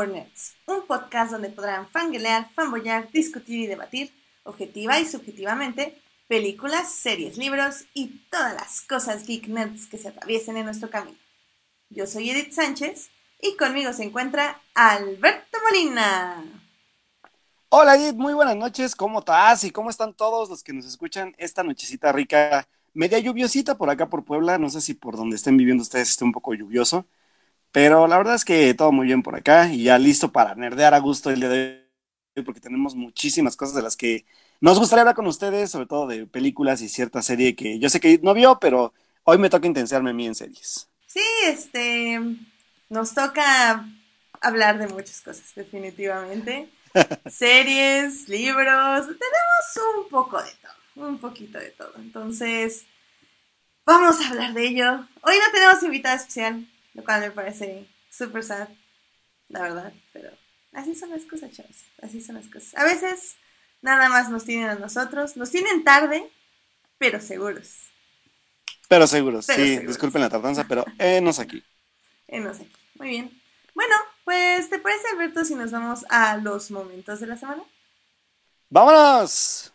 Un podcast donde podrán fanguelear, fanboyar, discutir y debatir, objetiva y subjetivamente, películas, series, libros y todas las cosas geek nerds que se atraviesen en nuestro camino. Yo soy Edith Sánchez y conmigo se encuentra Alberto Molina. Hola Edith, muy buenas noches, ¿cómo estás? ¿Y cómo están todos los que nos escuchan esta nochecita rica, media lluviosita por acá por Puebla? No sé si por donde estén viviendo ustedes esté un poco lluvioso, pero la verdad es que todo muy bien por acá y ya listo para nerdear a gusto el día de hoy porque tenemos muchísimas cosas de las que nos gustaría hablar con ustedes, sobre todo de películas y cierta serie que yo sé que no vio, pero hoy me toca intensiarme a mí en series. Sí, este, nos toca hablar de muchas cosas, definitivamente. Series, libros, tenemos un poco de todo, un poquito de todo. Entonces, vamos a hablar de ello. Hoy no tenemos invitada especial, lo cual me parece súper sad, la verdad, pero así son las cosas, chavos, así son las cosas. A veces nada más nos tienen a nosotros, nos tienen tarde, pero seguros. Pero seguros, sí, disculpen la tardanza, pero enos aquí. Enos aquí, muy bien. Bueno, pues, ¿te parece, Alberto, si nos vamos a los momentos de la semana? ¡Vámonos!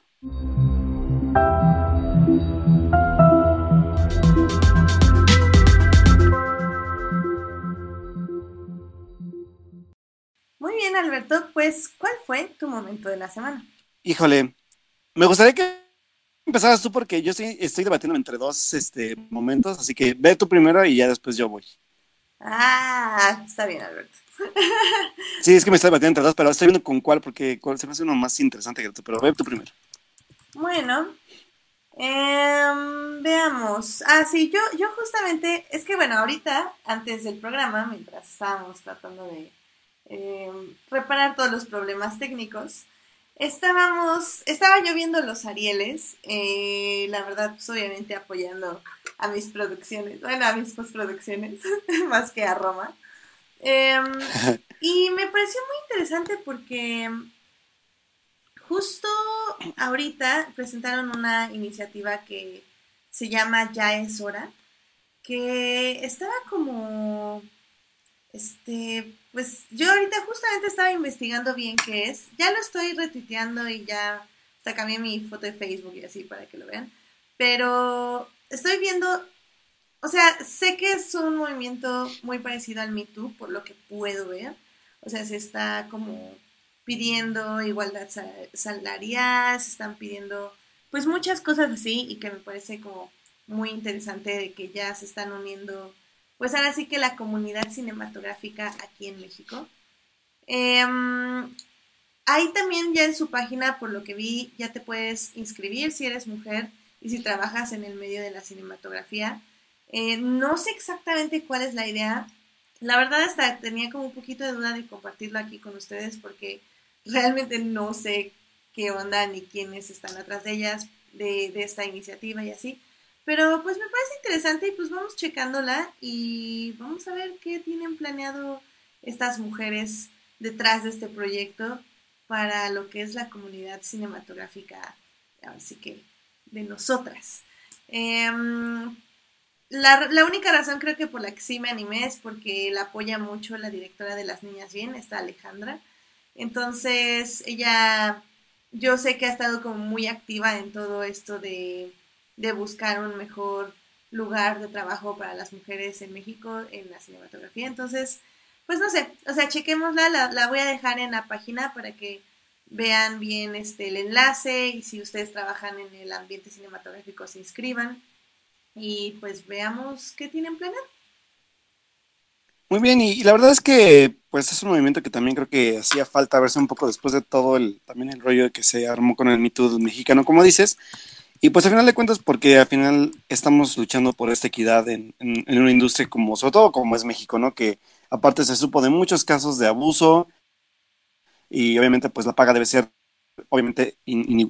Muy bien, Alberto, pues, ¿cuál fue tu momento de la semana? Híjole, me gustaría que empezaras tú porque yo estoy, estoy debatiendo entre dos este, momentos, así que ve tú primero y ya después yo voy. Ah, está bien, Alberto. Sí, es que me estoy debatiendo entre dos, pero estoy viendo con cuál porque cuál se me hace uno más interesante que tú, pero ve tú primero. Bueno, em, veamos. Ah, sí, yo, yo justamente, es que bueno, ahorita, antes del programa, mientras estábamos tratando de em, reparar todos los problemas técnicos, estábamos, estaba yo viendo los Arieles, eh, la verdad, pues obviamente apoyando a mis producciones, bueno, a mis postproducciones, más que a Roma. Em, y me pareció muy interesante porque justo ahorita presentaron una iniciativa que se llama Ya es hora, que estaba como, este, pues yo ahorita justamente estaba investigando bien qué es, ya lo estoy retuiteando y ya hasta cambié mi foto de Facebook y así para que lo vean, pero estoy viendo o sea, sé que es un movimiento muy parecido al Me Too, por lo que puedo ver. O sea, se está como pidiendo igualdad salarial, se están pidiendo pues muchas cosas así y que me parece como muy interesante de que ya se están uniendo, pues ahora sí que la comunidad cinematográfica aquí en México. Em, ahí también ya en su página, por lo que vi, ya te puedes inscribir si eres mujer y si trabajas en el medio de la cinematografía. Eh, no sé exactamente cuál es la idea. La verdad hasta tenía como un poquito de duda de compartirlo aquí con ustedes porque realmente no sé qué onda ni quiénes están atrás de ellas, de, de esta iniciativa y así. Pero pues me parece interesante y pues vamos checándola y vamos a ver qué tienen planeado estas mujeres detrás de este proyecto para lo que es la comunidad cinematográfica, así que de nosotras. Eh, la, la, única razón creo que por la que sí me animé es porque la apoya mucho la directora de Las Niñas Bien, esta Alejandra. Entonces, ella, yo sé que ha estado como muy activa en todo esto de, de buscar un mejor lugar de trabajo para las mujeres en México en la cinematografía. Entonces, pues no sé, o sea, chequémosla, la, la voy a dejar en la página para que vean bien este, el enlace y si ustedes trabajan en el ambiente cinematográfico se inscriban y pues veamos qué tienen planeado. Muy bien, y, la verdad es que pues es un movimiento que también creo que hacía falta verse un poco después de todo el, también el rollo que se armó con el mito mexicano, como dices, y pues al final de cuentas porque al final estamos luchando por esta equidad en, en, una industria como, sobre todo como es México, ¿no? Que aparte se supo de muchos casos de abuso y obviamente pues la paga debe ser obviamente,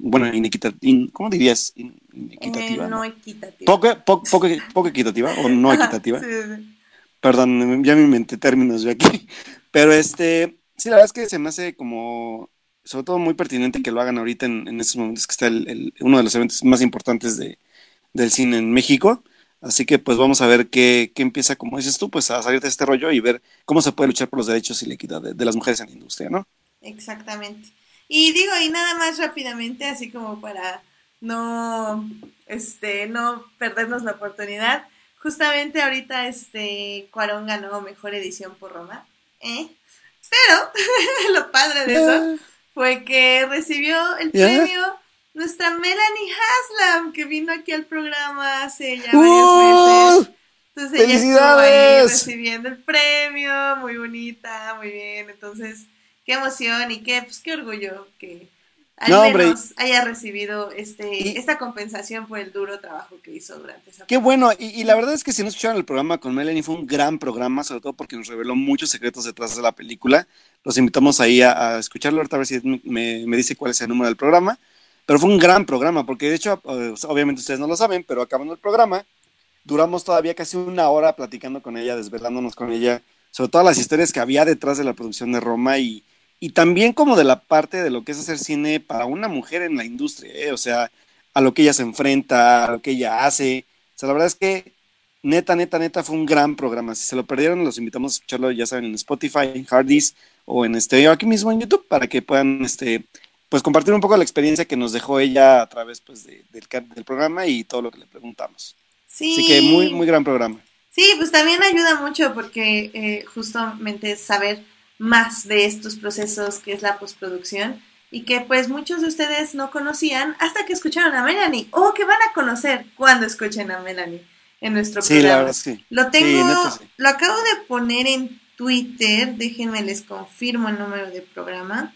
bueno, inequitativa, ¿cómo dirías? inequitativa. Eh, no equitativa. Poco, poco, poco, equitativa o no equitativa. sí, sí. Perdón, ya me inventé términos yo aquí. Pero este, sí, la verdad es que se me hace como, sobre todo muy pertinente que lo hagan ahorita en, en estos momentos que está el, uno de los eventos más importantes de, del cine en México. Así que pues vamos a ver qué, qué, empieza, como dices tú, pues a salir de este rollo y ver cómo se puede luchar por los derechos y la equidad de, de las mujeres en la industria, ¿no? Exactamente. Y digo, y nada más rápidamente, así como para no, este, no perdernos la oportunidad. Justamente ahorita este Cuarón ganó mejor edición por Roma. ¿eh? Pero lo padre de eso ah. Fue que recibió el premio nuestra Melanie Haslam, que vino aquí al programa hace ya varios meses. Entonces ella estuvo ahí recibiendo el premio, muy bonita, muy bien. Entonces, qué emoción y qué, pues qué orgullo que al menos haya recibido este, esta compensación por el duro trabajo que hizo durante esa Qué bueno, y, la verdad es que si no escucharon el programa con Melanie fue un gran programa, sobre todo porque nos reveló muchos secretos detrás de la película. Los invitamos ahí a, escucharlo, ahorita a ver si me, me, dice cuál es el número del programa. Pero fue un gran programa, porque de hecho, eh, obviamente ustedes no lo saben, pero acabando el programa, duramos todavía casi una hora platicando con ella, desvelándonos con ella sobre todas las historias que había detrás de la producción de Roma y, y también como de la parte de lo que es hacer cine para una mujer en la industria, ¿eh? o sea, a lo que ella se enfrenta, a lo que ella hace. O sea, la verdad es que neta, neta, neta fue un gran programa. Si se lo perdieron, los invitamos a escucharlo, ya saben, en Spotify, en Hardys o en este, aquí mismo en YouTube para que puedan, este, pues compartir un poco la experiencia que nos dejó ella a través, pues, del, del programa y todo lo que le preguntamos. Sí. Así que muy, muy gran programa. Sí, pues también ayuda mucho porque eh, justamente saber más de estos procesos que es la postproducción y que pues muchos de ustedes no conocían hasta que escucharon a Melanie o que van a conocer cuando escuchen a Melanie en nuestro sí, La verdad, sí. Lo tengo, lo acabo de poner en Twitter, déjenme les confirmo el número de programa.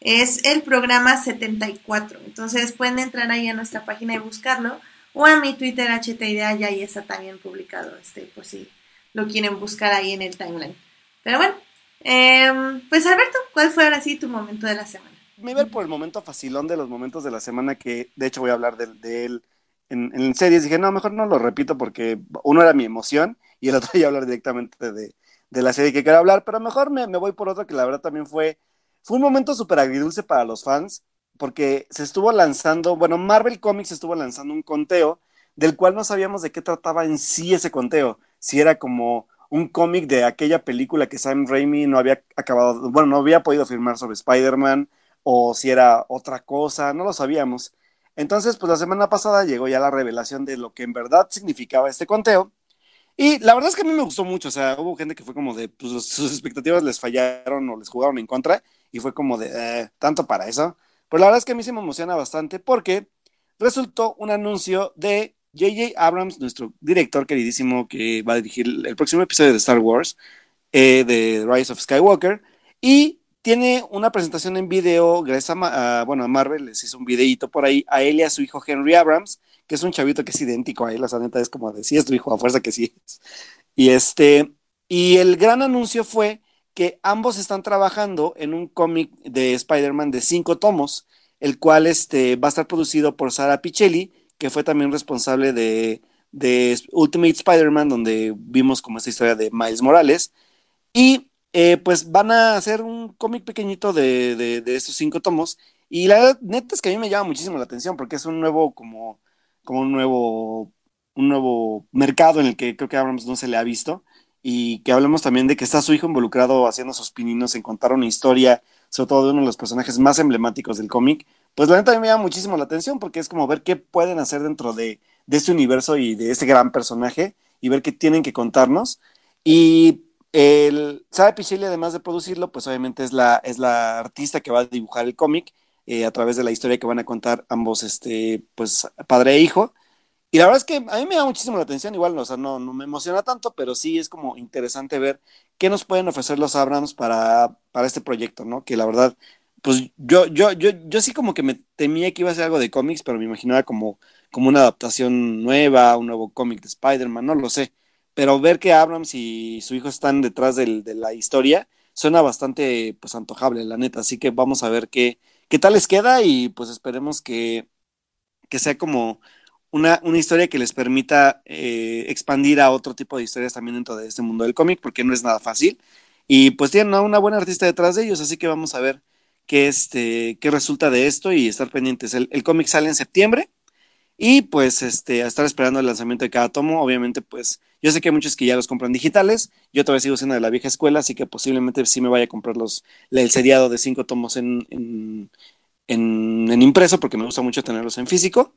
Es el programa 74. Entonces pueden entrar ahí a nuestra página y buscarlo. O a mi Twitter HTIDEA, ya ahí está también publicado, este, por si lo quieren buscar ahí en el timeline. Pero bueno, Em, pues Alberto, ¿cuál fue ahora sí tu momento de la semana? Me iba por el momento facilón de los momentos de la semana que de hecho voy a hablar de, él en, series. Dije, no, mejor no lo repito porque uno era mi emoción y el otro ya hablar directamente de, la serie que quiero hablar, pero mejor me, voy por otro que la verdad también fue, fue un momento súper agridulce para los fans porque se estuvo lanzando, bueno, Marvel Comics estuvo lanzando un conteo del cual no sabíamos de qué trataba en sí ese conteo, si era como un cómic de aquella película que Sam Raimi no había acabado, bueno, no había podido firmar sobre Spider-Man, o si era otra cosa, no lo sabíamos. Entonces, pues la semana pasada llegó ya la revelación de lo que en verdad significaba este conteo. Y la verdad es que a mí me gustó mucho, o sea, hubo gente que fue como de, pues sus expectativas les fallaron o les jugaron en contra, y fue como de, eh, tanto para eso. Pero la verdad es que a mí sí me emociona bastante porque resultó un anuncio de J.J. Abrams, nuestro director queridísimo que va a dirigir el próximo episodio de Star Wars, eh, de Rise of Skywalker, y tiene una presentación en video, gracias a, bueno, a Marvel, les hizo un videito por ahí, a él y a su hijo Henry Abrams, que es un chavito que es idéntico a él, la neta es como de, sí es tu hijo, a fuerza que sí es. Y este, y el gran anuncio fue que ambos están trabajando en un cómic de Spider-Man de cinco tomos, el cual este, va a estar producido por Sara Pichelli, que fue también responsable de, Ultimate Spider-Man, donde vimos como esta historia de Miles Morales. Y eh, pues van a hacer un cómic pequeñito de, estos cinco tomos. Y la neta es que a mí me llama muchísimo la atención porque es un nuevo, como, como un nuevo, un nuevo mercado en el que creo que Abrams no se le ha visto. Y que hablemos también de que está su hijo involucrado haciendo sus pininos en contar una historia, sobre todo de uno de los personajes más emblemáticos del cómic pues la neta a mí me llama muchísimo la atención porque es como ver qué pueden hacer dentro de, este universo y de este gran personaje y ver qué tienen que contarnos. Y el Sara Pichelli, además de producirlo, pues obviamente es la, es la artista que va a dibujar el cómic eh, a través de la historia que van a contar ambos, este, pues padre e hijo. Y la verdad es que a mí me llama muchísimo la atención, igual, o sea, no, no me emociona tanto, pero sí es como interesante ver qué nos pueden ofrecer los Abrams para, para este proyecto, ¿no? Que la verdad pues yo, yo, yo, yo sí como que me temía que iba a ser algo de cómics, pero me imaginaba como, como una adaptación nueva, un nuevo cómic de Spider-Man, no lo sé. Pero ver que Abrams y su hijo están detrás del, de la historia suena bastante pues antojable, la neta. Así que vamos a ver qué, qué tal les queda y pues esperemos que, que sea como una, una historia que les permita eh, expandir a otro tipo de historias también dentro de este mundo del cómic, porque no es nada fácil. Y pues tienen a una buena artista detrás de ellos, así que vamos a ver qué, este, qué resulta de esto y estar pendientes. El, cómic sale en septiembre Y pues este, estar esperando el lanzamiento de cada tomo. Obviamente, pues yo sé que hay muchos que ya los compran digitales. Yo todavía sigo siendo de la vieja escuela, así que posiblemente sí me vaya a comprar los, el seriado de cinco tomos en, en, impreso, porque me gusta mucho tenerlos en físico.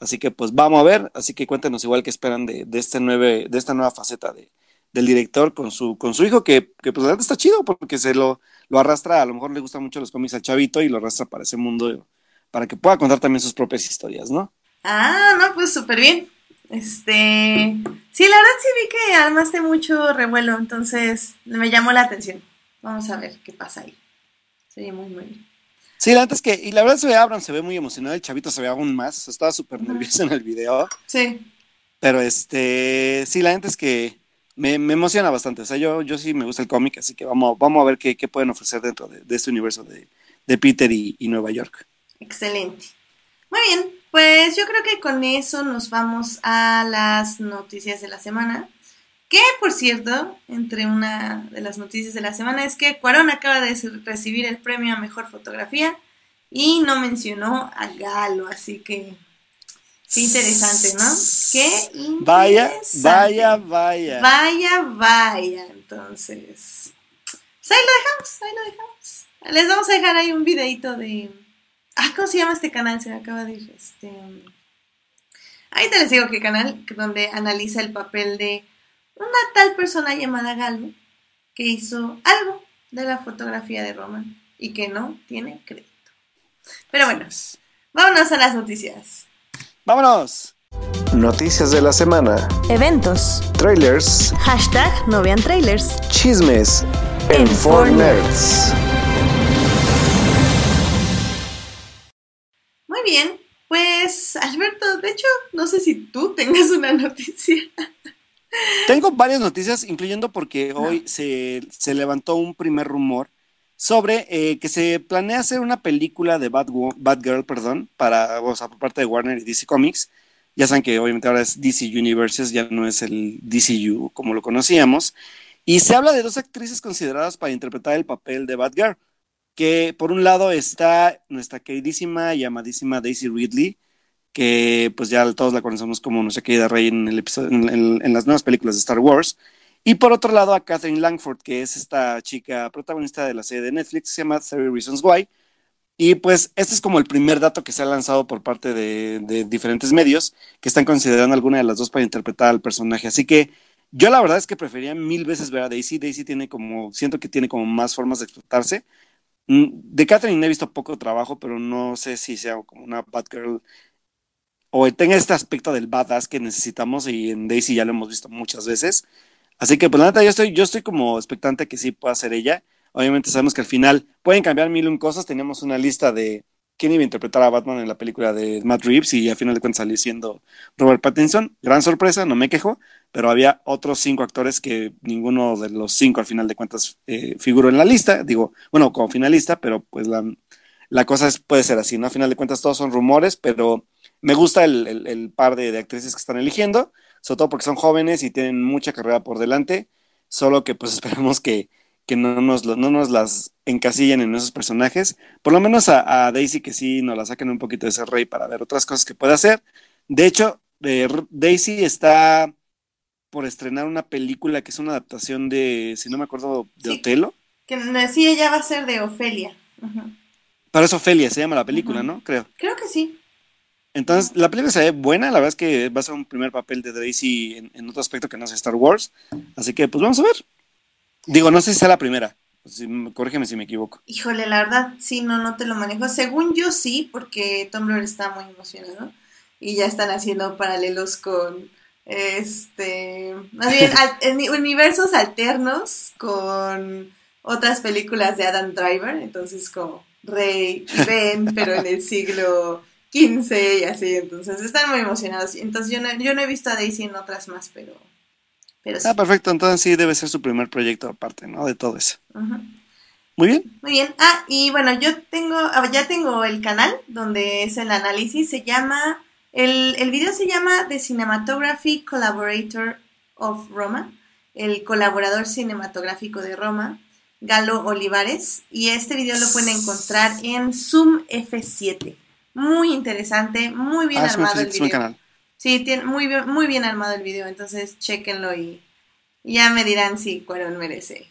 Así que pues vamos a ver. Así que cuéntenos igual que esperan de, de, este nueve, de esta nueva faceta de, del director con su, con su hijo, que, que pues la verdad está chido porque se lo, lo arrastra, a lo mejor le gustan mucho los cómics al chavito y lo arrastra para ese mundo para que pueda contar también sus propias historias, ¿no? Ah, no, pues súper bien. Este, sí, la verdad sí vi que armaste mucho revuelo, entonces me llamó la atención. Vamos a ver qué pasa ahí. Sería muy, muy bien. Sí, la verdad es que, y la verdad se ve Abraham, se ve muy emocionado, el chavito se ve aún más, estaba súper nervioso en el video. Sí. Pero este, sí, la gente es que me, emociona bastante, o sea, yo, yo sí me gusta el cómic, así que vamos, vamos a ver qué, pueden ofrecer dentro de, este universo de, Peter y Nueva York. Excelente. Muy bien, pues yo creo que con eso nos vamos a las noticias de la semana. Que, por cierto, entre una de las noticias de la semana es que Cuarón acaba de recibir el premio a Mejor Fotografía y no mencionó a Galo, así que qué interesante, ¿no? Qué interesante. Vaya, vaya, vaya. Vaya, vaya. Entonces, pues ahí lo dejamos, ahí lo dejamos. Les vamos a dejar ahí un videito de Ah, ¿cómo se llama este canal? Se me acaba de ir. Este... Ahorita les digo qué canal, donde analiza el papel de una tal persona llamada Galo que hizo algo de la fotografía de Roma y que no tiene crédito. Pero bueno, vámonos a las noticias. ¡Vámonos! Noticias de la semana. Eventos. Trailers. Hashtag no vean trailers. Chismes. En, en Nerds. bien, pues Alberto, de hecho, no sé si tú tengas una noticia. Tengo varias noticias, incluyendo porque hoy se, levantó un primer rumor sobre eh, que se planea hacer una película de Bad, Girl, perdón, para, por parte de Warner y DC Comics. Ya saben que obviamente ahora es DC Universes, ya no es el DCU como lo conocíamos. Y se habla de dos actrices consideradas para interpretar el papel de Girl que por un lado está nuestra queridísima y amadísima Daisy Ridley, que pues ya todos la conocemos como nuestra querida rey en, el episodio, en, las nuevas películas de Star Wars. Y por otro lado a Catherine Langford, que es esta chica protagonista de la serie de Netflix, se llama 30 Reasons Why. Y pues este es como el primer dato que se ha lanzado por parte de, de diferentes medios que están considerando alguna de las dos para interpretar al personaje. Así que yo la verdad es que prefería mil veces ver a Daisy. Daisy tiene como, siento que tiene como más formas de explotarse. Mm, de Catherine he visto poco trabajo, pero no sé si sea como una Batgirl o tenga este aspecto del badass que necesitamos y en Daisy ya lo hemos visto muchas veces. Así que, pues la neta, yo estoy, yo estoy como expectante que sí pueda ser ella. Obviamente sabemos que al final pueden cambiar mil un cosas. Teníamos una lista de quién iba a interpretar a Batman en la película de Matt Reeves y al final de cuentas salió siendo Robert Pattinson. Gran sorpresa, no me quejo, pero había otros cinco actores que ninguno de los cinco al final de cuentas eh, figuró en la lista. Digo, bueno, como finalista, pero pues la, cosa es, puede ser así, ¿no? Al final de cuentas todos son rumores, pero me gusta el, par de, actrices que están eligiendo, sobre todo porque son jóvenes y tienen mucha carrera por delante, solo que pues esperemos que que no nos, no nos las encasillen en esos personajes. Por lo menos a, Daisy que sí nos la saquen un poquito de ese rey para ver otras cosas que puede hacer. De hecho, eh, Daisy está por estrenar una película que es una adaptación de, si no me acuerdo, de Otelo. Que sí, ella va a ser de Ofelia. Pero es Ofelia, se llama la película, ¿no? Creo. Creo que sí. Entonces, la película se ve buena, la verdad es que va a ser un primer papel de Daisy en, en otro aspecto que no sea Star Wars. Así que, pues vamos a ver. Digo, no sé si sea la primera. corrígeme si me equivoco. Híjole, la verdad, sí, no, no te lo manejo. Según yo sí, porque Tumblr está muy emocionado y ya están haciendo paralelos con este, más bien universos alternos con otras películas de Adam Driver, entonces como Rey y Ben, pero en el siglo XV y así, entonces están muy emocionados. Entonces yo no, yo no he visto a Daisy en otras más, pero Ah, perfecto, entonces sí debe ser su primer proyecto aparte, ¿no? De todo eso. Muy bien. Muy bien. Ah, y bueno, yo tengo, ah, ya tengo el canal donde es el análisis, se llama, el, el video se llama The Cinematography Collaborator of Roma, el colaborador cinematográfico de Roma, Galo Olivares, y este video lo pueden encontrar en Zoom F7. Muy interesante, muy bien Ah, armado el video. canal. Sí, tiene muy bien, muy bien armado el video, entonces chéquenlo y, ya me dirán si Cuarón merece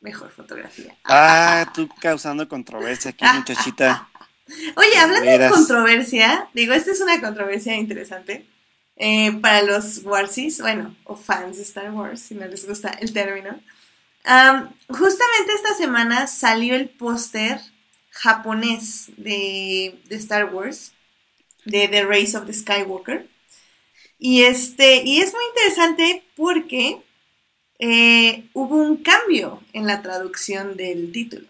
mejor fotografía. Ah, tú causando controversia aquí, muchachita. Oye, hablando de controversia, digo, esta es una controversia interesante eh, para los Warsis, bueno, o fans de Star Wars, si no les gusta el término. Am, justamente esta semana salió el póster japonés de, de Star Wars, de The Race of the Skywalker. Y, este, y es muy interesante porque eh, hubo un cambio en la traducción del título.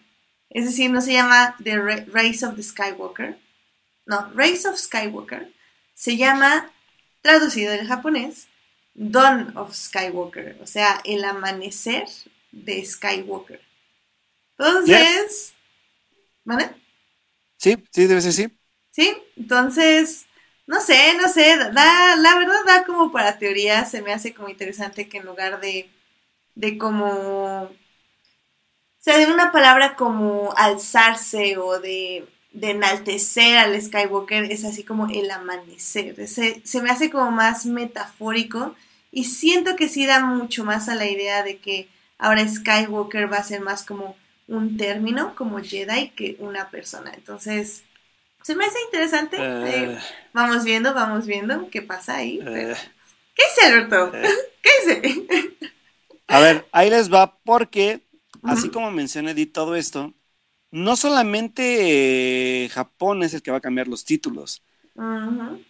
Es decir, no se llama The Ra- Race of the Skywalker. No, Race of Skywalker. Se llama, traducido del japonés, Dawn of Skywalker. O sea, el amanecer de Skywalker. Entonces... ¿Vale? Sí, sí, debe ser sí. Sí, entonces, no sé, no sé, da, la verdad da como para teoría, se me hace como interesante que en lugar de, de como, o sea, de una palabra como alzarse o de, de enaltecer al Skywalker, es así como el amanecer, se, se me hace como más metafórico y siento que sí da mucho más a la idea de que ahora Skywalker va a ser más como un término, como Jedi, que una persona, entonces... Se me hace interesante. Eh, eh, vamos viendo, vamos viendo qué pasa ahí. pero- eh, ¿Qué dice Alberto? eh. ¿Qué dice? A ver, ahí les va porque, así como mencioné di todo esto, no solamente eh, Japón es el que va a cambiar los títulos. Ujú.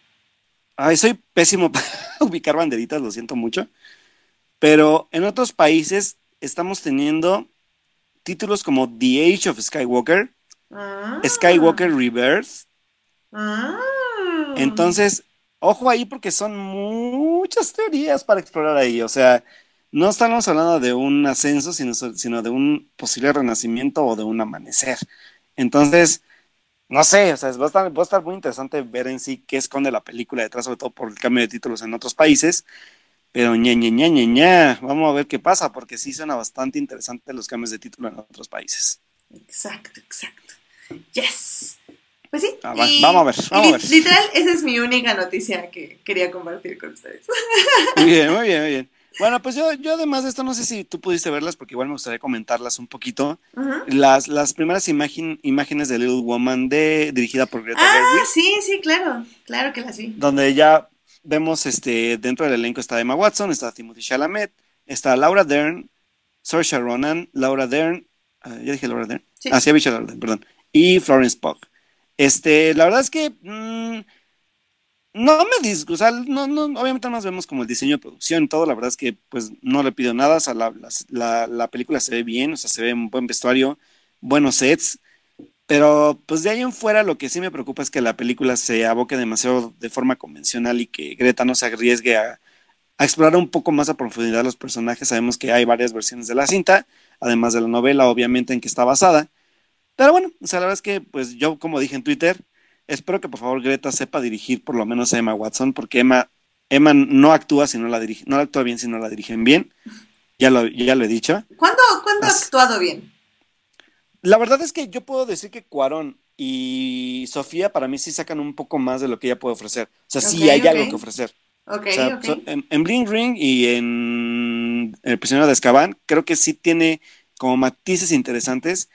Ay, soy pésimo para ubicar banderitas, lo siento mucho. Pero en otros países estamos teniendo títulos como The Age of Skywalker, Ah. Skywalker Rebirth. Ah. Entonces, ojo ahí porque son muchas teorías para explorar ahí. O sea, no estamos hablando de un ascenso, sino, sino de un posible renacimiento o de un amanecer. Entonces, no sé, o sea, va a estar, va a estar muy interesante ver en sí qué esconde la película detrás, sobre todo por el cambio de títulos en otros países. Pero ña, ña, ña, ña, ña, vamos a ver qué pasa, porque sí suena bastante interesante los cambios de título en otros países. Exacto, exacto. Yes. Pues sí. Ah, va- vamos a ver, vamos a ver. Literal, esa es mi única noticia que quería compartir con ustedes. Muy bien, muy bien, muy bien. Bueno, pues yo, yo además de esto, no sé si tú pudiste verlas, porque igual me gustaría comentarlas un poquito. Las, las primeras imagen- imágenes de Little Woman de, dirigida por Greta Ah, Gerwig, sí, sí, claro. Claro que la sí. donde ya vemos este, dentro del elenco está Emma Watson, está Timothy Chalamet, está Laura Dern, Saoirse Ronan, Laura Dern, ah, ya dije Laura Dern, Sí. ah, sí, había dicho Laura Dern, perdón, y Florence Pugh. Este, la verdad es que mm, no me disgusta, o sea, no, no, obviamente más vemos como el diseño de producción y todo, la verdad es que pues no le pido nada, o sea, la, la- la película se ve bien, o sea, se ve un buen vestuario, buenos sets, pero pues de ahí en fuera lo que sí me preocupa es que la película se aboque demasiado de forma convencional y que Greta no se arriesgue a, a explorar un poco más a profundidad los personajes. Sabemos que hay varias versiones de la cinta, además de la novela, obviamente, en que está basada. Pero bueno, o sea, la verdad es que, pues yo, como dije en Twitter, espero que por favor Greta sepa dirigir por lo menos a Emma Watson, porque Emma, Emma no actúa si no la dirige, no actúa bien si no la dirigen bien. Ya lo, ya lo he dicho. ¿Cuándo, ¿cuándo ha actuado bien? La verdad es que yo puedo decir que Cuarón y Sofía para mí sí sacan un poco más de lo que ella puede ofrecer. O sea, sí hay algo que ofrecer. Ok, O sea, ok. so- en, en Bling Ring y en El prisionero de Azkaban creo que sí tiene como matices interesantes,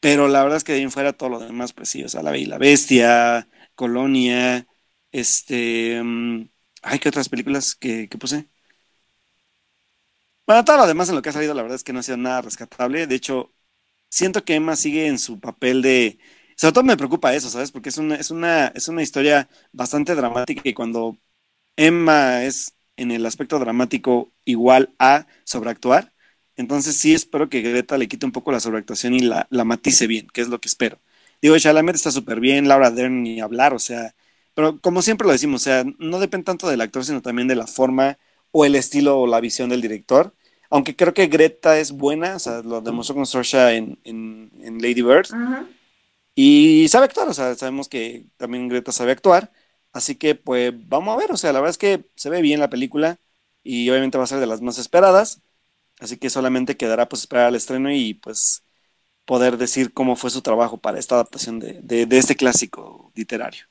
pero la verdad es que de ahí en fuera todo lo demás, pues sí, o sea, La Bella y la Bestia, Colonia, este... mm, ay, ¿qué otras películas que, que puse? Bueno, todo lo demás en lo que ha salido, la verdad es que no ha sido nada rescatable. De hecho, siento que Emma sigue en su papel de... Sobre todo me preocupa eso, ¿sabes? Porque es una, es una, es una historia bastante dramática y cuando Emma es en el aspecto dramático igual a sobreactuar, entonces sí espero que Greta le quite un poco la sobreactuación y la, la matice bien, que es lo que espero. Digo, Chalamet está súper bien, Laura Dern ni hablar, o sea, pero como siempre lo decimos, o sea, no depende tanto del actor, sino también de la forma o el estilo o la visión del director. Aunque creo que Greta es buena, o sea, lo demostró con Saoirse en, en, en Lady Bird. Ujú. Y sabe actuar, o sea, sabemos que también Greta sabe actuar. Así que, pues, vamos a ver, o sea, la verdad es que se ve bien la película y obviamente va a ser de las más esperadas. Así que solamente quedará, pues, esperar al estreno y, pues, poder decir cómo fue su trabajo para esta adaptación de, de- de este clásico literario.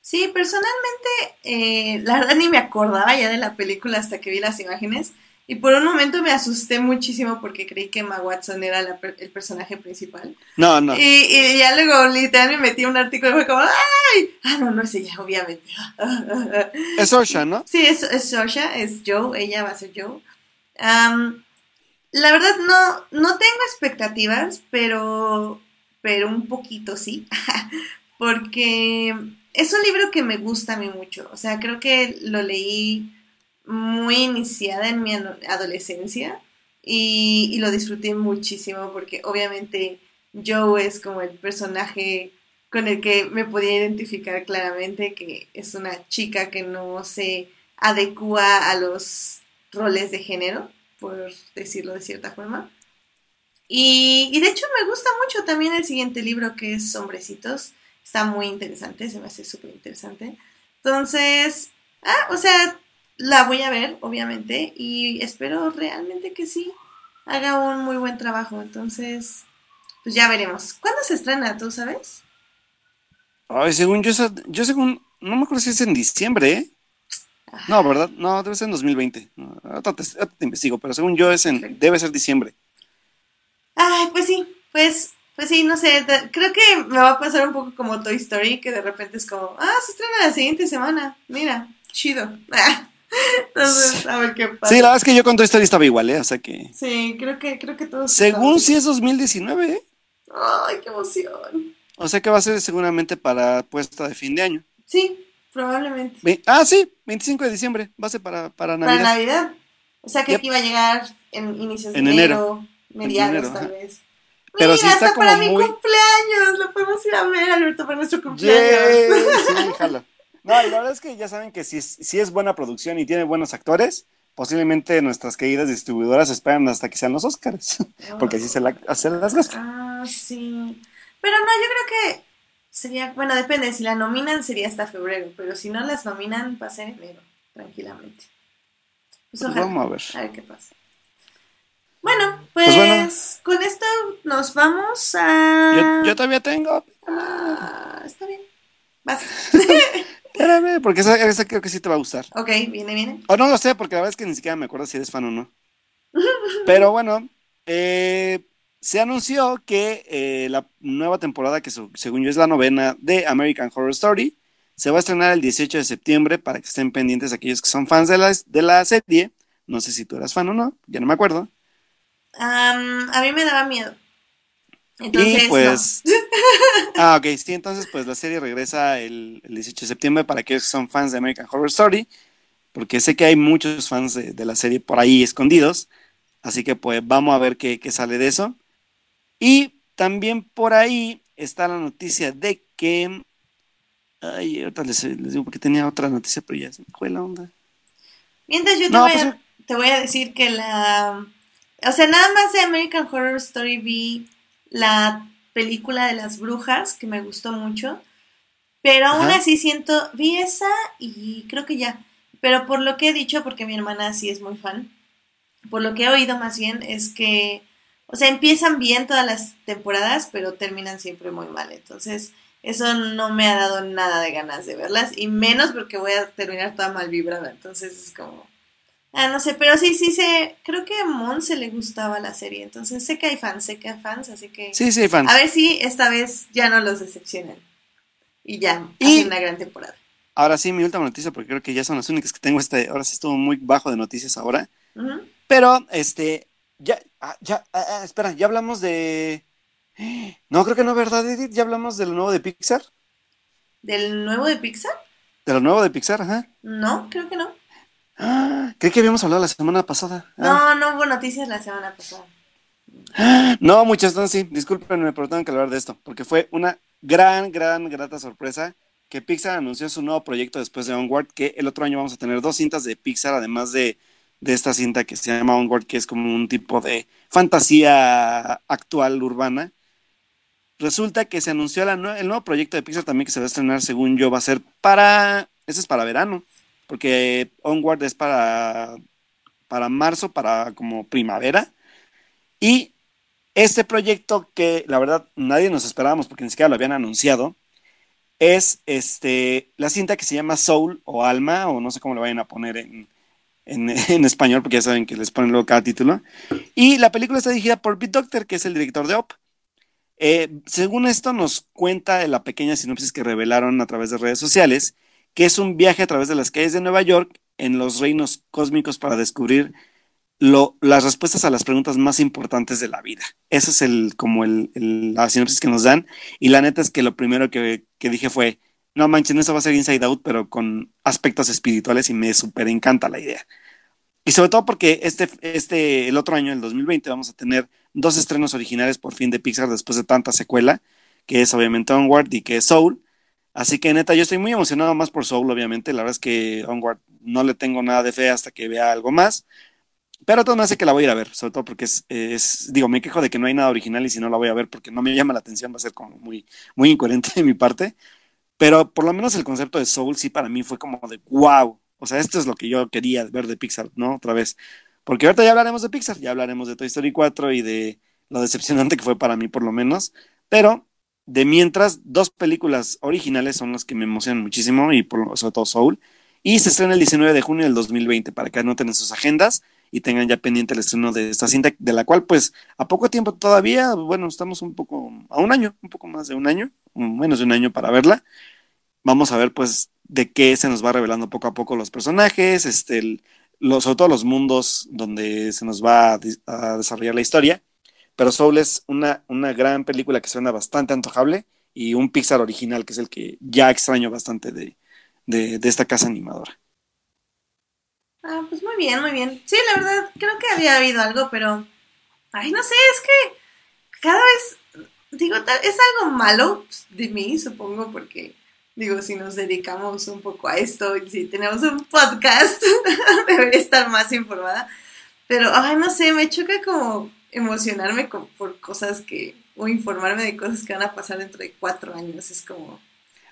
Sí, personalmente, eh, la verdad ni me acordaba ya de la película hasta que vi las imágenes. Y por un momento me asusté muchísimo porque creí que Emma Watson era la el personaje principal. No, no. Y, y ya luego literal me metí un artículo y fue como, ¡ay! Ah, no, no es ella, obviamente. Es Osha, ¿no? Sí, es, es Sasha, es Joe, ella va a ser Joe. Am, la verdad no, no tengo expectativas, pero, pero un poquito sí, porque es un libro que me gusta a mí mucho. O sea, creo que lo leí muy iniciada en mi ado- adolescencia y, y lo disfruté muchísimo porque obviamente Joe es como el personaje con el que me podía identificar claramente, que es una chica que no se adecua a los roles de género, por decirlo de cierta forma. Y, y de hecho me gusta mucho también el siguiente libro que es Hombrecitos. Está muy interesante, se me hace súper interesante. Entonces, ah, o sea, la voy a ver, obviamente, y espero realmente que sí haga un muy buen trabajo. Entonces, pues ya veremos. ¿Cuándo se estrena, tú sabes? Ay, según yo, yo según, no me acuerdo si es en diciembre, ¿eh? No, ¿verdad? No, debe ser en 2020. No, ahorita te, ahorita te investigo, pero según yo es en, Perfecto. debe ser diciembre. Ay, pues sí, pues, pues sí, no sé, te- creo que me va a pasar un poco como Toy Story, que de repente es como, ah, se estrena la siguiente semana, mira, chido. Entonces, a ver qué pasa. Sí, la verdad es que yo con Toy Story estaba igual, ¿eh? O sea que, Sí, creo que, creo que todos. según sí es 2019, ¿eh? Ay, qué emoción. O sea que va a ser seguramente para puesta de fin de año. Sí, probablemente. Ve- ah, sí, 25 de diciembre, va a ser para, para Para Navidad. Navidad. O sea que Yep. aquí va a llegar en inicios de En enero, mediados enero, tal ajá. vez. Pero Mira, sí está hasta para mi cumpleaños. Lo podemos ir a ver, Alberto, para nuestro cumpleaños. sí, jalo. No, y la verdad es que ya saben que si es, si es buena producción y tiene buenos actores, posiblemente nuestras queridas distribuidoras esperan hasta que sean los Oscars, porque así se, la, se las gastan. Ah, sí. Pero no, yo creo que sería, bueno, depende, si la nominan sería hasta febrero, pero si no las nominan va a ser enero, tranquilamente. Pues Pues ojalá, vamos a ver. a ver qué pasa. Bueno, pues, Pues bueno. con esto nos vamos a... Yo, yo todavía tengo. Ah, está bien. Vas. Espérame, porque esa, esa creo que sí te va a gustar. ok, viene, viene. O no lo sé, porque la verdad es que ni siquiera me acuerdo si eres fan o no. Pero bueno, eh, se anunció que eh, la nueva temporada, que su- según yo es la novena de American Horror Story, se va a estrenar el 18 de septiembre para que estén pendientes aquellos que son fans de la, de la serie. No sé si tú eras fan o no, ya no me acuerdo. A mí me daba miedo. Entonces, y pues. ah, ok, sí, entonces pues la serie regresa el, el 18 de septiembre para aquellos que son fans de American Horror Story, porque sé que hay muchos fans de, de la serie por ahí escondidos, así que pues vamos a ver qué, qué sale de eso. Y también por ahí está la noticia de que. Ay, ahorita les, les digo porque tenía otra noticia, pero ya se me fue la onda. Mientras yo te, No, voy pues, a, te voy a decir que la... O sea, nada más de American Horror Story vi la película de las brujas, que me gustó mucho. Pero aún Ajá. así siento, vi esa y creo que ya. Pero por lo que he dicho, porque mi hermana sí es muy fan, por lo que he oído más bien es que, o sea, empiezan bien todas las temporadas, pero terminan siempre muy mal. Entonces, eso no me ha dado nada de ganas de verlas, y menos porque voy a terminar toda mal vibrada. Entonces es como, ah, no sé, pero sí, sí sé, creo que a Mon se le gustaba la serie, entonces sé que hay fans, sé que hay fans, así que Sí, sí, fans. a ver si esta vez ya no los decepcionan. Y ya, Y- hacen una gran temporada. Ahora sí, mi última noticia, porque creo que ya son las únicas que tengo. Este, ahora sí estuvo muy bajo de noticias ahora. Pero, este, ya, ah, ya, ah, ah, espera, ya hablamos de... No, creo que no, ¿verdad, Edith? Ya hablamos de lo nuevo de Pixar. ¿Del nuevo de Pixar? De lo nuevo de Pixar, ajá. No, creo que no. Ah, creí que habíamos hablado la semana pasada. Ah. No, no hubo noticias la semana pasada. No, muchas no, sí, discúlpenme, pero tengo que hablar de esto, porque fue una gran, gran, grata sorpresa que Pixar anunció su nuevo proyecto después de Onward, que el otro año vamos a tener dos cintas de Pixar, además de, de esta cinta que se llama Onward, que es como un tipo de fantasía actual urbana. Resulta que se anunció la el nuevo proyecto de Pixar también que se va a estrenar, según yo, va a ser para, ese es para verano, porque Onward es para, para marzo, para como primavera. Y Este proyecto que la verdad nadie nos esperábamos porque ni siquiera lo habían anunciado, es este, la cinta que se llama Soul o Alma, o no sé cómo le vayan a poner en, en, en español, porque ya saben que les ponen luego cada título. Y la película está dirigida por Pete Doctor, que es el director de Op. Eh, según esto, nos cuenta la pequeña sinopsis que revelaron a través de redes sociales, que es un viaje a través de las calles de Nueva York en los reinos cósmicos para descubrir lo, las respuestas a las preguntas más importantes de la vida. Esa es el, como el, la sinopsis que nos dan. Y la neta es que lo primero que, que dije fue, no manchen, eso va a ser Inside Out, pero con aspectos espirituales y me súper encanta la idea. Y sobre todo porque este, este, el otro año, el 2020, vamos a tener dos estrenos originales por fin de Pixar después de tanta secuela, que es obviamente Onward y que es Soul. Así que neta, yo estoy muy emocionado más por Soul, obviamente. La verdad es que Onward no le tengo nada de fe hasta que vea algo más. Pero todo me hace que la voy a ir a ver, sobre todo porque es, es, digo, me quejo de que no hay nada original y si no la voy a ver porque no me llama la atención, va a ser como muy, muy incoherente de mi parte. Pero por lo menos el concepto de Soul sí para mí fue como de wow. O sea, esto es lo que yo quería ver de Pixar, ¿no? Otra vez. Porque ahorita ya hablaremos de Pixar, ya hablaremos de Toy Story 4 y de lo decepcionante que fue para mí por lo menos. Pero de mientras, dos películas originales son las que me emocionan muchísimo y por, sobre todo Soul. Y se estrena el 19 de junio del 2020 para que anoten en sus agendas y tengan ya pendiente el estreno de esta cinta, de la cual pues a poco tiempo todavía, bueno, estamos un poco, a un año, un poco más de un año, menos de un año para verla. Vamos a ver pues de qué se nos va revelando poco a poco los personajes, este, el, los, sobre todo los mundos donde se nos va a, desarrollar la historia. Pero Soul es una, una gran película que suena bastante antojable y un Pixar original que es el que ya extraño bastante de, de, de esta casa animadora. Ah, pues muy bien, muy bien. Sí, la verdad, creo que había habido algo, pero. Ay, no sé, es que cada vez. Digo, es algo malo de mí, supongo, porque. Digo, si nos dedicamos un poco a esto y si tenemos un podcast, debería estar más informada. Pero, ay, no sé, me choca como emocionarme con, por cosas que. o informarme de cosas que van a pasar dentro de cuatro años. Es como.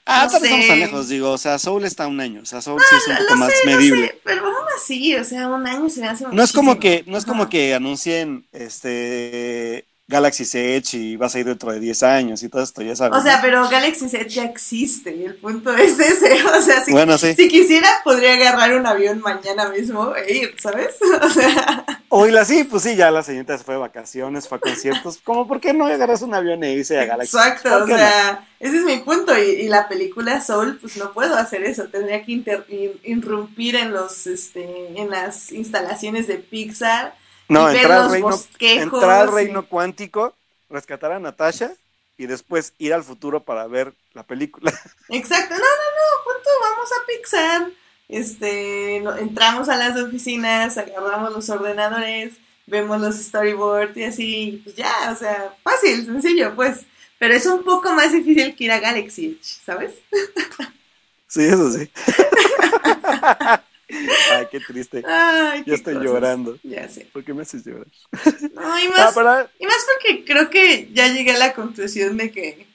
Ah, no estamos tan lejos, digo, o sea, Soul está un año, o sea, Soul ah, sí es un poco más sé, medible. Sé, pero aún así, o sea, un año se me hace No es como que, no es como que anuncien este Galaxy Edge y vas a ir dentro de 10 años y todo esto, ya sabes. O sea, ¿no? pero Galaxy Edge ya existe y el punto es ese, o sea, si, bueno, sí. si quisiera podría agarrar un avión mañana mismo e ir, ¿sabes? O sea... Oíla, sí, pues sí, ya la señorita se fue de vacaciones, fue a conciertos, como por qué no agarras un avión e irse a Galaxy Exacto, o sea, no? ese es mi punto y, y, la película Soul, pues no puedo hacer eso, tendría que inter, in, irrumpir en los, este, en las instalaciones de Pixar no, entrar al, reino, entrar al reino cuántico, rescatar a Natasha y después ir al futuro para ver la película. Exacto, no, no, no, punto, vamos a Pixar. Este, entramos a las oficinas, agarramos los ordenadores, vemos los storyboards y así, pues ya, o sea, fácil, sencillo, pues. Pero es un poco más difícil que ir a Galaxy Edge, ¿sabes? Sí, eso sí. Ay, qué triste. Ay, ya estoy cosas. llorando. Ya sé. ¿Por qué me haces llorar? No, y más, ah, y más porque creo que ya llegué a la conclusión de que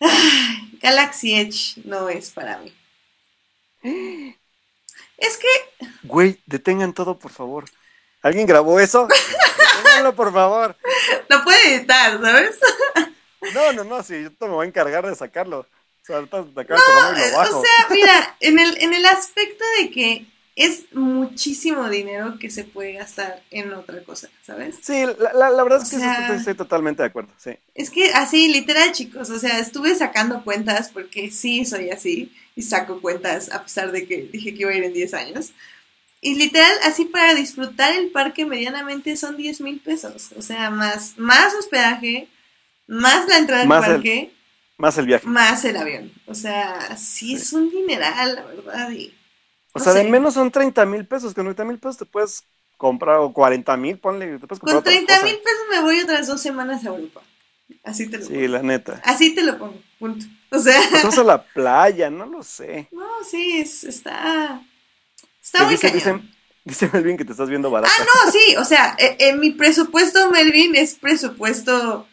ay, Galaxy Edge no es para mí. Es que. Güey, detengan todo, por favor. ¿Alguien grabó eso? Deténganlo, por favor. Lo puede editar, ¿sabes? No, no, no, sí, yo me voy a encargar de sacarlo. O sea, ahorita te no, de y lo bajo. o sea, mira, en el, en el aspecto de que es muchísimo dinero que se puede gastar en otra cosa, ¿sabes? Sí, la, la, la verdad es que sea, estoy, estoy, totalmente de acuerdo, sí. Es que así, literal, chicos, o sea, estuve sacando cuentas porque sí soy así y saco cuentas a pesar de que dije que iba a ir en 10 años. Y literal, así para disfrutar el parque medianamente son 10 mil pesos. O sea, más, más hospedaje, más la entrada al Más el- parque, Más el viaje. más el avión. O sea, sí es un dineral, la verdad. Y, O no sea, de menos son 30 mil pesos. Con 30 mil pesos te puedes comprar, o 40 mil, ponle, te puedes comprar Con otra 30 cosa. mil pesos me voy otras dos semanas a Europa. Así te lo Sí, pongo. la neta. Así te lo pongo, punto. O sea, Pues a la playa, no lo sé. no, sí, es- está. Está Que muy dice, cañón. dice, dice Melvin que te estás viendo barata. Ah, no, sí, o sea, eh, en mi presupuesto, Melvin, es presupuesto.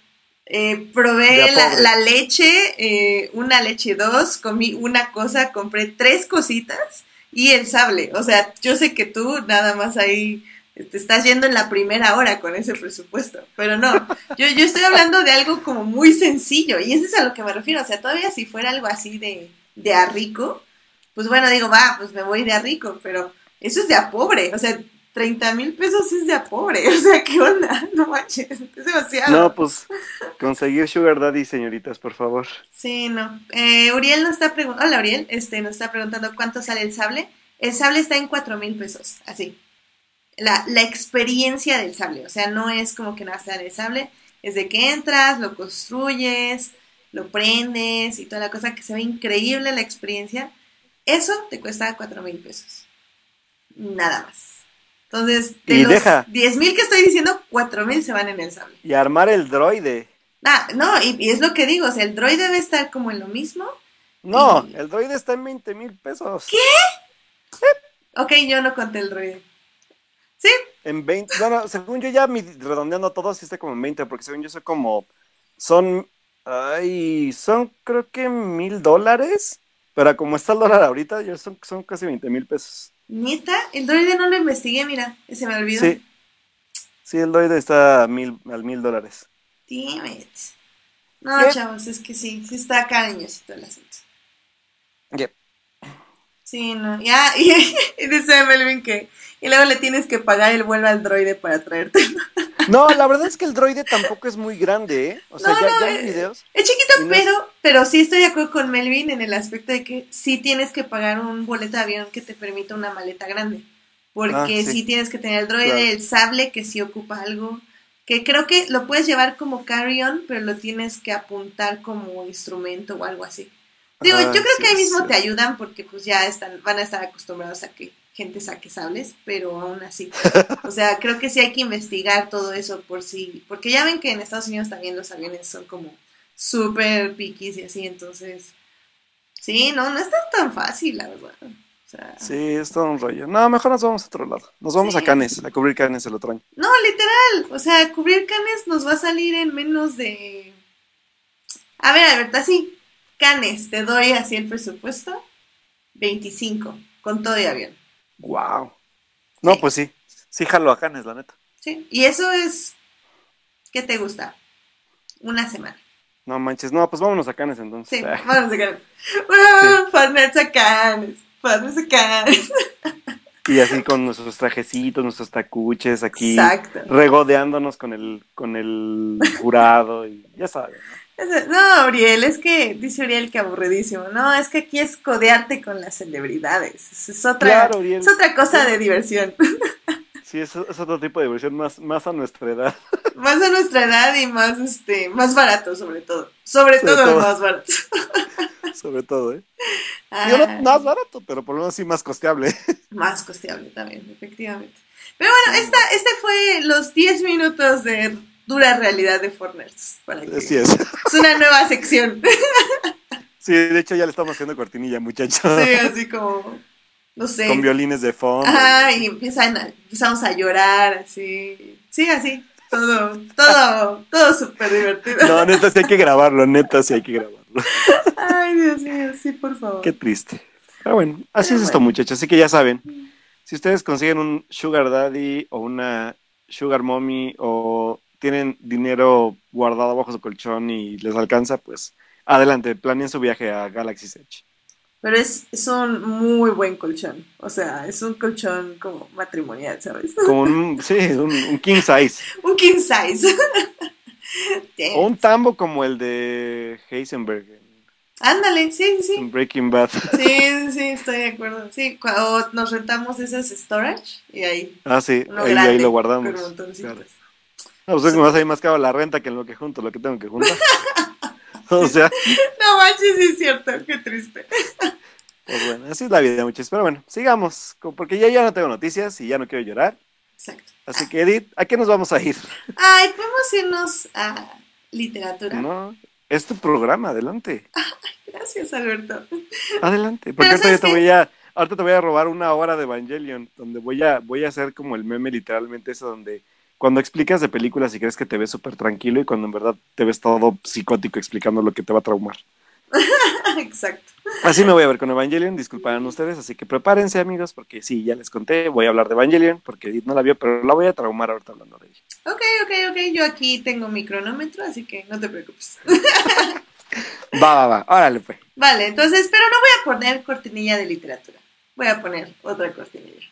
Eh, probé la leche, eh, una leche dos, comí una cosa, compré tres cositas y el sable. O sea, yo sé que tú nada más ahí te estás yendo en la primera hora con ese presupuesto. Pero no, yo, yo estoy hablando de algo como muy sencillo y eso es a lo que me refiero. O sea, todavía si fuera algo así de, de a rico, pues bueno, digo, va, pues me voy de a rico, pero eso es de a pobre. O sea, 30 mil pesos es de a pobre. O sea, ¿qué onda? No manches, es demasiado. No, pues conseguir Sugar Daddy, señoritas, por favor. Sí, no. Eh, Uriel nos está preguntando, hola Uriel, este, nos está preguntando cuánto sale el sable. El sable está en 4 mil pesos, así. La, la experiencia del sable, o sea, no es como que sea el sable, es de que entras, lo construyes, lo prendes y toda la cosa, que se ve increíble la experiencia. Eso te cuesta 4 mil pesos. Nada más. Entonces, de Y los deja. 10 mil que estoy diciendo, 4 mil se van en el sable. Y armar el droide. Ah, no, y, y es lo que digo, o sea, el droid debe estar como en lo mismo. No, Y- el droide está en 20 mil pesos. Ok, yo no conté el droid. Sí, En 20, bueno, según yo ya mi, redondeando todo, sí está como en 20, porque según yo soy como, son, ay, son creo que mil dólares, pero como está el dólar ahorita, ya son, son casi 20 mil pesos. neta, el droide no lo investigué, mira, se me olvidó. Sí, sí, el droide está a mil, al mil dólares. Damn it. No, ¿Qué? chavos, es que sí, sí está cariñosito el asunto. Yep. Sí, no, ya, y dice Melvin que, y luego le tienes que pagar el vuelo al droide para traerte. No, la verdad es que el droide tampoco es muy grande, ¿eh? O sea, No, ya, no, ya hay eh, videos. Es chiquito, es- pero, pero sí estoy de acuerdo con Melvin en el aspecto de que sí tienes que pagar un boleto de avión que te permita una maleta grande. Porque Ah, sí. sí. tienes que tener el droide, Claro. el sable que sí ocupa algo. Que creo que lo puedes llevar como carry-on, pero lo tienes que apuntar como instrumento o algo así. Digo, Ah, yo creo sí, que ahí mismo sí. te ayudan porque pues ya están, van a estar acostumbrados a que gente saque sables, pero aún así. O sea, creo que sí hay que investigar todo eso por sí, porque ya ven que en Estados Unidos también los aviones son como súper piquis y así, entonces, sí, no, no está tan fácil, la verdad. O sea, Sí, es todo un rollo. No, mejor nos vamos a otro lado. Nos vamos Sí. a Canes, a cubrir Canes el otro año. no, literal, o sea, cubrir canes nos va a salir en menos de... A ver, Alberto, así, canes, te doy así el presupuesto, 25, con todo y avión. Wow. No, Sí. pues sí. Sí, jalo a Canes, la neta. Sí, y eso es, ¿qué te gusta? Una semana. No manches. No, pues vámonos a Canes entonces. Sí, Ah, vamos a. ¡Uh! Partners a canes, partners a canes. Y así con nuestros trajecitos, nuestros tacuches aquí. Exacto. Regodeándonos con el, con el jurado. Y ya saben. ¿no? No, Uriel, es que, dice Uriel que aburridísimo. No, es que aquí es codearte con las celebridades. Es, otra, Claro, es otra cosa de diversión. Sí, es, es otro tipo de diversión más, más a nuestra edad. más a nuestra edad y más, este, más barato, sobre todo. Sobre, Sobre todo, todo. más barato. Sobre todo, ¿eh? Ah, no más barato, pero por lo menos sí más costeable. más costeable también, efectivamente. Pero bueno, esta, este fue los 10 minutos de dura realidad de Forners. Para que- Así es. Es una nueva sección. Sí, de hecho ya le estamos haciendo cortinilla, muchachos. Sí, así como, no sé. Con violines de fondo. Ajá, y empiezan a- empezamos a llorar, así. Sí, así. Todo, todo, todo súper divertido. No, neta, sí hay que grabarlo, neta, sí hay que grabarlo. Ay, Dios mío, sí, por favor. Qué triste. Pero bueno, así Pero es esto, muchachos. Así que ya saben, si ustedes consiguen un Sugar Daddy o una Sugar Mommy o tienen dinero guardado bajo su colchón y les alcanza, pues adelante, planeen su viaje a Galaxy's Edge. Pero es, es un muy buen colchón. O sea, es un colchón como matrimonial, ¿sabes? Como un, sí, un, un king size. Un king size. O un tambo como el de Heisenberg en- Ándale, sí, sí, en Breaking Bad. Sí, sí, estoy de acuerdo. Sí, cuando nos rentamos esas storage y ahí. Ah, sí, ahí, ahí lo guardamos. con. No, pues es que me va a salir más caro la renta que en lo que junto, lo que tengo que juntar. o sea, No manches, sí es cierto, qué triste. pues bueno, así es la vida, muchachos. Pero bueno, sigamos, porque ya, ya no tengo noticias y ya no quiero llorar. Exacto. Así que, Edith, ¿a qué nos vamos a ir? Ay, podemos irnos a literatura. No, es tu programa, adelante. Gracias, Alberto. Adelante. Porque ahorita ya ¿sabes te voy a, ahorita te voy a robar una hora de Evangelion, donde voy a, voy a hacer como el meme literalmente eso donde cuando explicas de películas y crees que te ves súper tranquilo y cuando en verdad te ves todo psicótico explicando lo que te va a traumar. Exacto. Así me voy a ver con Evangelion, disculparán ustedes, así que prepárense amigos, porque sí, ya les conté, voy a hablar de Evangelion, porque Edith no la vio, pero la voy a traumar ahorita hablando de ella. Ok, ok, ok. Yo aquí tengo mi cronómetro, así que no te preocupes. Va, va, va, órale pues. Vale, entonces, pero no voy a poner cortinilla de literatura. Voy a poner otra cortinilla.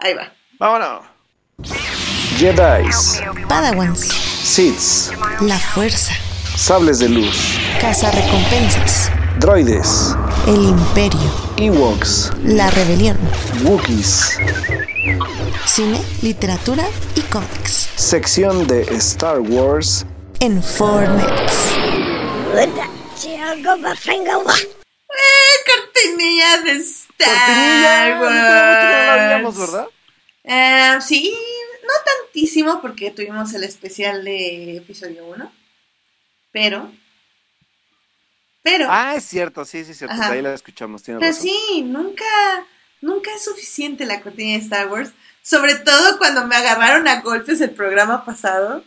Ahí va. Vámonos. Jedis, Padawans. Siths, La fuerza. Sables de Luz, recompensas Droides, El imperio. Ewoks, La rebelión. Wookiees, Cine, literatura y cómics. sección de Star Wars, En Fortnite. ¡Eh, cortinilla de Star Cortinilla, Wars! ¿verdad? Eh, sí, no tantísimo porque tuvimos el especial de episodio 1. Pero. Pero. Ah, es cierto, sí, sí, es cierto, Ajá. ahí la escuchamos, tiene pero razón. sí, nunca. Nunca es suficiente la cortinilla de Star Wars. Sobre todo cuando me agarraron a golpes el programa pasado.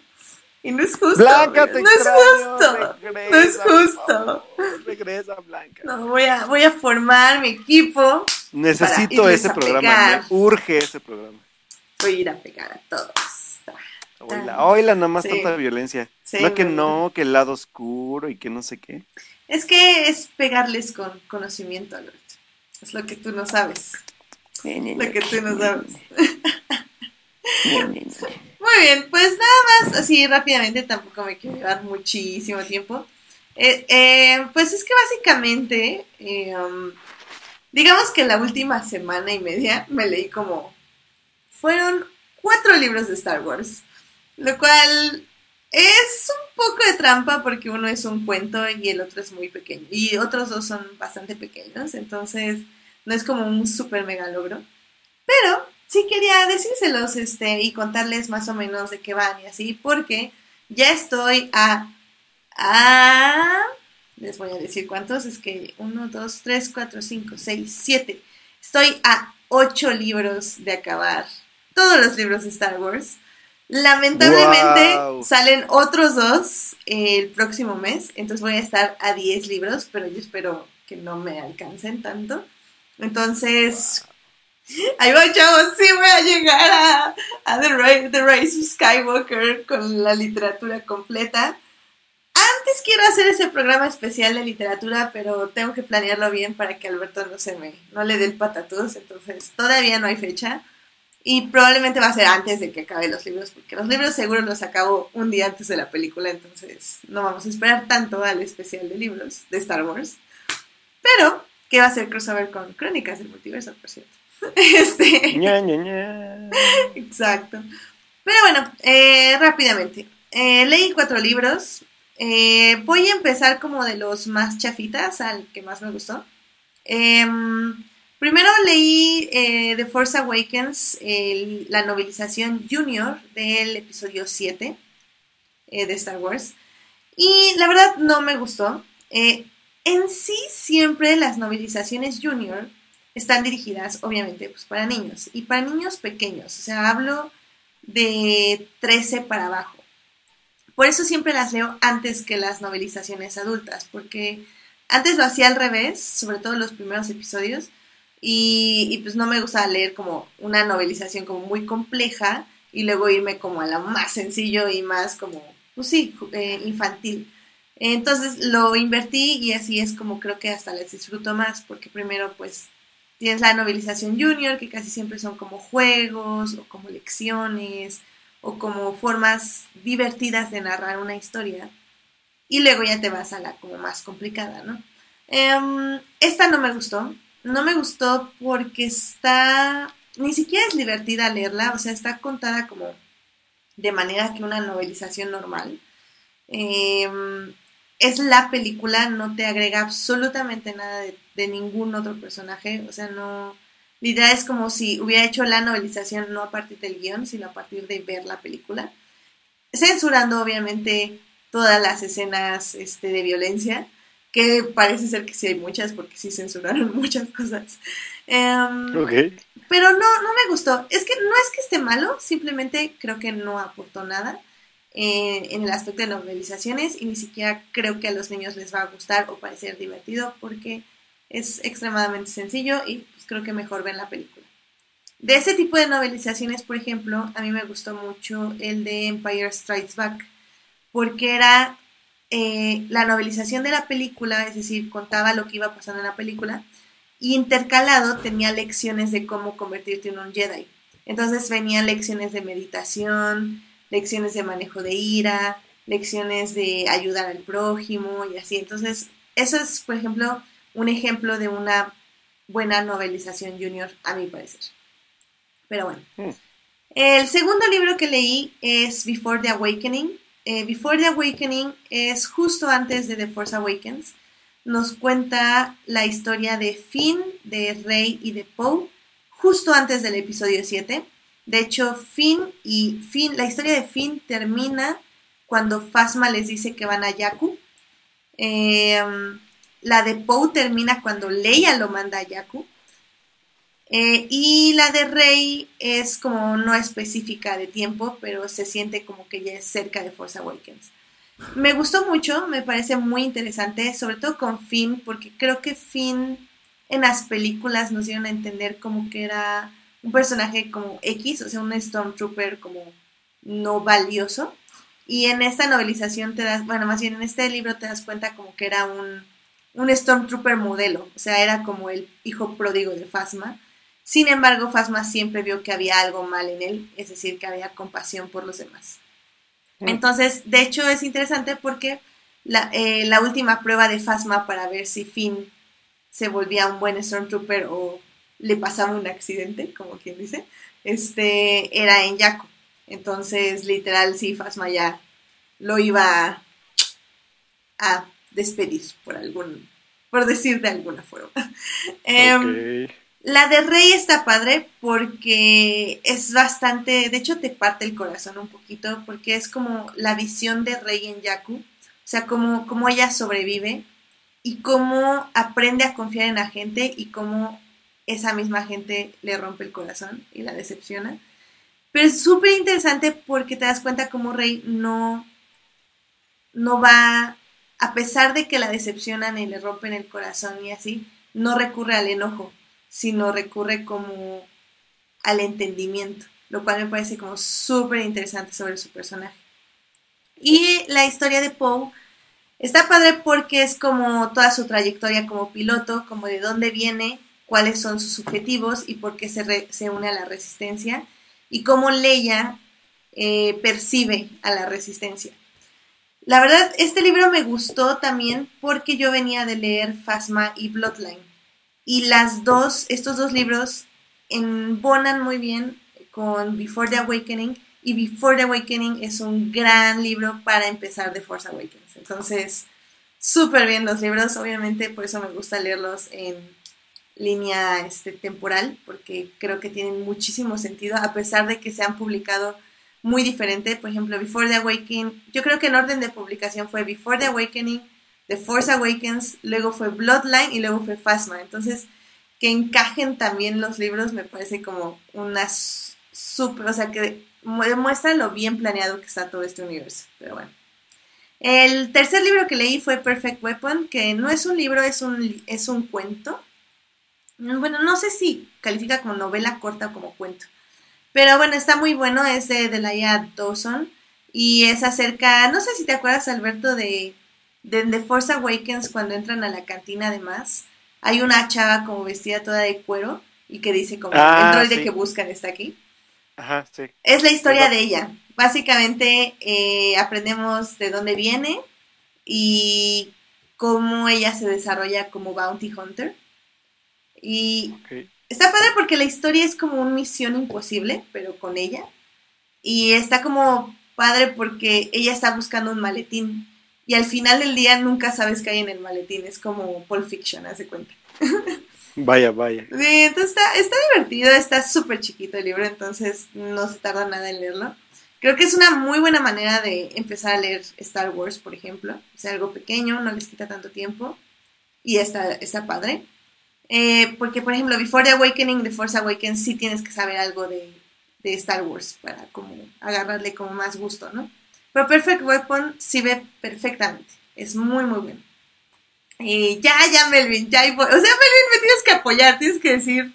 Y no es justo. Blanca, te no es justo. regresa, no es justo. favor, regresa, Blanca. No, voy a, voy a formar mi equipo. Necesito ese programa, me urge ese programa. Voy a ir a pegar a todos. Oila, oila, nada más Sí. tanta violencia. Sí, no que no, que el lado oscuro y que no sé qué. Es que es pegarles con conocimiento, Alberto. Es lo que tú no sabes. Lo que tú no sabes. Muy bien, pues nada más, así rápidamente, tampoco me quiero llevar muchísimo tiempo. Eh, eh, pues es que básicamente, eh, um, digamos que la última semana y media me leí como, fueron cuatro libros de Star Wars, lo cual es un poco de trampa porque uno es un cuento y el otro es muy pequeño, y otros dos son bastante pequeños, entonces no es como un super mega logro. Pero sí quería decírselos este, y contarles más o menos de qué van y así, porque ya estoy a. a les voy a decir cuántos, es que 1, 2, 3, 4, 5, 6, 7. Estoy a 8 libros de acabar todos los libros de Star Wars. Lamentablemente salen otros dos el próximo mes, entonces voy a estar a 10 libros, pero yo espero que no me alcancen tanto. Entonces, ahí va, chavos, sí voy a llegar a, a The, Rise, The Rise of Skywalker con la literatura completa. Antes quiero hacer ese programa especial de literatura, pero tengo que planearlo bien para que Alberto no se me, no le dé el patatús, entonces todavía no hay fecha. Y probablemente va a ser antes de que acabe los libros, porque los libros seguro los acabo un día antes de la película, entonces no vamos a esperar tanto al especial de libros de Star Wars. Pero, que va a ser crossover con Crónicas del Multiverso, por cierto. Este, Ña, Ña, Ña. exacto. Pero bueno, eh, rápidamente. Eh, leí cuatro libros. Eh, voy a empezar como de los más chafitas al que más me gustó. Em, primero leí eh, The Force Awakens, el- la novelización junior del episodio 7 eh, de Star Wars. Y la verdad no me gustó. Eh, en sí siempre las novelizaciones junior están dirigidas obviamente pues, para niños y para niños pequeños. O sea, hablo de 13 para abajo. Por eso siempre las leo antes que las novelizaciones adultas, porque antes lo hacía al revés, sobre todo los primeros episodios, y, pues no me gustaba leer como una novelización como muy compleja y luego irme como a la más sencillo y más como, pues sí, eh, infantil. Entonces lo invertí y así es como creo que hasta les disfruto más, porque primero pues tienes la novelización junior, que casi siempre son como juegos o como lecciones o como formas divertidas de narrar una historia. Y luego ya te vas a la como más complicada, ¿no? Em, esta no me gustó. No me gustó porque está... Ni siquiera es divertida leerla, o sea, está contada como de manera que una novelización normal. Em, es la película, no te agrega absolutamente nada de, de ningún otro personaje, o sea, no... La idea es como si hubiera hecho la novelización no a partir del guion, sino a partir de ver la película. Censurando, obviamente, todas las escenas este, de violencia, que parece ser que sí hay muchas, porque sí censuraron muchas cosas. Em, pero no, no me gustó. Es que no es que esté malo, simplemente creo que no aportó nada. eh, en el aspecto de novelizaciones y ni siquiera creo que a los niños les va a gustar o parecer divertido porque es extremadamente sencillo y pues creo que mejor ven la película. De ese tipo de novelizaciones, por ejemplo, a mí me gustó mucho el de Empire Strikes Back, porque era eh, la novelización de la película, es decir, contaba lo que iba pasando en la película, y intercalado tenía lecciones de cómo convertirte en un Jedi. Entonces venían lecciones de meditación, lecciones de manejo de ira, lecciones de ayudar al prójimo y así. Entonces, eso es, por ejemplo, un ejemplo de una buena novelización junior, a mi parecer. Pero bueno. Mm. El segundo libro que leí es Before the Awakening. Eh, Before the Awakening es justo antes de The Force Awakens. Nos cuenta la historia de Finn, de Rey y de Poe, justo antes del episodio 7. De hecho, Finn y Finn, la historia de Finn termina cuando Phasma les dice que van a Yaku. Eh, la de Poe termina cuando Leia lo manda a Yaku. Eh, y la de Rey es como no específica de tiempo, pero se siente como que ya es cerca de Force Awakens. Me gustó mucho, me parece muy interesante, sobre todo con Finn, porque creo que Finn en las películas nos dieron a entender como que era un personaje como X, o sea, un Stormtrooper como no valioso. Y en esta novelización te das, bueno, más bien en este libro te das cuenta como que era un, un Stormtrooper modelo, o sea, era como el hijo pródigo de Phasma. Sin embargo, Phasma siempre vio que había algo mal en él, es decir, que había compasión por los demás. Mm. Entonces, de hecho, es interesante porque la, eh, la última prueba de Phasma para ver si Finn se volvía un buen Stormtrooper o le pasaba un accidente, como quien dice, este, era en Yaku. Entonces, literal, sí, Phasma ya lo iba a, a despedir por algún, por decir de alguna forma. Em. La de Rey está padre porque es bastante, de hecho te parte el corazón un poquito porque es como la visión de Rey en Yaku, o sea, como, como ella sobrevive y cómo aprende a confiar en la gente y cómo esa misma gente le rompe el corazón y la decepciona. Pero es súper interesante porque te das cuenta cómo Rey no, no va, a pesar de que la decepcionan y le rompen el corazón y así, no recurre al enojo, sino recurre como al entendimiento, lo cual me parece como súper interesante sobre su personaje. Y la historia de Poe está padre porque es como toda su trayectoria como piloto, como de dónde viene, cuáles son sus objetivos y por qué se, se une a la resistencia y cómo Leia eh, percibe a la resistencia. La verdad, este libro me gustó también porque yo venía de leer Phasma y Bloodline. Y las dos, estos dos libros embonan muy bien con Before the Awakening. Y Before the Awakening es un gran libro para empezar de Force Awakens. Entonces, súper bien los libros. Obviamente, por eso me gusta leerlos en línea este, temporal, porque creo que tienen muchísimo sentido, a pesar de que se han publicado muy diferente. Por ejemplo, Before the Awakening, yo creo que en orden de publicación fue Before the Awakening, The Force Awakens, luego fue Bloodline y luego fue Phasma. Entonces, que encajen también los libros me parece como una super, o sea, que demuestra lo bien planeado que está todo este universo. Pero bueno. El tercer libro que leí fue Perfect Weapon, que no es un libro, es un, es un cuento. Bueno, no sé si califica como novela corta o como cuento. Pero bueno, está muy bueno, es de Delia Dawson. Y es acerca, no sé si te acuerdas, Alberto, de, de The Force Awakens cuando entran a la cantina además. Hay una chava como vestida toda de cuero y que dice como Ah, el droide sí. que buscan está aquí. Ajá, sí. Es la historia de ella. Básicamente eh, aprendemos de dónde viene y cómo ella se desarrolla como bounty hunter. Y está padre porque la historia es como una misión imposible, pero con ella. Y está como padre porque ella está buscando un maletín. Y al final del día nunca sabes qué hay en el maletín. Es como Pulp Fiction, haz de cuenta. Vaya, vaya. Sí, entonces está, está divertido, está súper chiquito el libro, entonces no se tarda nada en leerlo. Creo que es una muy buena manera de empezar a leer Star Wars, por ejemplo. O sea, algo pequeño, no les quita tanto tiempo. Y está, está padre. Eh, porque, por ejemplo, Before the Awakening, The Force Awakens, sí tienes que saber algo de, de Star Wars para como agarrarle como más gusto, ¿no? Pero Perfect Weapon sí ve perfectamente. Es muy, muy bueno. Y ya, ya, Melvin, ya. O sea, Melvin, me tienes que apoyar, tienes que decir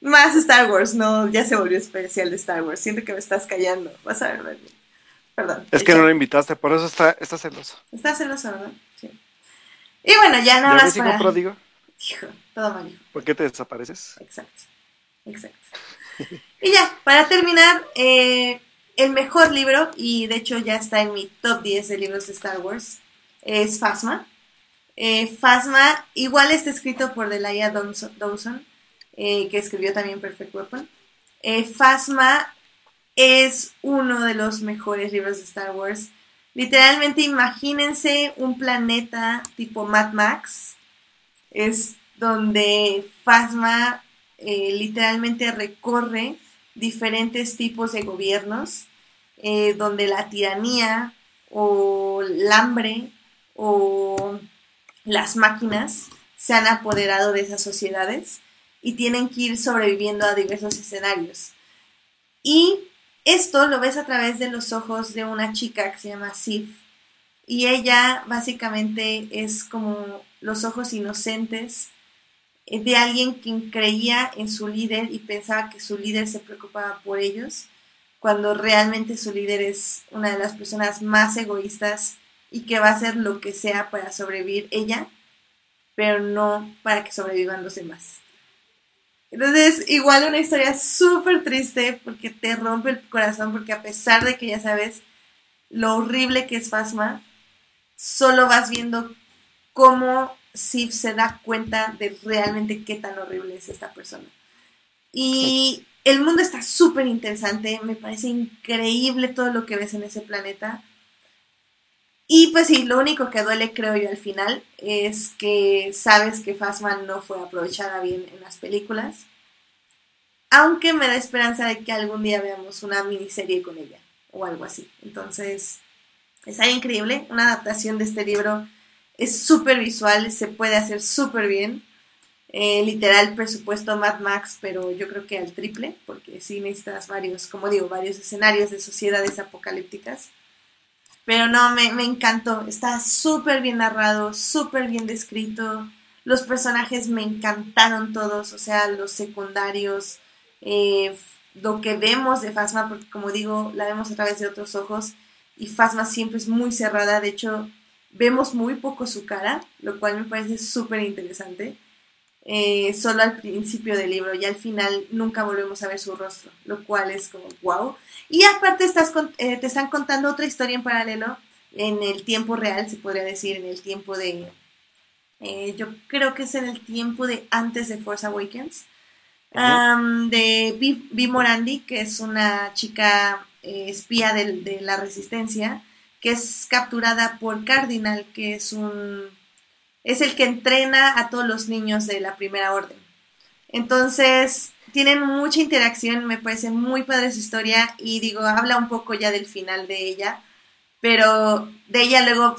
más Star Wars. No, ya se volvió especial de Star Wars. Siento que me estás callando. Vas a ver, Melvin. Perdón. Es que no lo invitaste, por eso está, está celoso. Estás celoso, ¿verdad? Sí. Y bueno, ya nada ¿Ya más ves, hijo para... pródigo? Hijo, todo mal, hijo. ¿Por qué te desapareces? Exacto, exacto. Y ya, para terminar, eh, el mejor libro, y de hecho ya está en mi top 10 de libros de Star Wars, es Phasma. Eh, Phasma igual está escrito por Delia Dawson, eh, que escribió también Perfect Weapon. Eh, Phasma es uno de los mejores libros de Star Wars. Literalmente imagínense un planeta tipo Mad Max. Es donde Phasma eh, literalmente recorre diferentes tipos de gobiernos, eh, donde la tiranía o el hambre o las máquinas se han apoderado de esas sociedades y tienen que ir sobreviviendo a diversos escenarios. Y esto lo ves a través de los ojos de una chica que se llama Sif. Y ella básicamente es como los ojos inocentes eh, de alguien quien creía en su líder y pensaba que su líder se preocupaba por ellos, cuando realmente su líder es una de las personas más egoístas y que va a hacer lo que sea para sobrevivir ella, pero no para que sobrevivan los demás. Entonces, igual una historia súper triste porque te rompe el corazón porque a pesar de que ya sabes lo horrible que es Fasma, solo vas viendo cómo Sif se da cuenta de realmente qué tan horrible es esta persona. Y el mundo está súper interesante, me parece increíble todo lo que ves en ese planeta. Y pues sí, lo único que duele, creo yo, al final es que sabes que Fasma no fue aprovechada bien en las películas. Aunque me da esperanza de que algún día veamos una miniserie con ella o algo así. Entonces, está increíble. Una adaptación de este libro es súper visual, se puede hacer súper bien. Eh, literal presupuesto Mad Max, pero yo creo que al triple, porque sí necesitas varios, como digo, varios escenarios de sociedades apocalípticas. Pero no, me, me encantó. Está súper bien narrado, súper bien descrito. Los personajes me encantaron todos, o sea, los secundarios, eh, lo que vemos de Fasma, porque como digo, la vemos a través de otros ojos y Fasma siempre es muy cerrada, de hecho, vemos muy poco su cara, lo cual me parece súper interesante. Eh, solo al principio del libro y al final nunca volvemos a ver su rostro, lo cual es como wow. Y aparte estás con- eh, te están contando otra historia en paralelo en el tiempo real, se podría decir, en el tiempo de... eh, yo creo que es en el tiempo de antes de Force Awakens. de Vi Morandi, que es una chica eh, espía del- de, la resistencia, que es capturada por Cardinal, que es un es el que entrena a todos los niños de la primera orden. Entonces, tienen mucha interacción, me parece muy padre su historia y digo, habla un poco ya del final de ella, pero de ella luego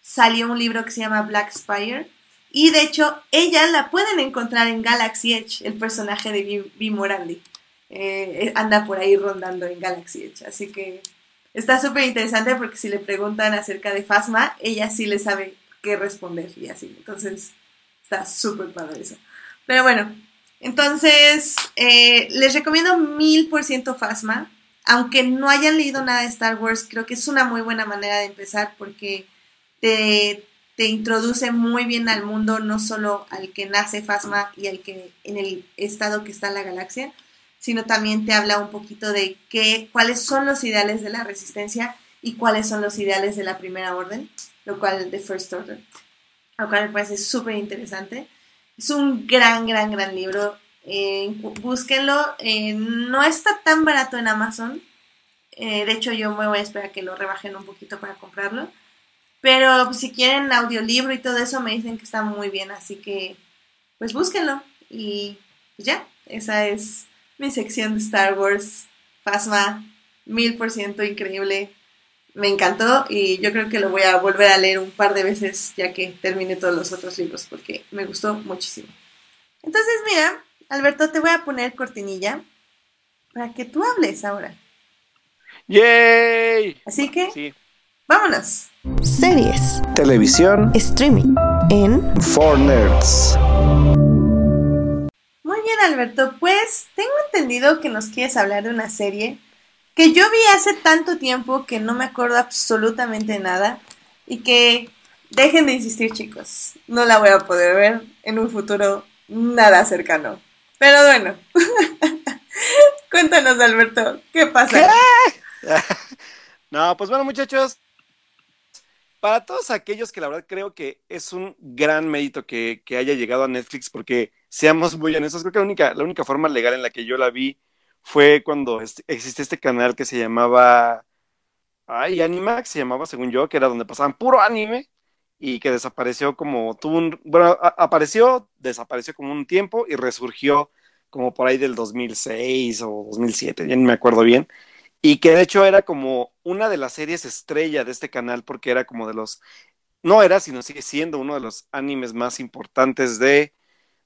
salió un libro que se llama Black Spire y de hecho ella la pueden encontrar en Galaxy Edge, el personaje de Vi Morandi. Eh, anda por ahí rondando en Galaxy Edge, así que está súper interesante porque si le preguntan acerca de Fasma, ella sí le sabe qué responder y así. Entonces, está súper padre eso. Pero bueno, entonces, eh, les recomiendo mil por ciento Fasma. Aunque no hayan leído nada de Star Wars, creo que es una muy buena manera de empezar porque te, te introduce muy bien al mundo, no solo al que nace Fasma y al que en el estado que está en la galaxia, sino también te habla un poquito de qué, cuáles son los ideales de la resistencia y cuáles son los ideales de la primera orden lo cual de First Order, lo cual me parece súper interesante. Es un gran, gran, gran libro. Eh, búsquenlo. Eh, no está tan barato en Amazon. Eh, de hecho, yo me voy a esperar a que lo rebajen un poquito para comprarlo. Pero pues, si quieren audiolibro y todo eso, me dicen que está muy bien. Así que, pues búsquenlo. Y ya, esa es mi sección de Star Wars. Fasma, mil por ciento increíble me encantó y yo creo que lo voy a volver a leer un par de veces ya que termine todos los otros libros porque me gustó muchísimo. Entonces, mira, Alberto, te voy a poner cortinilla para que tú hables ahora. ¡Yay! Así que, Sí, Vámonos. Series, Televisión streaming en for Nerds. Muy bien, Alberto. Pues tengo entendido que nos quieres hablar de una serie que yo vi hace tanto tiempo que no me acuerdo absolutamente nada y que dejen de insistir, chicos. No la voy a poder ver en un futuro nada cercano. Pero bueno, cuéntanos, Alberto, ¿qué pasa? no, pues bueno, muchachos, para todos aquellos que la verdad creo que es un gran mérito que, que haya llegado a Netflix, porque seamos muy honestos, creo que la única, la única forma legal en la que yo la vi fue cuando existe este canal que se llamaba, ay, Animax, se llamaba según yo, que era donde pasaban puro anime y que desapareció como, tuvo un, bueno, apareció, desapareció como un tiempo y resurgió como por ahí del 2006 o 2007, ya no me acuerdo bien, y que de hecho era como una de las series estrella de este canal porque era como de los, no era, sino sigue siendo uno de los animes más importantes de,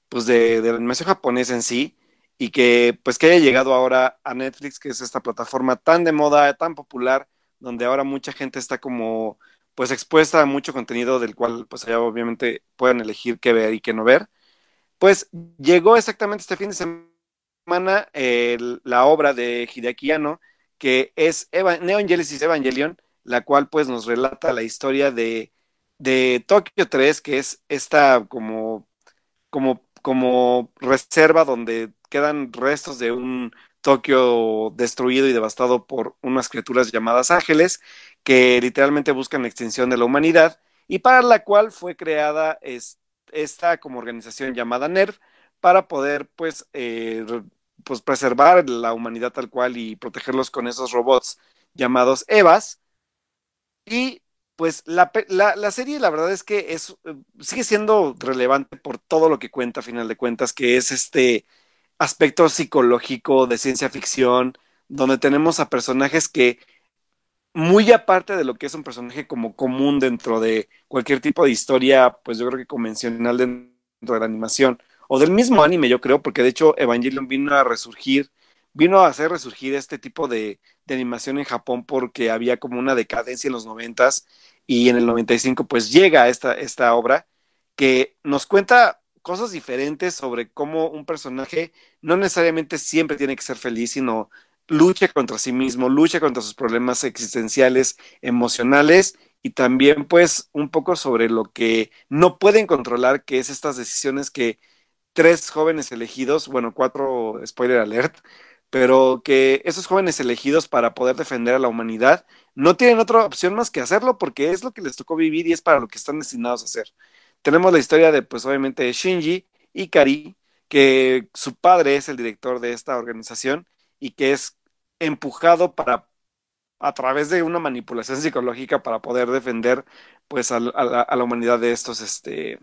pues de, de la animación japonesa en sí, y que pues que haya llegado ahora a Netflix, que es esta plataforma tan de moda, tan popular, donde ahora mucha gente está como pues expuesta a mucho contenido del cual pues allá obviamente pueden elegir qué ver y qué no ver. Pues llegó exactamente este fin de semana la obra de Hideaki Anno, que es Eva- Neon Evangelion, la cual pues nos relata la historia de, de Tokio 3, que es esta como, como, como reserva donde quedan restos de un Tokio destruido y devastado por unas criaturas llamadas ángeles, que literalmente buscan la extinción de la humanidad, y para la cual fue creada es- esta como organización llamada NERV, para poder pues, eh, pues preservar la humanidad tal cual y protegerlos con esos robots llamados Evas. Y pues la, la, la serie la verdad es que es, eh, sigue siendo relevante por todo lo que cuenta a final de cuentas, que es este aspecto psicológico de ciencia ficción, donde tenemos a personajes que muy aparte de lo que es un personaje como común dentro de cualquier tipo de historia, pues yo creo que convencional dentro de la animación, o del mismo anime, yo creo, porque de hecho Evangelion vino a resurgir, vino a hacer resurgir este tipo de, de animación en Japón porque había como una decadencia en los noventas y en el 95 pues llega esta, esta obra que nos cuenta cosas diferentes sobre cómo un personaje no necesariamente siempre tiene que ser feliz, sino lucha contra sí mismo, lucha contra sus problemas existenciales, emocionales y también pues un poco sobre lo que no pueden controlar, que es estas decisiones que tres jóvenes elegidos, bueno, cuatro, spoiler alert, pero que esos jóvenes elegidos para poder defender a la humanidad no tienen otra opción más que hacerlo porque es lo que les tocó vivir y es para lo que están destinados a hacer. Tenemos la historia de, pues obviamente, Shinji y Kari, que su padre es el director de esta organización y que es empujado para a través de una manipulación psicológica para poder defender pues a, a a la humanidad de estos este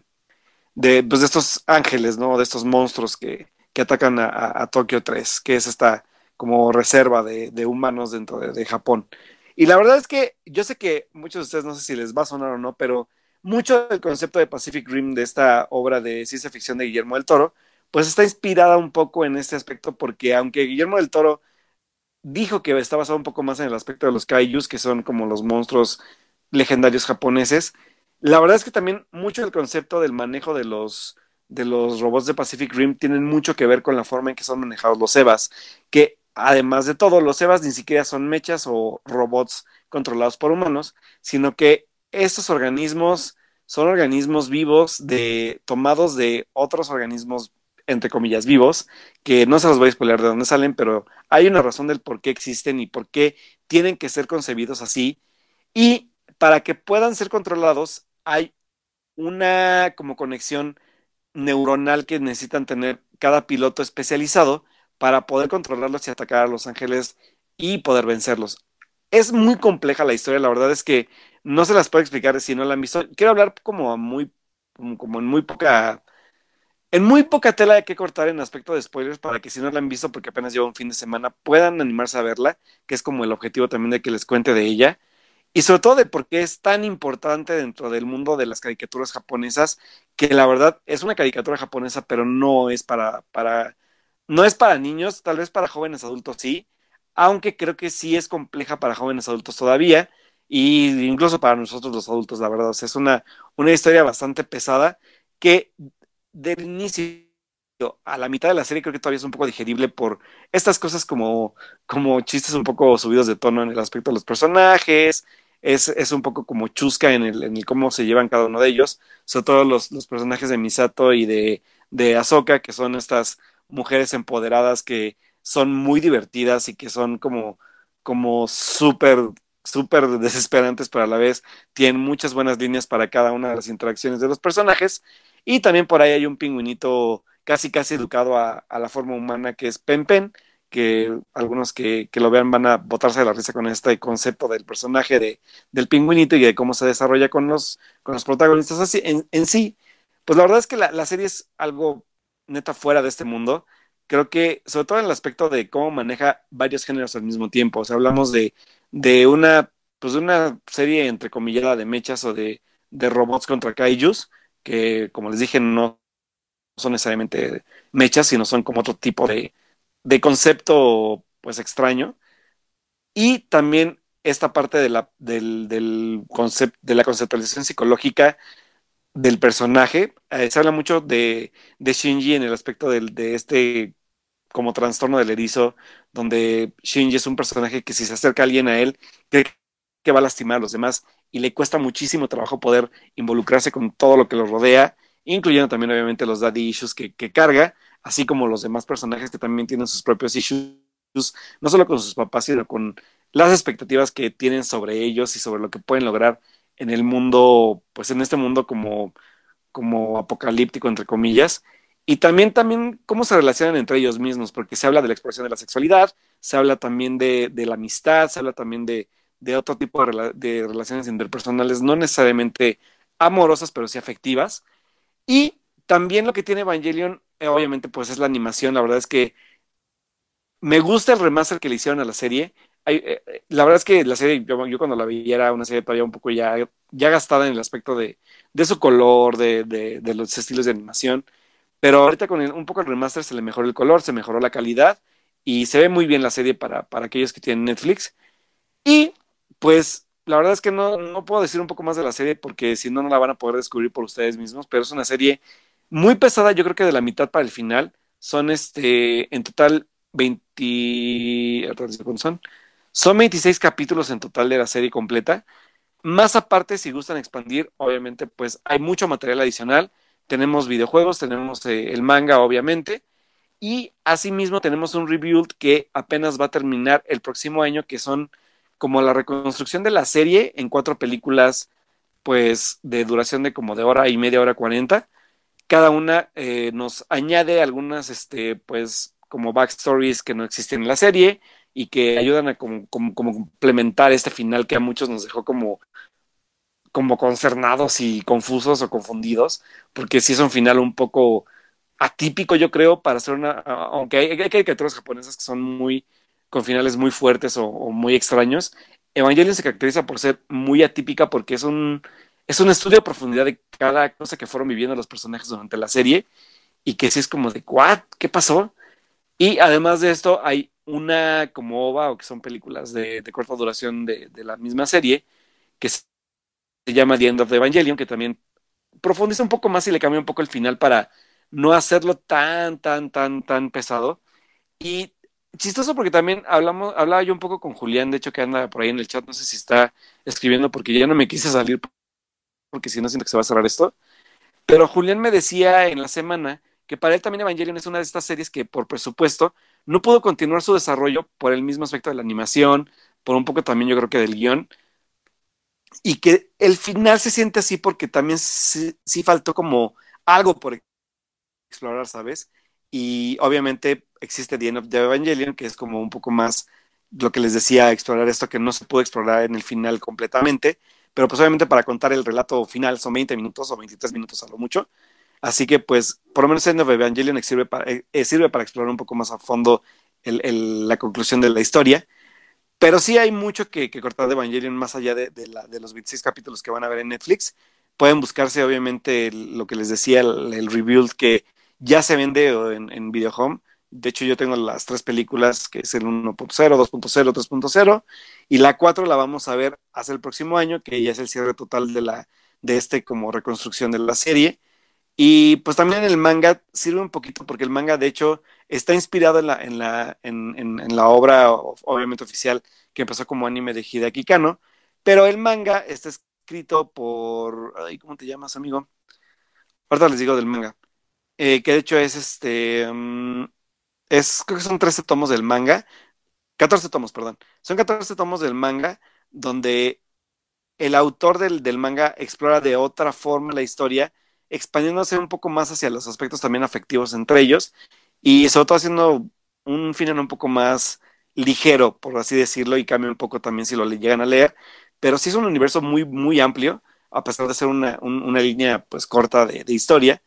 de, pues, de estos ángeles, ¿no? De estos monstruos que, que atacan a, a, a, Tokio 3, que es esta como reserva de, de humanos dentro de, de, Japón. Y la verdad es que yo sé que muchos de ustedes no sé si les va a sonar o no, pero mucho del concepto de Pacific Rim de esta obra de ciencia ficción de Guillermo del Toro, pues está inspirada un poco en este aspecto porque aunque Guillermo del Toro dijo que está basado un poco más en el aspecto de los kaijus, que son como los monstruos legendarios japoneses, la verdad es que también mucho del concepto del manejo de los, de los robots de Pacific Rim tienen mucho que ver con la forma en que son manejados los EVAs, que además de todo, los EVAs ni siquiera son mechas o robots controlados por humanos, sino que estos organismos son organismos vivos de, tomados de otros organismos, entre comillas, vivos, que no se los voy a spoiler de dónde salen, pero hay una razón del por qué existen y por qué tienen que ser concebidos así. Y para que puedan ser controlados, hay una como conexión neuronal que necesitan tener cada piloto especializado para poder controlarlos y atacar a los ángeles y poder vencerlos. Es muy compleja la historia, la verdad es que no se las puedo explicar si no la han visto. Quiero hablar como muy, como, en muy poca, en muy poca tela de que cortar en aspecto de spoilers para que si no la han visto porque apenas lleva un fin de semana puedan animarse a verla, que es como el objetivo también de que les cuente de ella y sobre todo de por qué es tan importante dentro del mundo de las caricaturas japonesas, que la verdad es una caricatura japonesa, pero no es para, para, no es para niños, tal vez para jóvenes adultos sí, aunque creo que sí es compleja para jóvenes adultos todavía, y incluso para nosotros los adultos, la verdad. O sea, es una, una historia bastante pesada que del inicio a la mitad de la serie creo que todavía es un poco digerible por estas cosas como, como chistes un poco subidos de tono en el aspecto de los personajes, es, es un poco como chusca en el, en cómo se llevan cada uno de ellos, sobre todo los, los personajes de Misato y de, de Ahsoka, que son estas mujeres empoderadas que son muy divertidas y que son como, como súper, desesperantes, pero a la vez tienen muchas buenas líneas para cada una de las interacciones de los personajes. Y también por ahí hay un pingüinito casi, casi educado a, a la forma humana que es Pen Pen, que algunos que, que, lo vean van a botarse de la risa con este concepto del personaje de, del pingüinito y de cómo se desarrolla con los, con los protagonistas así en, en sí. Pues la verdad es que la, la serie es algo neta fuera de este mundo creo que, sobre todo en el aspecto de cómo maneja varios géneros al mismo tiempo. O sea, hablamos de, de una, pues de una serie entrecomillada de mechas o de, de robots contra kaijus, que como les dije, no son necesariamente mechas, sino son como otro tipo de, de concepto pues extraño. Y también esta parte de la, del, del concept, de la conceptualización psicológica del personaje. Eh, se habla mucho de, de, Shinji en el aspecto del, de este como trastorno del erizo, donde Shinji es un personaje que si se acerca alguien a él, cree que va a lastimar a los demás y le cuesta muchísimo trabajo poder involucrarse con todo lo que lo rodea, incluyendo también obviamente los daddy issues que, que carga, así como los demás personajes que también tienen sus propios issues, no solo con sus papás, sino con las expectativas que tienen sobre ellos y sobre lo que pueden lograr en el mundo, pues en este mundo como, como apocalíptico, entre comillas, y también, también cómo se relacionan entre ellos mismos, porque se habla de la expresión de la sexualidad, se habla también de, de la amistad, se habla también de, de otro tipo de, relaciones interpersonales, no necesariamente amorosas, pero sí afectivas. Y también lo que tiene Evangelion, eh, obviamente, pues es la animación. La verdad es que me gusta el remaster que le hicieron a la serie. Eh, eh la verdad es que la serie, yo, cuando la vi era una serie todavía un poco ya, ya gastada en el aspecto de, de su color, de, de, de los estilos de animación. Pero ahorita con un poco el remaster se le mejoró el color, se mejoró la calidad y se ve muy bien la serie para, para aquellos que tienen Netflix. Y pues la verdad es que no, no puedo decir un poco más de la serie porque si no, no la van a poder descubrir por ustedes mismos, pero es una serie muy pesada, yo creo que de la mitad para el final. Son este, en total 20, son? Son 26 capítulos en total de la serie completa. Más aparte, si gustan expandir, obviamente, pues hay mucho material adicional tenemos videojuegos, tenemos eh, el manga, obviamente, y asimismo tenemos un rebuild que apenas va a terminar el próximo año, que son como la reconstrucción de la serie en cuatro películas, pues de duración de como de hora y media, hora cuarenta. Cada una eh, nos añade algunas, este, pues, como backstories que no existen en la serie y que ayudan a como, como, como complementar este final que a muchos nos dejó como como concernados y confusos o confundidos, porque sí es un final un poco atípico, yo creo, para hacer una, aunque hay, hay caricaturas japonesas que son muy, con finales muy fuertes o, muy extraños, Evangelion se caracteriza por ser muy atípica porque es un, es un estudio a profundidad de cada cosa que fueron viviendo los personajes durante la serie y que sí es como de, ¿what? ¿Qué pasó? Y además de esto hay una como OVA o que son películas de, de corta duración de, de la misma serie que se llama The End of the Evangelion, que también profundiza un poco más y le cambia un poco el final para no hacerlo tan, tan, tan, tan pesado. Y chistoso porque también hablamos, hablaba yo un poco con Julián, de hecho que anda por ahí en el chat, no sé si está escribiendo porque ya no me quise salir porque si no siento que se va a cerrar esto. Pero Julián me decía en la semana que para él también Evangelion es una de estas series que por presupuesto no pudo continuar su desarrollo por el mismo aspecto de la animación, por un poco también yo creo que del guion, y que el final se siente así porque también sí, sí, faltó como algo por explorar, ¿sabes? Y obviamente existe The End of the Evangelion, que es como un poco más lo que les decía, explorar esto que no se pudo explorar en el final completamente, pero pues obviamente para contar el relato final son 20 minutos o 23 minutos a lo mucho. Así que pues por lo menos End of Evangelion sirve para, eh, sirve para explorar un poco más a fondo el, la conclusión de la historia pero sí hay mucho que, cortar de Evangelion más allá de, la, de, los 26 capítulos que van a ver en Netflix. Pueden buscarse, obviamente, lo que les decía, el, rebuild que ya se vende en, en Video Home. De hecho, yo tengo las tres películas, que es el 1.0, 2.0, 3.0, y la 4 la vamos a ver hasta el próximo año, que ya es el cierre total de la de este como reconstrucción de la serie. Y pues también el manga sirve un poquito porque el manga de hecho está inspirado en la, en la, en, en, la obra obviamente oficial que empezó como anime de Hideaki Kano, pero el manga está escrito por, ay, ¿cómo te llamas amigo? Ahorita les digo del manga, eh, que de hecho es este, mm, es, creo que son 13 tomos del manga, 14 tomos, perdón, son 14 tomos del manga donde el autor del, del manga explora de otra forma la historia, expandiéndose un poco más hacia los aspectos también afectivos entre ellos y sobre todo haciendo un final un poco más ligero, por así decirlo, y cambia un poco también si lo llegan a leer, pero sí es un universo muy, muy amplio, a pesar de ser una, una línea pues corta de, historia,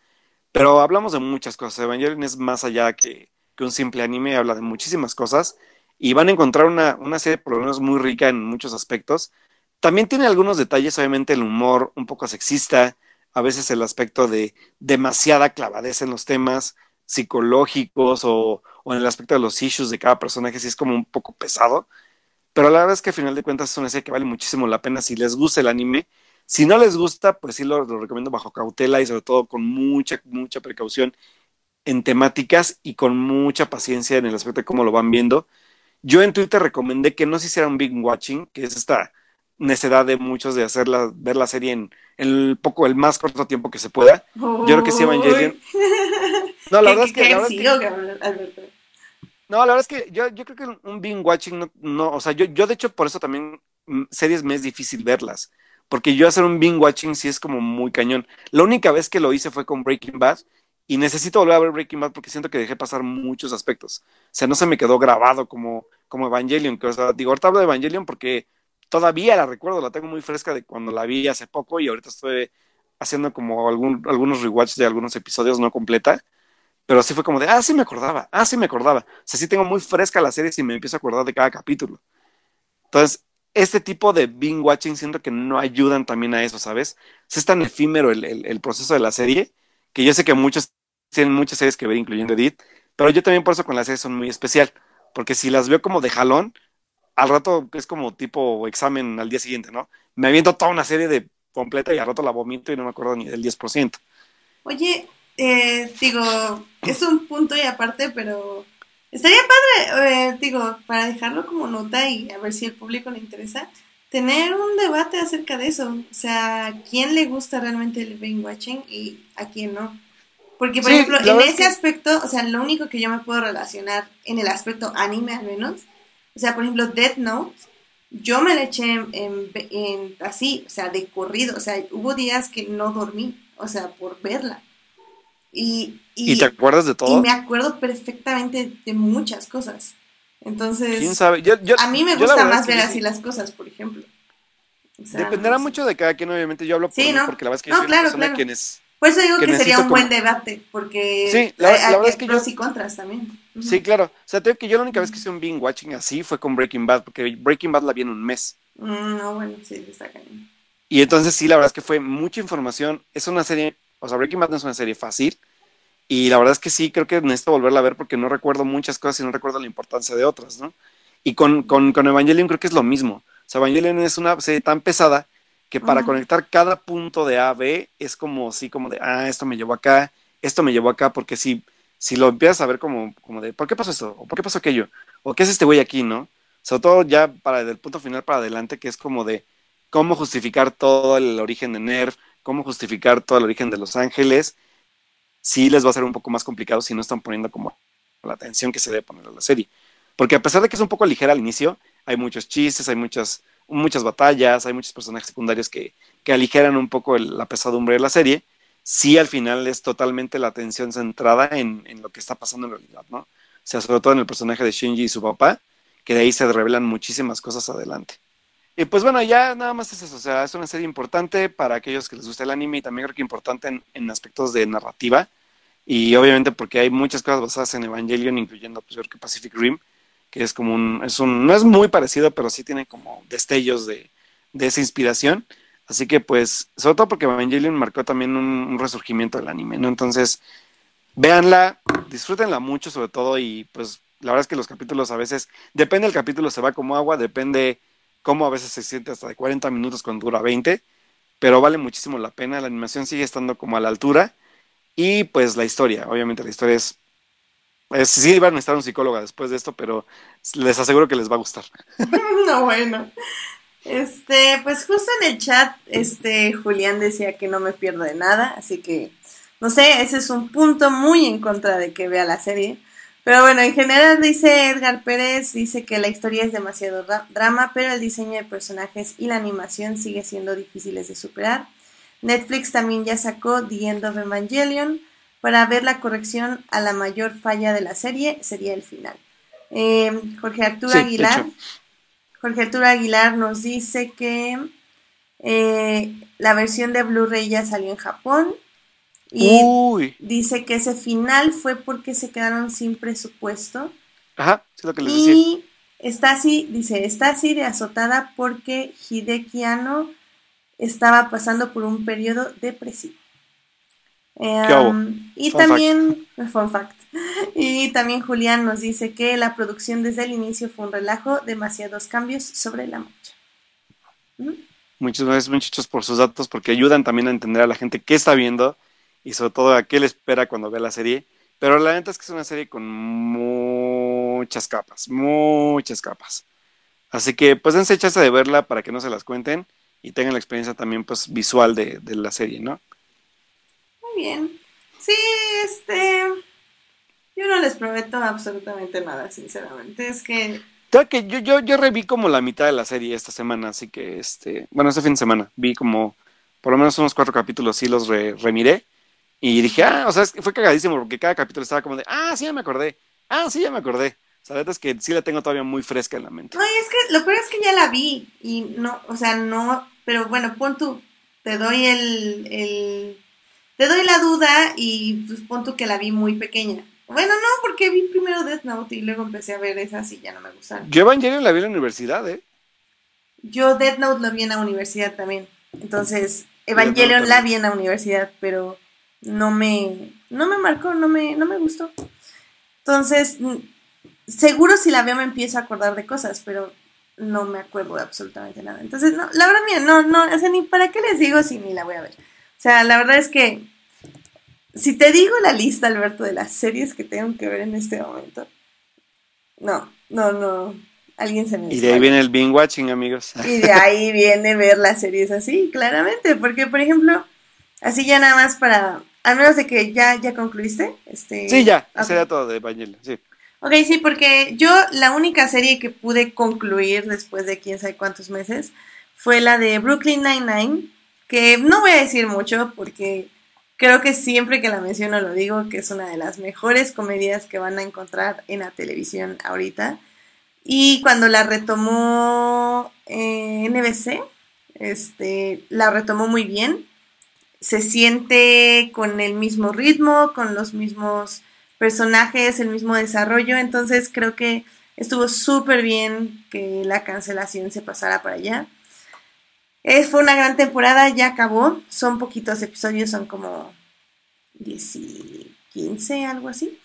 pero hablamos de muchas cosas. Evangelion es más allá que, que, un simple anime, habla de muchísimas cosas, y van a encontrar una, una serie por lo menos muy rica en muchos aspectos, también tiene algunos detalles, obviamente el humor un poco sexista, a veces el aspecto de demasiada clavadez en los temas psicológicos o, en el aspecto de los issues de cada personaje, sí es como un poco pesado. Pero la verdad es que al final de cuentas es una serie que vale muchísimo la pena si les gusta el anime. Si no les gusta, pues sí lo, lo recomiendo bajo cautela y sobre todo con mucha, mucha precaución en temáticas y con mucha paciencia en el aspecto de cómo lo van viendo. Yo en Twitter recomendé que no se hiciera un big watching, que es esta necedad de muchos de hacerla, ver la serie en, el poco, el más corto tiempo que se pueda. Yo creo que sí, Evangelion. No, la verdad es que. La verdad es que no, la verdad es que yo, yo creo que un binge watching no, no, o sea, yo, yo de hecho por eso también mm, series me es difícil verlas, porque yo hacer un binge watching sí es como muy cañón. La única vez que lo hice fue con Breaking Bad y necesito volver a ver Breaking Bad porque siento que dejé pasar muchos aspectos. O sea, no se me quedó grabado como, como Evangelion, que o sea, digo, ahorita hablo de Evangelion porque todavía la recuerdo, la tengo muy fresca de cuando la vi hace poco y ahorita estoy haciendo como algún, algunos rewatch de algunos episodios no completa, pero sí fue como de, ah, sí me acordaba, ah, sí me acordaba. O sea, sí tengo muy fresca la serie y me empiezo a acordar de cada capítulo. Entonces, este tipo de binge watching siento que no ayudan también a eso, ¿sabes? es tan efímero el, proceso de la serie que yo sé que muchos tienen muchas series que ver, incluyendo Edith, pero yo también por eso con las series son muy especial, porque si las veo como de jalón, al rato es como tipo examen al día siguiente, ¿no? Me aviento toda una serie de completa y al rato la vomito y no me acuerdo ni del 10%. Oye, eh, digo, es un punto y aparte, pero estaría padre, eh, digo, para dejarlo como nota y a ver si al público le interesa, tener un debate acerca de eso. O sea, ¿a quién le gusta realmente el binge watching y a quién no? Porque, por sí, ejemplo, en ese que... aspecto, o sea, lo único que yo me puedo relacionar en el aspecto anime al menos, o sea, por ejemplo, Death Note, yo me la eché en, en, en, así, o sea, de corrido. O sea, hubo días que no dormí, o sea, por verla. Y, y, ¿Y te acuerdas de todo? Y me acuerdo perfectamente de muchas cosas. Entonces, ¿Quién sabe? Yo, yo, a mí me gusta más ver así las cosas, por ejemplo. O sea, Dependerá mucho de cada quien, obviamente. Yo hablo por sí, mí, ¿no? porque la verdad es que no, yo soy claro, una persona claro. quienes Por eso digo que que, sería un buen como- debate, porque Sí, la- hay, la hay verdad es que pros yo- y contras también. Sí, claro. O sea, te digo que yo la única vez que hice un binge watching así fue con Breaking Bad, porque Breaking Bad la vi en un mes. Mm, no, bueno, sí, está cañón. Y entonces sí, la verdad es que fue mucha información. Es una serie, o sea, Breaking Bad no es una serie fácil. Y la verdad es que sí, creo que necesito volverla a ver porque no recuerdo muchas cosas y no recuerdo la importancia de otras, ¿no? Y con, con, con Evangelion creo que es lo mismo. O sea, Evangelion es una serie tan pesada que para conectar cada punto de A a B es como así, como de, ah, esto me llevó acá, esto me llevó acá, porque si, si lo empiezas a ver como, como de, ¿por qué pasó esto? ¿O por qué pasó aquello? ¿O qué es este güey aquí, no? Sobre todo ya para del punto final para adelante, que es como de cómo justificar todo el origen de Nerf, cómo justificar todo el origen de Los Ángeles, sí les va a ser un poco más complicado si no están poniendo como la atención que se debe poner a la serie. Porque a pesar de que es un poco ligera al inicio, hay muchos chistes, hay muchas, muchas batallas, hay muchos personajes secundarios que, que aligeran un poco la pesadumbre de la serie. Sí, al final es totalmente la atención centrada en, en lo que está pasando en realidad, ¿no? O sea, sobre todo en el personaje de Shinji y su papá, que de ahí se revelan muchísimas cosas adelante. Y pues bueno, ya nada más es eso, o sea, es una serie importante para aquellos que les gusta el anime y también creo que importante en, en aspectos de narrativa y obviamente porque hay muchas cosas basadas en Evangelion, incluyendo pues creo que Pacific Rim, que es como un, es un, no es muy parecido, pero sí tiene como destellos de, de esa inspiración. Así que pues, sobre todo porque Evangelion marcó también un, resurgimiento del anime, ¿no? Entonces, véanla, disfrútenla mucho sobre todo y pues la verdad es que los capítulos a veces, depende del capítulo, se va como agua, depende cómo a veces se siente hasta de 40 minutos cuando dura 20, pero vale muchísimo la pena, la animación sigue estando como a la altura y pues la historia, obviamente la historia es, es sí van a necesitar un psicólogo después de esto, pero les aseguro que les va a gustar. no, bueno. Este, pues justo en el chat, este, Julián decía que no me pierdo de nada, así que, no sé, ese es un punto muy en contra de que vea la serie. Pero bueno, en general dice Edgar Pérez, dice que la historia es demasiado drama, pero el diseño de personajes y la animación sigue siendo difíciles de superar. Netflix también ya sacó The End of Evangelion para ver la corrección a la mayor falla de la serie, sería el final. Eh, Jorge Arturo Aguilar. Jorge Arturo Aguilar nos dice que eh, la versión de Blu-ray ya salió en Japón y dice que ese final fue porque se quedaron sin presupuesto. Ajá, es lo que les decía. Y está así, dice, está así de azotada porque Hideki Anno estaba pasando por un periodo depresivo. Em, y también, fun fact. Y también Julián nos dice que la producción desde el inicio fue un relajo, demasiados cambios sobre la marcha. ¿Mm? Muchas gracias muchachos por sus datos porque ayudan también a entender a la gente qué está viendo y sobre todo a qué le espera cuando ve la serie. Pero la neta es que es una serie con muchas capas, muchas capas. Así que pues dense chance de verla para que no se las cuenten y tengan la experiencia también pues visual de, la serie, ¿no? Bien. Sí, este... Yo no les prometo absolutamente nada, sinceramente. Es que... que yo, yo, yo reví como la mitad de la serie esta semana, así que este... Bueno, este fin de semana vi como por lo menos unos cuatro capítulos, sí los remiré. Y dije, ah, o sea, fue cagadísimo porque cada capítulo estaba como de, ah, sí, ya me acordé. Ah, sí, ya me acordé. O sea, la verdad es que sí la tengo todavía muy fresca en la mente. No, y es que lo peor es que ya la vi. Y no, o sea, no, pero bueno, pon tú, te doy el, el te doy la duda y pues pon tú que la vi muy pequeña. Bueno, no, porque vi primero Death Note y luego empecé a ver esas y ya no me gustaron. Yo Evangelion la vi en la universidad, ¿eh? Yo Death Note la vi en la universidad también. Entonces, Evangelion la vi en la universidad, pero no me, no me marcó, no me, no me gustó. Entonces, seguro si la veo me empiezo a acordar de cosas, pero no me acuerdo de absolutamente nada. Entonces, no, la verdad mía, no, no, o sea, ni para qué les digo si ni la voy a ver. O sea, la verdad es que si te digo la lista, Alberto, de las series que tengo que ver en este momento, no, no, no, alguien se me... Y de ahí viene el binge watching, amigos. Y de ahí viene ver las series así, claramente, porque, por ejemplo, Así ya nada más para, al menos de que ya, ya concluiste. Este... Sí, ya, okay. todo de Evangelion, sí. Ok, sí, porque yo la única serie que pude concluir después de quién sabe cuántos meses fue la de Brooklyn Nine-Nine, que no voy a decir mucho porque creo que siempre que la menciono lo digo, que es una de las mejores comedias que van a encontrar en la televisión ahorita. Y cuando la retomó eh, NBC, este, la retomó muy bien se siente con el mismo ritmo, con los mismos personajes, el mismo desarrollo, entonces creo que estuvo súper bien que la cancelación se pasara para allá. Es, fue una gran temporada, ya acabó, son poquitos episodios, son como 10 15, algo así.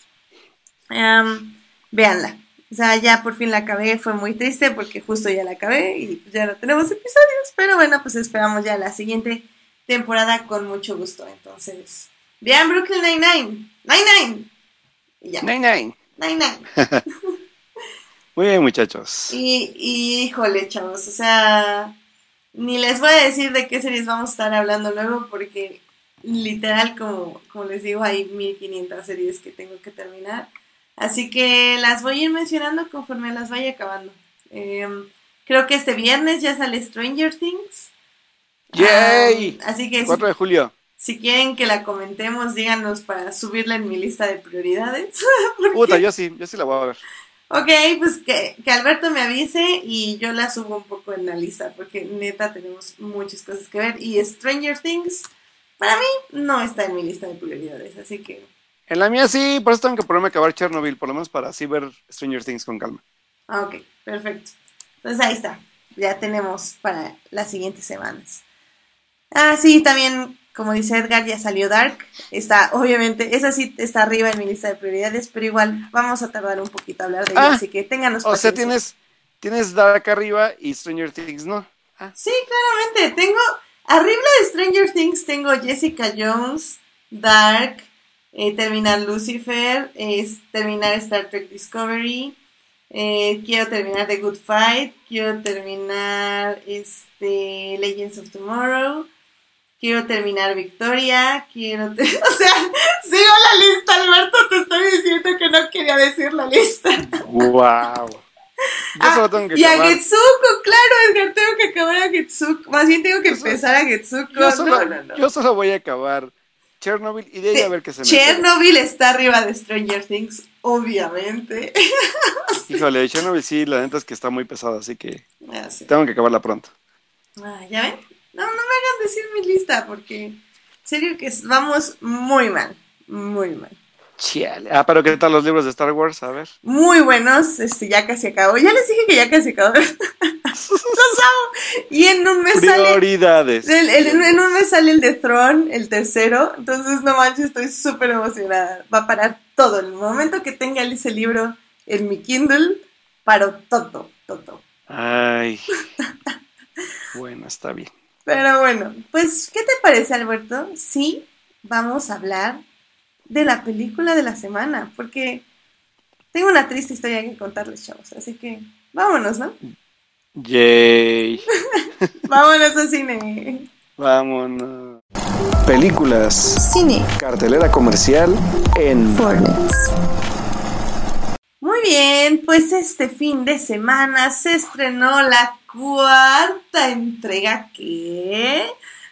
Um, véanla. O sea, ya por fin la acabé, fue muy triste porque justo ya la acabé y ya no tenemos episodios, pero bueno, pues esperamos ya la siguiente temporada con mucho gusto. Entonces, vean Brooklyn Nine-Nine. Nine-Nine. Ya. Nine-Nine. Nine-Nine. Muy bien, muchachos. Y, y, híjole, chavos, o sea, ni les voy a decir de qué series vamos a estar hablando luego porque literal, como, como les digo, hay 1500 series que tengo que terminar. Así que las voy a ir mencionando conforme las vaya acabando. Em, creo que este viernes ya sale Stranger Things. ¡Yay! Ah, así que 4 de julio. Si quieren que la comentemos, díganos para subirla en mi lista de prioridades. Puta, yo sí, yo sí la voy a ver. Ok, pues que, que, Alberto me avise y yo la subo un poco en la lista, porque neta tenemos muchas cosas que ver. Y Stranger Things, para mí, no está en mi lista de prioridades, así que... En la mía sí, por eso tengo que ponerme a acabar Chernobyl, por lo menos para así ver Stranger Things con calma. Ah, ok, perfecto. Entonces ahí está, ya tenemos para las siguientes semanas. Ah, sí, también como dice Edgar, ya salió Dark. Está, obviamente, esa sí está arriba en mi lista de prioridades, pero igual vamos a tardar un poquito a hablar de ella, Ah, así que ténganos O sea, paciencia. tienes, tienes Dark arriba y Stranger Things, ¿no? Sí, claramente. Tengo. Arriba de Stranger Things tengo Jessica Jones, Dark, eh, terminar Lucifer, es terminar Star Trek Discovery. eh, quiero terminar The Good Fight. Quiero terminar este Legends of Tomorrow. Quiero terminar Victoria. Quiero. te- o sea, sigo la lista, Alberto. Te estoy diciendo que no quería decir la lista. ¡Wow! Yo Ah, solo tengo que y a. Getsuko, claro, Edgar, tengo que acabar a Getsuko. Más bien tengo que Yo solo- empezar a Getsuko. Yo solo, no, no, no. yo solo voy a acabar Chernobyl y de ahí a ver qué se me Chernobyl está arriba de Stranger Things, obviamente. Híjole, Chernobyl sí, la neta es que está muy pesado, así que Ah, sí. tengo que acabarla pronto. Ah, ¿Ya ven? No, no me hagan decir mi lista, porque en serio que vamos muy mal, muy mal. Chale. Ah, pero ¿qué tal los libros de Star Wars? A ver. Muy buenos, este, ya casi acabó. Ya les dije que ya casi acabó. Los amo. Y en un mes sale Prioridades. El- en un mes sale el de Throne, el tercero, entonces no manches, estoy súper emocionada. Va a parar todo. En el momento que tenga ese libro en mi Kindle, paro todo, todo. Ay. Bueno, está bien. Pero bueno, pues, ¿qué te parece, Alberto? Sí, vamos a hablar de la película de la semana, porque tengo una triste historia que contarles, chavos. Así que vámonos, ¿no? Yay. Vámonos al cine. Vámonos. Películas. Cine. Cartelera comercial en Fornex. Muy bien, pues este fin de semana se estrenó la cuarta entrega. ¿Qué?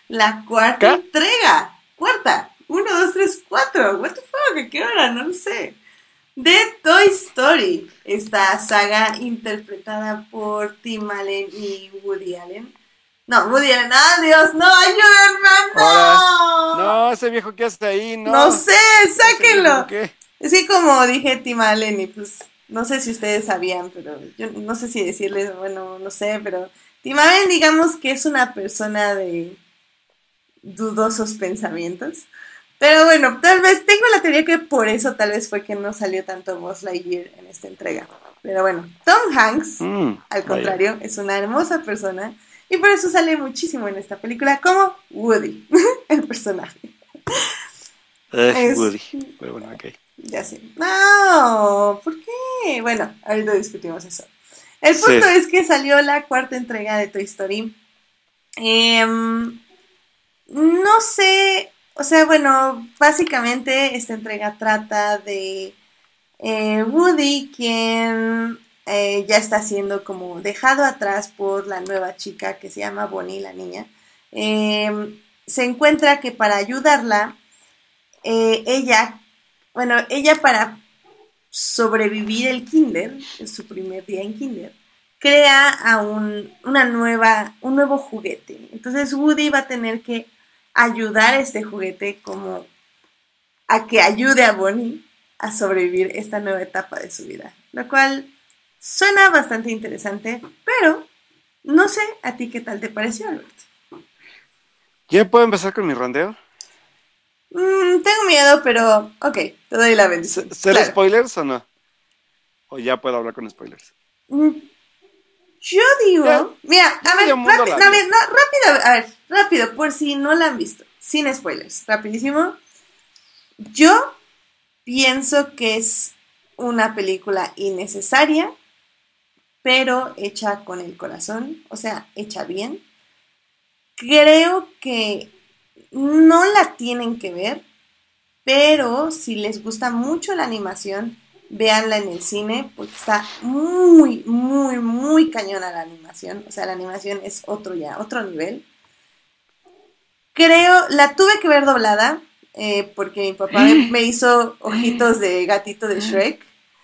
La cuarta ¿Qué? entrega. Cuarta. Uno, dos, tres, cuatro. What the fuck? ¿A qué hora? No lo sé. De Toy Story. Esta saga interpretada por Tim Allen y Woody Allen. No, Woody Allen. ¡Ah, Dios! ¡No! ¡Ayúdenme! ¡No! No, ese viejo que hace ahí, no. No sé, sáquenlo. Es que como dije Tim Allen y pues no sé si ustedes sabían, pero yo no sé si decirles, bueno, no sé, pero Tim Allen digamos que es una persona de dudosos pensamientos. Pero bueno, tal vez tengo la teoría que por eso tal vez fue que no salió tanto Buzz Lightyear en esta entrega. Pero bueno, Tom Hanks, Mm, al vaya. contrario, es una hermosa persona y por eso sale muchísimo en esta película como Woody, el personaje. Eh, Es- Woody. Pero bueno, ok. Ya sé. No, ¿por qué? Bueno, ahorita discutimos eso. El Sí. punto es que salió la cuarta entrega de Toy Story. Em, no sé, o sea, bueno, básicamente esta entrega trata de eh, Woody, quien eh, ya está siendo como dejado atrás por la nueva chica que se llama Bonnie, la niña. Em, se encuentra que para ayudarla, eh, ella bueno, ella para sobrevivir el kinder, en su primer día en kinder, crea a un, una nueva, un nuevo juguete. Entonces Woody va a tener que ayudar a este juguete como a que ayude a Bonnie a sobrevivir esta nueva etapa de su vida. Lo cual suena bastante interesante, pero no sé a ti qué tal te pareció, Alberto. ¿Ya puedo empezar con mi rondeo? Mm, tengo miedo, pero ok, te doy la bendición. ¿C- ¿Ser Claro. spoilers o no? ¿O ya puedo hablar con spoilers? Mm, Yo digo, Ya, mira, a ver, rápido, a ver, no, rápido, a ver, rápido, por si no la han visto, sin spoilers, rapidísimo. Yo pienso que es una película innecesaria, pero hecha con el corazón, o sea, hecha bien. Creo que no la tienen que ver, pero si les gusta mucho la animación, véanla en el cine porque está muy, muy, muy cañona la animación. O sea, la animación es otro ya, otro nivel. Creo, la tuve que ver doblada eh, porque mi papá me, me hizo ojitos de gatito de Shrek.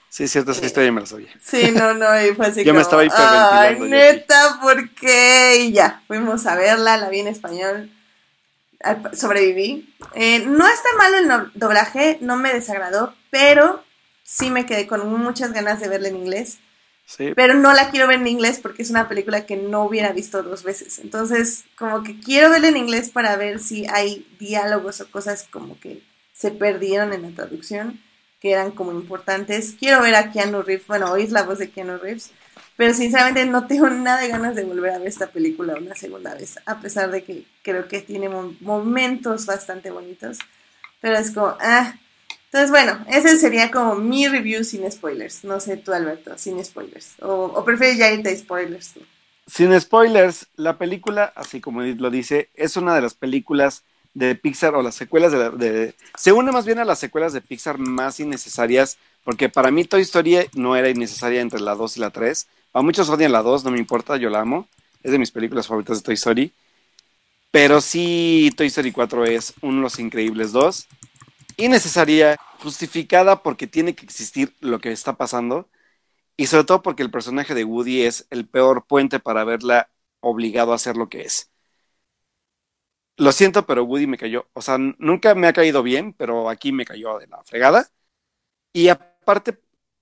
Sí, es cierto, esa historia me la sabía. Sí, no, no, y fue así Ya me como, estaba hiperventilando Ay, yo aquí". neta, ¿por qué? Y ya, fuimos a verla, la vi en español, sobreviví. Eh, no está malo el no- doblaje, no me desagradó, pero sí me quedé con muchas ganas de verla en inglés. Sí. pero no la quiero ver en inglés porque es una película que no hubiera visto dos veces. Entonces, como que quiero verla en inglés para ver si hay diálogos o cosas como que se perdieron en la traducción, que eran como importantes. Quiero ver a Keanu Reeves, bueno, oír la voz de Keanu Reeves, pero sinceramente no tengo nada de ganas de volver a ver esta película una segunda vez, a pesar de que creo que tiene mo- momentos bastante bonitos. Pero es como, ah. Entonces, bueno, ese sería como mi review sin spoilers. No sé tú, Alberto, sin spoilers. O, o prefieres ya irte a spoilers tú. Sin spoilers, la película, así como Edith lo dice, es una de las películas de Pixar o las secuelas de, la- de- se une más bien a las secuelas de Pixar más innecesarias, porque para mí Toy Story no era innecesaria entre la 2 y la 3. A muchos odian la 2, no me importa, yo la amo. Es de mis películas favoritas de Toy Story. Pero sí, Toy Story 4 es uno de los increíbles 2. Innecesaria, justificada porque tiene que existir lo que está pasando. Y sobre todo porque el personaje de Woody es el peor puente para verla obligado a hacer lo que es. Lo siento, pero Woody me cayó. O sea, nunca me ha caído bien, pero aquí me cayó de la fregada. Y aparte,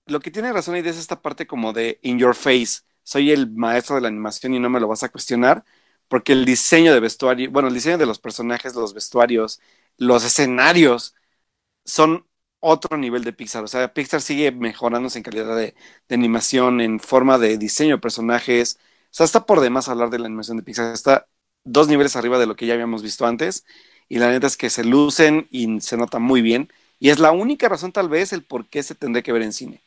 lo que tiene razón ahí es esta parte como de in your face. Soy el maestro de la animación y no me lo vas a cuestionar. Porque el diseño de vestuario, bueno, el diseño de los personajes, los vestuarios, los escenarios son otro nivel de Pixar. O sea, Pixar sigue mejorándose en calidad de, de animación, en forma de diseño de personajes. O sea, está por demás hablar de la animación de Pixar. Está dos niveles arriba de lo que ya habíamos visto antes. Y la neta es que se lucen y se nota muy bien. Y es la única razón, tal vez, el por qué se tendría que ver en cine.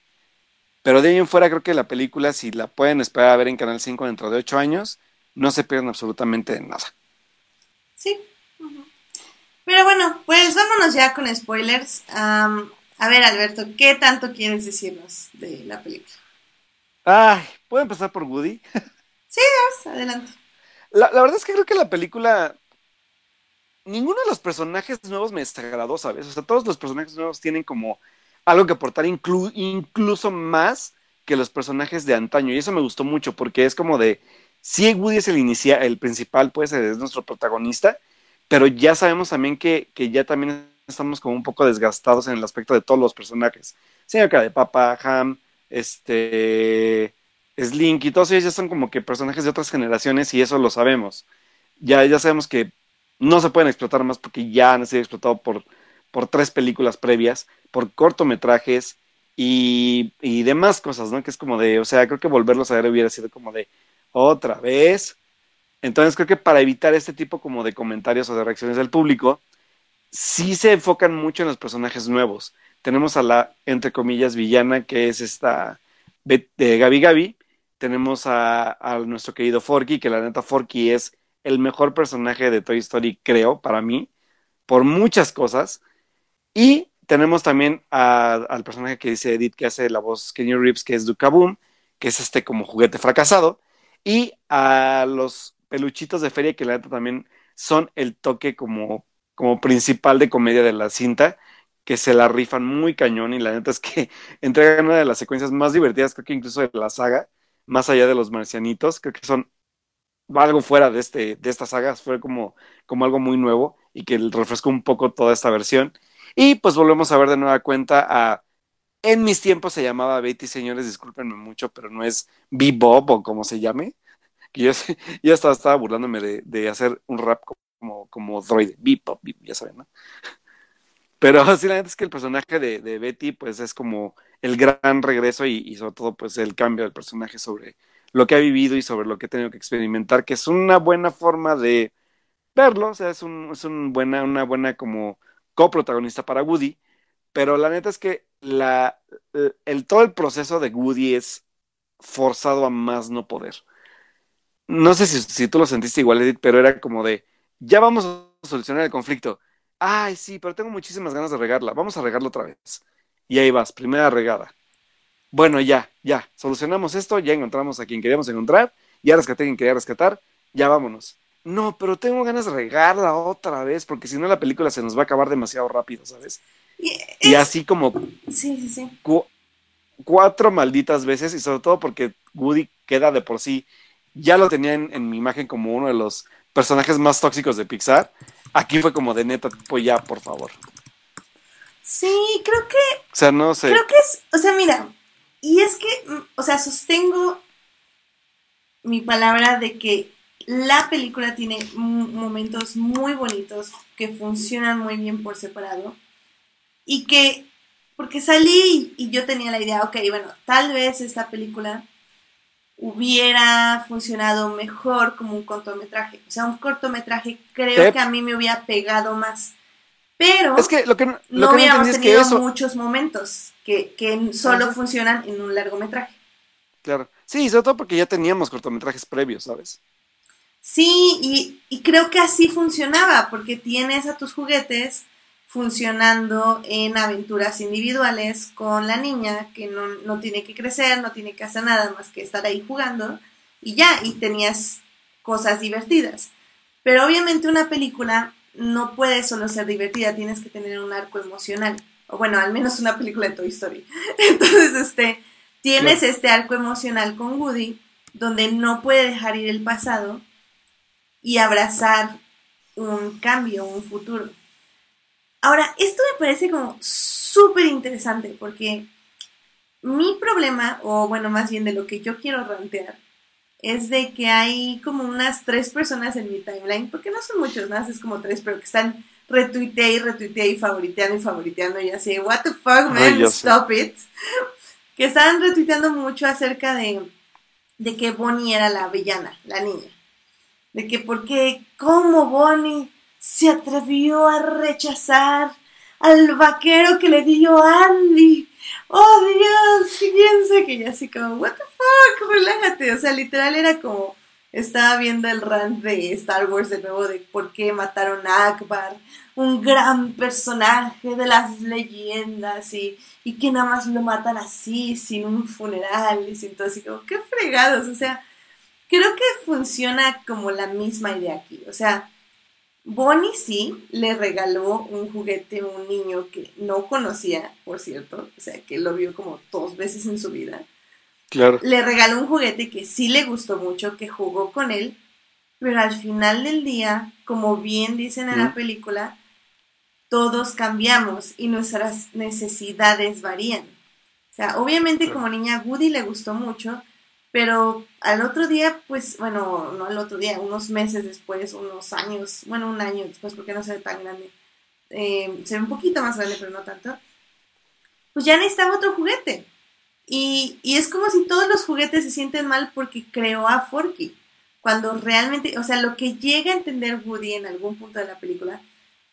Pero de ahí en fuera, creo que la película, si la pueden esperar a ver en Canal 5 dentro de 8 años, no se pierden absolutamente de nada. Sí. Pero bueno, pues vámonos ya con spoilers. A ver, Alberto, ¿qué tanto quieres decirnos de la película? Ay, ¿puedo empezar por Woody? Pues, adelante. La, la verdad es que creo que la película. Ninguno de los personajes nuevos me desagradó, ¿sabes? O sea, todos los personajes nuevos tienen como algo que aportar, inclu- incluso más que los personajes de antaño. Y eso me gustó mucho, porque es como de. Sí, Woody es el inicia, el principal, pues es nuestro protagonista, pero ya sabemos también que, que ya también estamos como un poco desgastados en el aspecto de todos los personajes. Señor de Papa, Ham, este. Slink y todos ellos ya son como que personajes de otras generaciones y eso lo sabemos. Ya, ya sabemos que no se pueden explotar más porque ya han sido explotados por, por tres películas previas, por cortometrajes y, y demás cosas, ¿no? Que es como de, o sea, creo que volverlos a ver hubiera sido como de otra vez. Entonces creo que para evitar este tipo como de comentarios o de reacciones del público, sí se enfocan mucho en los personajes nuevos. Tenemos a la, entre comillas, villana, que es esta de Gabi Gabi, tenemos a nuestro querido Forky, que la neta Forky es el mejor personaje de Toy Story, creo, para mí, por muchas cosas. Y tenemos también a- al personaje que dice Edith, que hace la voz Kenny Reeves, que es Dukaboom, que es este como juguete fracasado. Y a los peluchitos de feria, que la neta también son el toque como, como principal de comedia de la cinta, que se la rifan muy cañón. Y la neta es que entregan una de las secuencias más divertidas, creo que incluso de la saga más allá de los marcianitos, creo que son algo fuera de, este, de estas sagas, fue como, como algo muy nuevo y que refrescó un poco toda esta versión. Y pues volvemos a ver de nueva cuenta a... En mis tiempos se llamaba Betty, señores, discúlpenme mucho, pero no es Bebop o como se llame. Yo, yo estaba, estaba burlándome de, de hacer un rap como, como droide, Bebop, ya saben, ¿no? Pero sí, la neta es que el personaje de, de Betty, pues es como el gran regreso y, y, sobre todo, pues el cambio del personaje sobre lo que ha vivido y sobre lo que ha tenido que experimentar, que es una buena forma de verlo, o sea, es, un, es un buena, una buena como coprotagonista para Woody, pero la neta es que la, el, todo el proceso de Woody es forzado a más no poder. No sé si, si tú lo sentiste igual, Edith, pero era como de, ya vamos a solucionar el conflicto Ay, sí, pero tengo muchísimas ganas de regarla. Vamos a regarla otra vez. Y ahí vas, primera regada. Bueno, ya, ya, solucionamos esto, ya encontramos a quien queríamos encontrar, ya rescaté a quien quería rescatar, ya vámonos. No, pero tengo ganas de regarla otra vez, porque si no la película se nos va a acabar demasiado rápido, ¿sabes? Y, así como sí, sí, sí. Cu cuatro malditas veces, y sobre todo porque Woody queda de por sí, ya lo tenía en, en mi imagen como uno de los personajes más tóxicos de Pixar. Aquí fue como de neta, tipo ya, por favor. Sí, creo que. O sea, no sé. Creo que es. O sea, mira. y es que, o sea, sostengo mi palabra de que la película tiene momentos muy bonitos que funcionan muy bien por separado y que, porque salí y, yo tenía la idea, ok, bueno, tal vez esta película hubiera funcionado mejor como un cortometraje. O sea, un cortometraje creo que a mí me hubiera pegado más. Pero Es que lo que, no- lo no que no hubiéramos entendí es que tenido eso. muchos momentos que, que solo Ajá. funcionan en un largometraje. Claro. Sí, sobre todo porque ya teníamos cortometrajes previos, ¿sabes? Sí, y, y creo que así funcionaba, porque tienes a tus juguetes funcionando en aventuras individuales con la niña que no, no tiene que crecer, no tiene que hacer nada más que estar ahí jugando y ya, y tenías cosas divertidas. Pero obviamente una película no puede solo ser divertida, tienes que tener un arco emocional. O bueno, al menos una película de Toy Story. Entonces, este, tienes este arco emocional con Woody, donde no puede dejar ir el pasado y abrazar un cambio, un futuro. Ahora, esto me parece como súper interesante porque mi problema, o bueno, más bien de lo que yo quiero rantear, es de que hay como unas tres personas en mi timeline, porque no son muchos más, es como tres, pero que están retuitea y retuitea y favoriteando y favoriteando y así, what the fuck, man, sé. stop it. Que estaban retuiteando mucho acerca de, de que Bonnie era la villana, la niña. De que porque, ¿cómo Bonnie se atrevió a rechazar al vaquero que le dio Andy? ¡Oh, Dios! Fíjense que ya así como, what the fuck, relájate. O sea, literal era como, estaba viendo el rant de Star Wars de nuevo de por qué mataron a Akbar, un gran personaje de las leyendas y, y que nada más lo matan así, sin un funeral y sin todo así como, qué fregados. O sea, creo que funciona como la misma idea aquí. O sea, Bonnie sí le regaló un juguete a un niño que no conocía, por cierto, o sea, que lo vio como dos veces en su vida. Claro. Le regaló un juguete que sí le gustó mucho, que jugó con él, pero al final del día, como bien dicen en la película, todos cambiamos y nuestras necesidades varían. O sea, obviamente Claro. como niña Woody le gustó mucho, pero al otro día, pues, bueno, no al otro día, unos meses después, unos años, bueno, un año después, porque no se ve tan grande, eh, se ve un poquito más grande, pero no tanto, pues ya necesitaba otro juguete. Y, y es como si todos los juguetes se sienten mal porque creó a Forky. Cuando realmente, o sea, lo que llega a entender Woody en algún punto de la película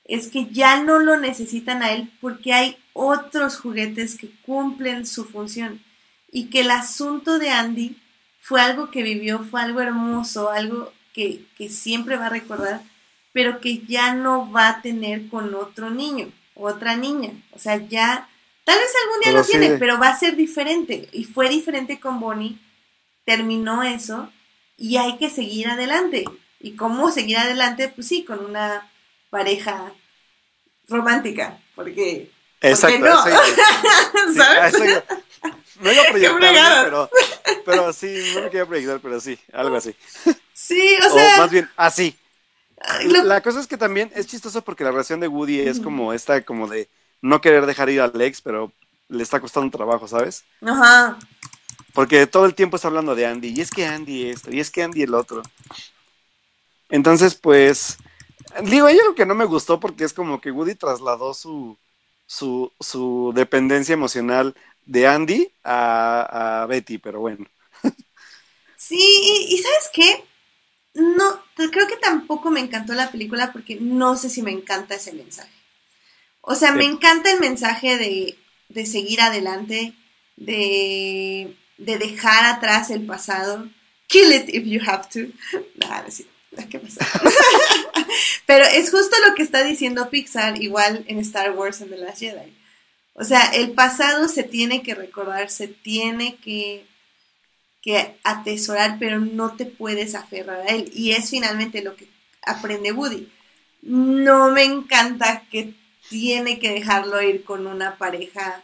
es que ya no lo necesitan a él porque hay otros juguetes que cumplen su función. Y que el asunto de Andy fue algo que vivió, fue algo hermoso, algo que, que siempre va a recordar, pero que ya no va a tener con otro niño, otra niña. O sea, ya, tal vez algún día Pero lo sí tiene, pero va a ser diferente. Y fue diferente con Bonnie, terminó eso y hay que seguir adelante. ¿Y cómo seguir adelante? Pues sí, con una pareja romántica, porque... Exacto. no? eso iba a decir. Sí, ¿sabes? a eso iba. No iba a fregados. pero, pero sí, no me quería proyectar, pero sí, algo así. Sí, o O, sea, más bien, así. lo- La cosa es que también es chistoso porque la relación de Woody es como esta, como de no querer dejar ir a Alex, pero le está costando trabajo, ¿sabes? ajá, Porque todo el tiempo está hablando de Andy, y es que Andy esto, y es que Andy el otro. Entonces, pues, digo, hay algo que no me gustó porque es como que Woody trasladó su, su, su dependencia emocional de Andy a, a Betty, pero bueno. Sí, y, y ¿sabes qué? No, creo que tampoco me encantó la película porque no sé si me encanta ese mensaje. O sea, Sí. me encanta el mensaje de, de seguir adelante, de, de dejar atrás el pasado. Kill it if you have to. Nada, sí. ¿Qué pasa? Pero es justo lo que está diciendo Pixar, igual en Star Wars en The Last Jedi. O sea, el pasado se tiene que recordar, se tiene que, que atesorar, pero no te puedes aferrar a él. Y es finalmente lo que aprende Woody. No me encanta que tiene que dejarlo ir con una pareja,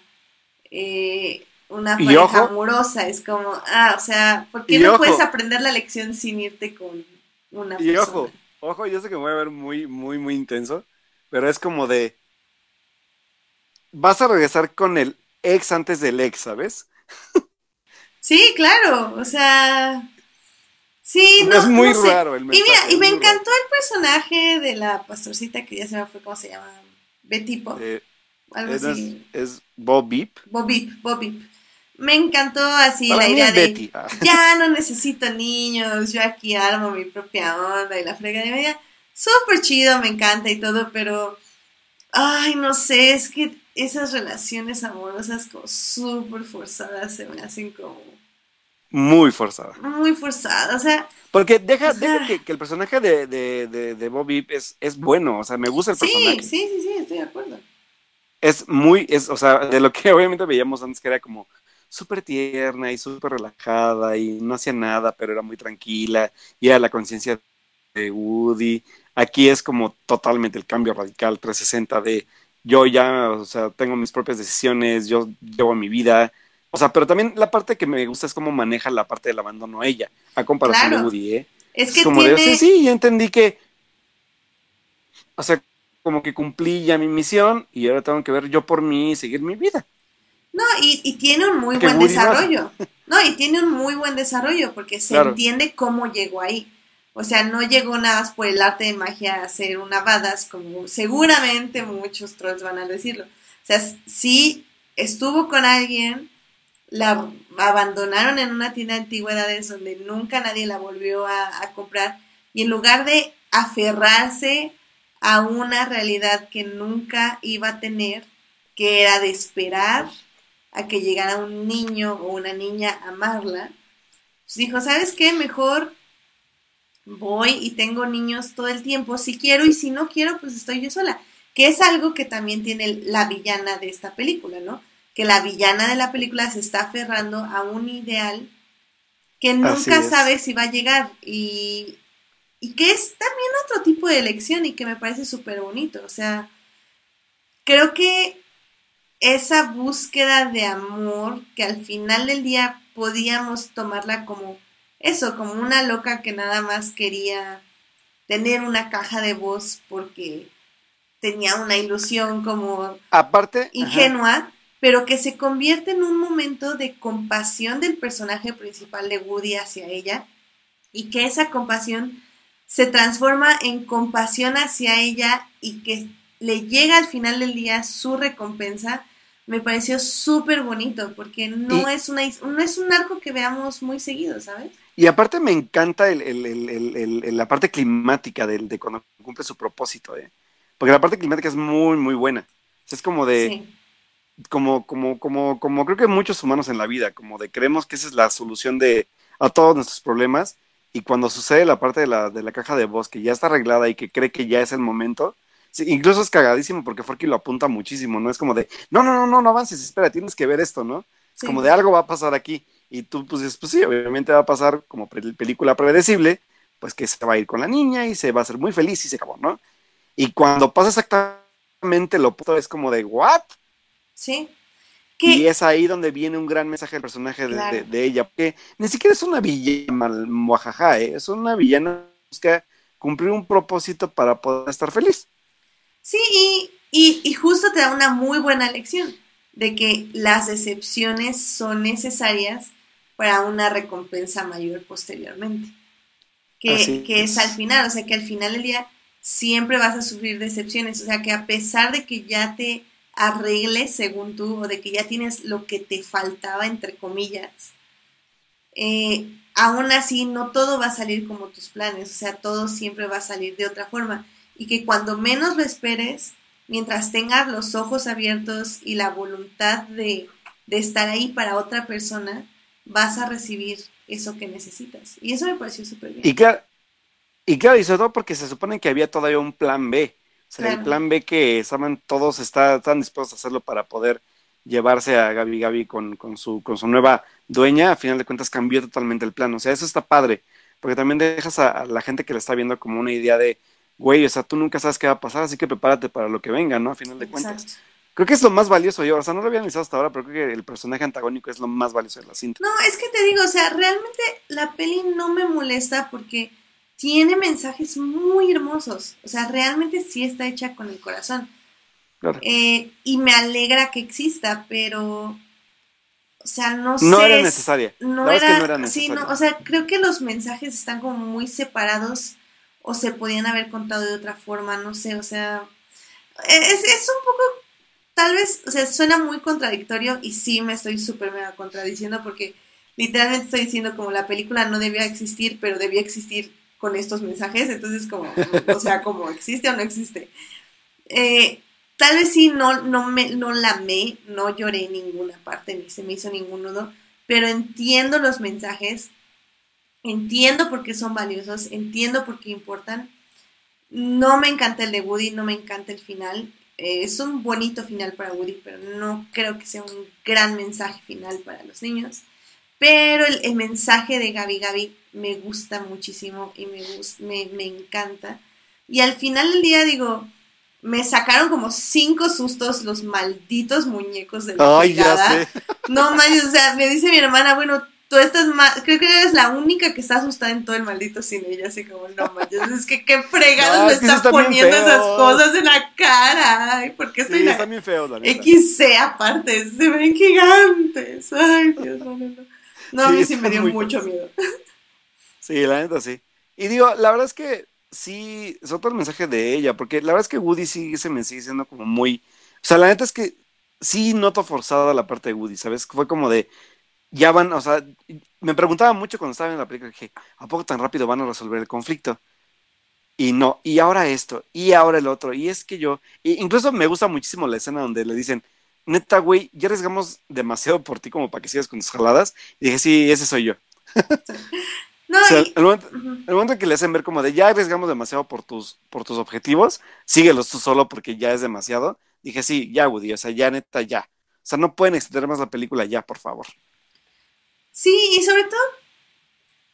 eh, una pareja ojo. amorosa. Es como, ah, o sea, ¿por qué no ojo. puedes aprender la lección sin irte con una Y persona? ojo, ojo, yo sé que me voy a ver muy, muy, muy intenso, pero es como de, vas a regresar con el ex antes del ex, ¿sabes? Sí, claro, o sea, sí, no, es muy no sé. raro el Y mensaje. mira, y me raro. encantó el personaje de la pastorcita que ya se me fue cómo se llama, Betipo, Eh, algo es, así. es Bob Beep. Bobip, Bobip. Me encantó así Para la idea de Betty. Ah. ya no necesito niños, yo aquí armo mi propia onda y la frega de media. Súper chido, me encanta y todo, pero ay, no sé, es que esas relaciones amorosas como súper forzadas se me hacen como Muy forzada. muy forzadas, o sea, Porque deja, deja que, que el personaje de, de, de, de Bob Beep es, es bueno. O sea, me gusta el sí, personaje. sí, sí, sí, estoy de acuerdo. es muy, es, o sea, de lo que obviamente veíamos antes que era como súper tierna y súper relajada y no hacía nada, pero era muy tranquila y era la conciencia de Woody. Aquí es como totalmente el cambio radical 360 de yo ya, o sea, tengo mis propias decisiones, yo llevo mi vida. O sea, pero también la parte que me gusta es cómo maneja la parte del abandono ella, a comparación Claro. de Woody, ¿eh? Es que como tiene, de, sí, sí, ya entendí que, o sea, como que cumplí ya mi misión y ahora tengo que ver yo por mí y seguir mi vida. No, y, y tiene un muy Que buen Woody desarrollo. No, y tiene un muy buen desarrollo porque se Claro. entiende cómo llegó ahí. O sea, no llegó nada más por el arte de magia a ser una badass, como seguramente muchos trolls van a decirlo. O sea, sí estuvo con alguien, la abandonaron en una tienda de antigüedades donde nunca nadie la volvió a, a comprar, y en lugar de aferrarse a una realidad que nunca iba a tener, que era de esperar a que llegara un niño o una niña a amarla, pues dijo, ¿sabes qué? Mejor voy y tengo niños todo el tiempo, si quiero y si no quiero, pues estoy yo sola. Que es algo que también tiene la villana de esta película, ¿no? Que la villana de la película se está aferrando a un ideal que nunca sabe si va a llegar y, y que es también otro tipo de elección y que me parece súper bonito. O sea, creo que esa búsqueda de amor que al final del día podíamos tomarla como eso, como una loca que nada más quería tener una caja de voz porque tenía una ilusión como Aparte, ajá, ingenua, pero que se convierte en un momento de compasión del personaje principal de Woody hacia ella y que esa compasión se transforma en compasión hacia ella y que le llega al final del día su recompensa, me pareció súper bonito porque no, Y- es una, no es un arco que veamos muy seguido, ¿sabes? Y aparte me encanta el, la parte climática del, de cuando cumple su propósito, ¿eh? Porque la parte climática es muy, muy buena. O sea, es como de, Sí, como, como, como, como creo que muchos humanos en la vida, como de creemos que esa es la solución de a todos nuestros problemas, y cuando sucede la parte de la, de la caja de voz que ya está arreglada y que cree que ya es el momento, sí, incluso es cagadísimo porque Forky lo apunta muchísimo, ¿no? Es como de, no, no, no, no, no avances, espera, tienes que ver esto, ¿no? Es sí. como de algo va a pasar aquí, y tú pues dices, pues sí, obviamente va a pasar como pre- película predecible, pues que se va a ir con la niña y se va a hacer muy feliz y se acabó, ¿no? Y cuando pasa exactamente lo opuesto, es como de, ¿what? Sí. Y es ahí donde viene un gran mensaje del personaje de, Claro. de- de ella, porque ni siquiera es una villana ¿eh? es una villana que busca cumplir un propósito para poder estar feliz. Sí, y, y, y justo te da una muy buena lección de que las decepciones son necesarias para una recompensa mayor posteriormente. Que, Así que es es. al final, o sea que al final del día siempre vas a sufrir decepciones, o sea que a pesar de que ya te arregles según tú o de que ya tienes lo que te faltaba entre comillas, eh, aún así no todo va a salir como tus planes, o sea, todo siempre va a salir de otra forma y que cuando menos lo esperes, mientras tengas los ojos abiertos y la voluntad de, de estar ahí para otra persona, vas a recibir eso que necesitas. Y eso me pareció súper bien. Y claro, y claro, y sobre todo porque se supone que había todavía un plan B. O sea, el plan B que estaban todos está, están dispuestos a hacerlo para poder llevarse a Gaby Gaby con, con, su, con su nueva dueña, a final de cuentas cambió totalmente el plan. O sea, eso está padre, porque también dejas a, a la gente que la está viendo como una idea de, güey, o sea, tú nunca sabes qué va a pasar, así que prepárate para lo que venga, ¿no? A final de cuentas. Creo que es lo más valioso yo, o sea, no lo había analizado hasta ahora, pero creo que el personaje antagónico es lo más valioso de la cinta. No, es que te digo, o sea, realmente la peli no me molesta porque tiene mensajes muy hermosos. O sea, realmente sí está hecha con el corazón. Claro. Eh, y me alegra que exista, pero o sea, no, No sé. era es- necesaria. No era, que no era sí, necesaria. no, o sea, creo que los mensajes están como muy separados o se podían haber contado de otra forma, no sé, o sea, es, es un poco, tal vez, o sea, suena muy contradictorio y sí me estoy súper mega contradiciendo porque literalmente estoy diciendo como la película no debía existir, pero debía existir con estos mensajes, entonces como, o sea, como existe o no existe. Eh, tal vez sí no, no, me, no la amé, no lloré en ninguna parte, ni se me hizo ningún nudo, pero entiendo los mensajes, entiendo por qué son valiosos, entiendo por qué importan. No me encanta el de Woody, no me encanta el final. Eh, es un bonito final para Woody, pero no creo que sea un gran mensaje final para los niños. Pero el, el mensaje de Gabi Gabi me gusta muchísimo y me, me, me encanta. Y al final del día digo, me sacaron como cinco sustos los malditos muñecos de la Ay, ya sé. No manches, o sea, me dice mi hermana, bueno, tú estás más, creo que eres la única que está asustada en todo el maldito cine. Y así como, no manches, es que qué fregados No, me es que están poniendo esas cosas en la cara. Ay, ¿por qué estoy Sí, están bien feos, la neta. XC aparte? Se ven gigantes. Ay, Dios, no, no, no. A mí sí me dio mucho miedo. Sí, la neta sí. Y digo, la verdad es que sí, todo el mensaje de ella, porque la verdad es que Woody sí se me sigue siendo como muy. O sea, la neta es que sí noto forzada la parte de Woody, ¿sabes? Fue como de. Ya van, o sea, me preguntaba mucho cuando estaba en la película, dije, ¿a poco tan rápido van a resolver el conflicto? Y no, y ahora esto, y ahora el otro, y es que yo, incluso me gusta muchísimo la escena donde le dicen, neta, güey, ya arriesgamos demasiado por ti como para que sigas con tus jaladas. Y dije, sí, ese soy yo. No, O sea, y- el momento, el momento en que le hacen ver como de ya arriesgamos demasiado por tus, por tus objetivos, síguelos tú solo porque ya es demasiado. Dije, sí, ya, Woody, o sea, ya neta, ya. O sea, no pueden extender más la película ya, por favor. Sí, y sobre todo,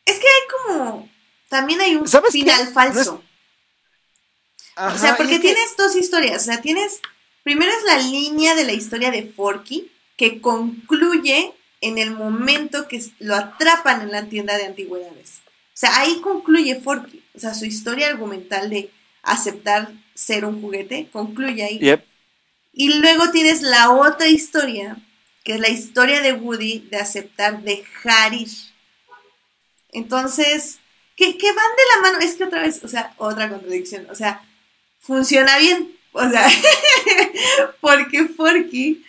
es que hay como, también hay un ¿Sabes qué? final No falso. o sea, porque es que- tienes dos historias. O sea, tienes. Primero es la línea de la historia de Forky, que concluye en el momento que lo atrapan en la tienda de antigüedades. O sea, ahí concluye Forky. O sea, su historia argumental de aceptar ser un juguete concluye ahí. Yep. Y luego tienes la otra historia, que es la historia de Woody de aceptar dejar ir. Entonces, que, van de la mano, es que otra vez, o sea, otra contradicción, o sea, funciona bien, o sea, porque Forky,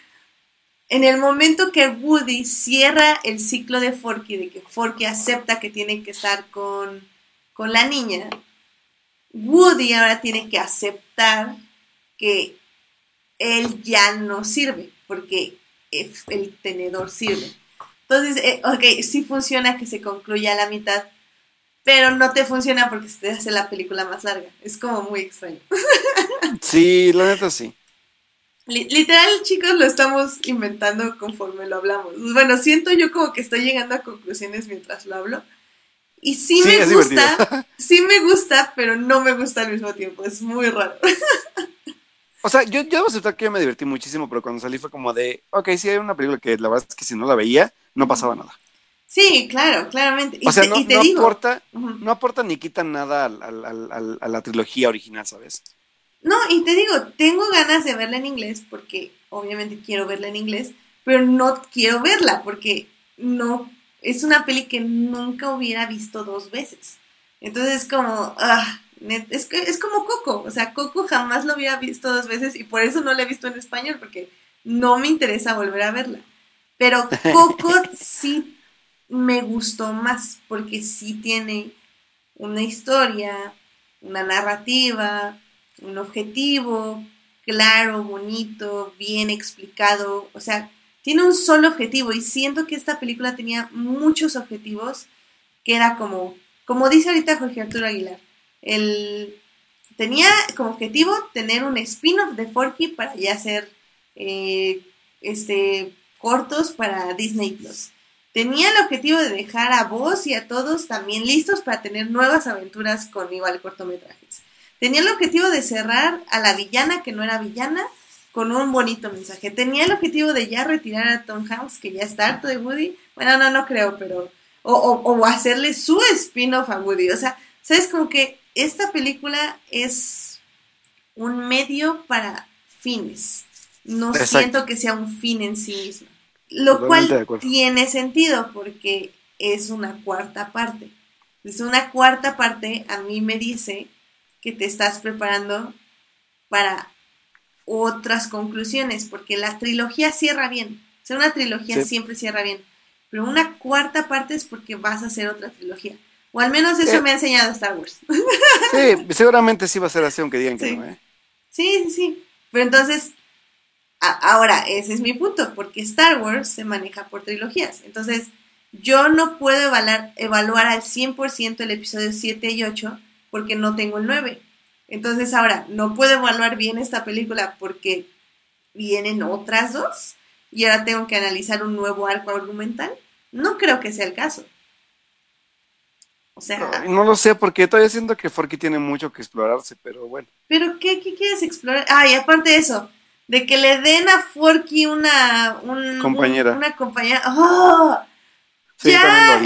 en el momento que Woody cierra el ciclo de Forky, de que Forky acepta que tiene que estar con, con la niña, Woody ahora tiene que aceptar que él ya no sirve, porque el tenedor sirve. Entonces, eh, ok, sí funciona que se concluya a la mitad, pero no te funciona porque se te hace la película más larga. Es como muy extraño. Sí, la neta sí. Li- Literal, chicos, lo estamos inventando conforme lo hablamos. Bueno, siento yo como que estoy llegando a conclusiones mientras lo hablo. Y sí, Sí, me gusta, divertido. sí me gusta, pero no me gusta al mismo tiempo. Es muy raro. O sea, yo, yo debo aceptar que yo me divertí muchísimo, pero cuando salí fue como de, ok, sí, hay una película que la verdad es que si no la veía, no pasaba nada. Sí, claro, claramente. Y O sea, te, no, y te no digo, aporta, Ujú. no aporta ni quita nada al- al- al- a la trilogía original, ¿sabes? No, y te digo, tengo ganas de verla en inglés porque obviamente quiero verla en inglés, pero no quiero verla porque no es una peli que nunca hubiera visto dos veces. Entonces es como, ah, es, que- es como Coco, o sea, Coco jamás lo hubiera visto dos veces y por eso no la he visto en español porque no me interesa volver a verla. Pero Coco sí me gustó más porque sí tiene una historia, una narrativa, un objetivo claro, bonito, bien explicado. O sea, tiene un solo objetivo y siento que esta película tenía muchos objetivos que era como, como dice ahorita Jorge Arturo Aguilar, el, tenía como objetivo tener un spin-off de Forky para ya hacer eh, este, cortos para Disney Plus. Tenía el objetivo de dejar a vos y a todos también listos para tener nuevas aventuras con igual cortometrajes. Tenía el objetivo de cerrar a la villana que no era villana con un bonito mensaje. Tenía el objetivo de ya retirar a Tom Hanks, que ya está harto de Woody. Bueno, no, no creo, pero... O, o, o hacerle su spin-off a Woody. O sea, ¿sabes? Como que esta película es un medio para fines. No Exacto. siento que sea un fin en sí mismo. Lo Totalmente cual tiene sentido porque es una cuarta parte. Es una cuarta parte a mí me dice que te estás preparando para otras conclusiones, porque la trilogía cierra bien. O sea, una trilogía Sí. siempre cierra bien. Pero una cuarta parte es porque vas a hacer otra trilogía. O al menos eso Eh. me ha enseñado Star Wars. Sí, seguramente sí va a ser así, aunque digan que Sí. no, ¿eh? Sí, sí, sí. Pero entonces, a- ahora, ese es mi punto, porque Star Wars se maneja por trilogías. Entonces, yo no puedo evaluar, evaluar al 100% el episodio 7 y 8 porque no tengo el 9. Entonces, ahora, no puedo evaluar bien esta película porque vienen otras dos y ahora tengo que analizar un nuevo arco argumental. No creo que sea el caso. O sea, Ay, No lo sé, porque todavía siento que Forky tiene mucho que explorarse, pero bueno. ¿Pero qué, qué quieres explorar? Ah, y aparte de eso, de que le den a Forky una... un- Compañera. un- una compañera. ¡Oh! Sí, ya,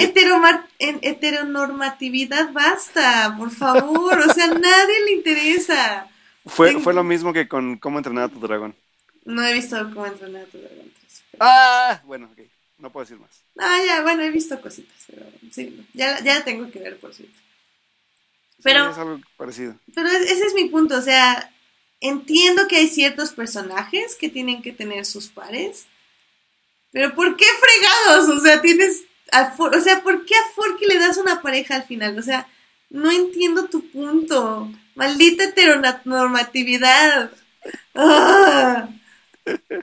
en heteronormatividad, basta, por favor. O sea, a nadie le interesa. Fue, fue lo mismo que con Cómo entrenar a tu dragón. No he visto cómo entrenar a tu dragón. Ah, bueno, ok. No puedo decir más. Ah, ya, bueno, he visto cositas, pero sí, ya, ya tengo que ver, por cierto. Sí, Pero- es algo parecido. Pero es- ese es mi punto, o sea, entiendo que hay ciertos personajes que tienen que tener sus pares, pero ¿por qué fregados? O sea, tienes, a For- o sea, ¿por qué a Forky le das una pareja al final? O sea, no entiendo tu punto. Maldita heteronormatividad. Ah.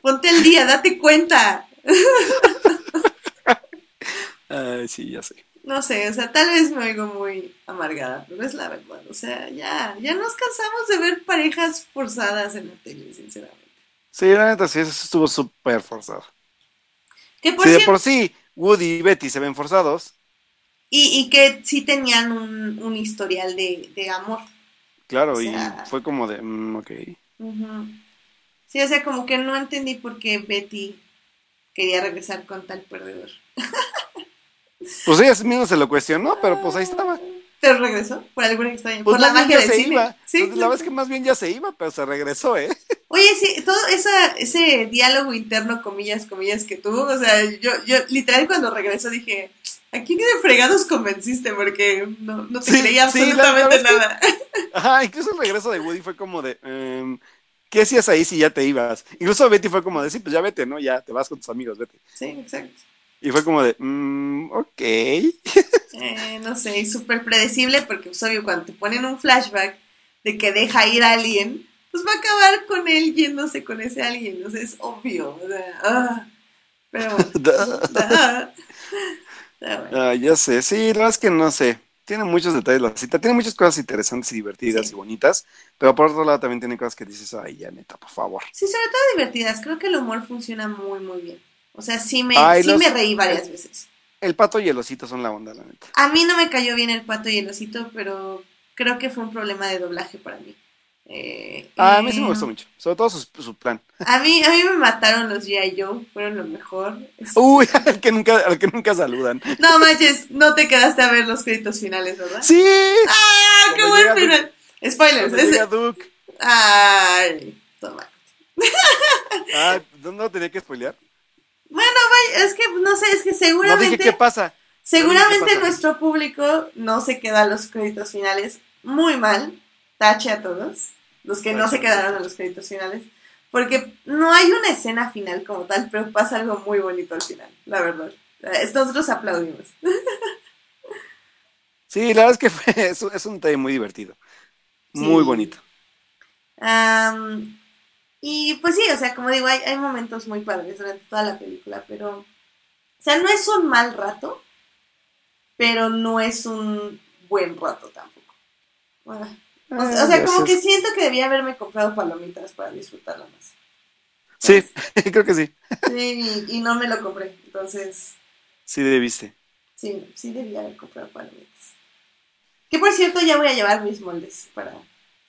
Ponte el día, date cuenta. Ay, sí, ya sé. No sé, o sea, tal vez me oigo muy amargada, pero es la verdad. O sea, ya, ya nos cansamos de ver parejas forzadas en la tele, sinceramente. Sí, la neta, sí, eso estuvo súper forzado. Que por Si de por sí Woody y Betty se ven forzados, y, y que sí tenían un, un historial de, de amor. claro, O sea- y fue como de, mm, ok. Sí, o sea, como que no entendí por qué Betty quería regresar con tal perdedor. Pues ella misma se lo cuestionó, pero pues ahí estaba. Pero regresó, por alguna extraña. Pues por la más bien magia del se cine. iba. Sí, Pues, la verdad es que más bien ya se iba, pero se regresó, ¿eh? Oye, sí, todo esa, ese diálogo interno, comillas, comillas, que tuvo, o sea, yo, yo literal cuando regresó dije, ¿a quién de fregados convenciste? Porque no, no te Sí, creía sí, la- la absolutamente nada. Ajá, incluso el regreso de Woody fue como de, em, ¿qué hacías ahí si ya te ibas? Incluso Betty fue como de, sí, pues ya vete, ¿no? Ya te vas con tus amigos, vete. Sí, exacto. Y fue como de, mm, ok. Eh, no sé, súper predecible porque, pues, obvio, cuando te ponen un flashback de que deja ir a alguien, pues va a acabar con él yéndose con ese alguien, o sea, es obvio. o sea, ah. Pero bueno. ah. Bueno. Ah, ya sé, sí, la verdad es que no sé. Tiene muchos detalles la cita, tiene muchas cosas interesantes y divertidas Sí. y bonitas, pero por otro lado también tiene cosas que dices, ay, ya neta, por favor. Sí, sobre todo divertidas. Creo que el humor funciona muy, muy bien. O sea, sí me, Ay, sí los- me reí varias veces. El pato y el osito son la onda, la neta. A mí no me cayó bien el pato y el osito, pero creo que fue un problema de doblaje para mí. Eh, Ah, a mí sí me gustó mucho, sobre todo su, su plan. A mí, a mí me mataron los G.I. Joe, fueron lo mejor. Es- Uy, al que nunca, al que nunca saludan. No manches, no te quedaste a ver los créditos finales, ¿verdad? Sí, ¡Ah, qué buen final! Spoilers. llega Duke. Ay, toma. Ah, ¿no, no tenía que spoilear? Bueno, vaya, es que no sé, es que No seguramente. dije qué pasa. Seguramente No dije qué pasa. nuestro público no se queda a los créditos finales muy mal. Tache a todos. Los que no se quedaron a los créditos finales. Porque no hay una escena final como tal, pero pasa algo muy bonito al final, la verdad. Nosotros aplaudimos. Sí, la verdad es que fue, es, un- es un detalle muy divertido. Muy bonito. Y pues sí, o sea, como digo, hay, hay momentos muy padres durante toda la película, pero. O sea, no es un mal rato, pero no es un buen rato tampoco. Bueno, o, o sea, Ah, como que siento que debía haberme comprado palomitas para disfrutarla más. Sí, creo que sí. Sí, y, y no me lo compré. Entonces, Sí debiste. sí, sí debía haber comprado palomitas. Que por cierto, ya voy a llevar mis moldes para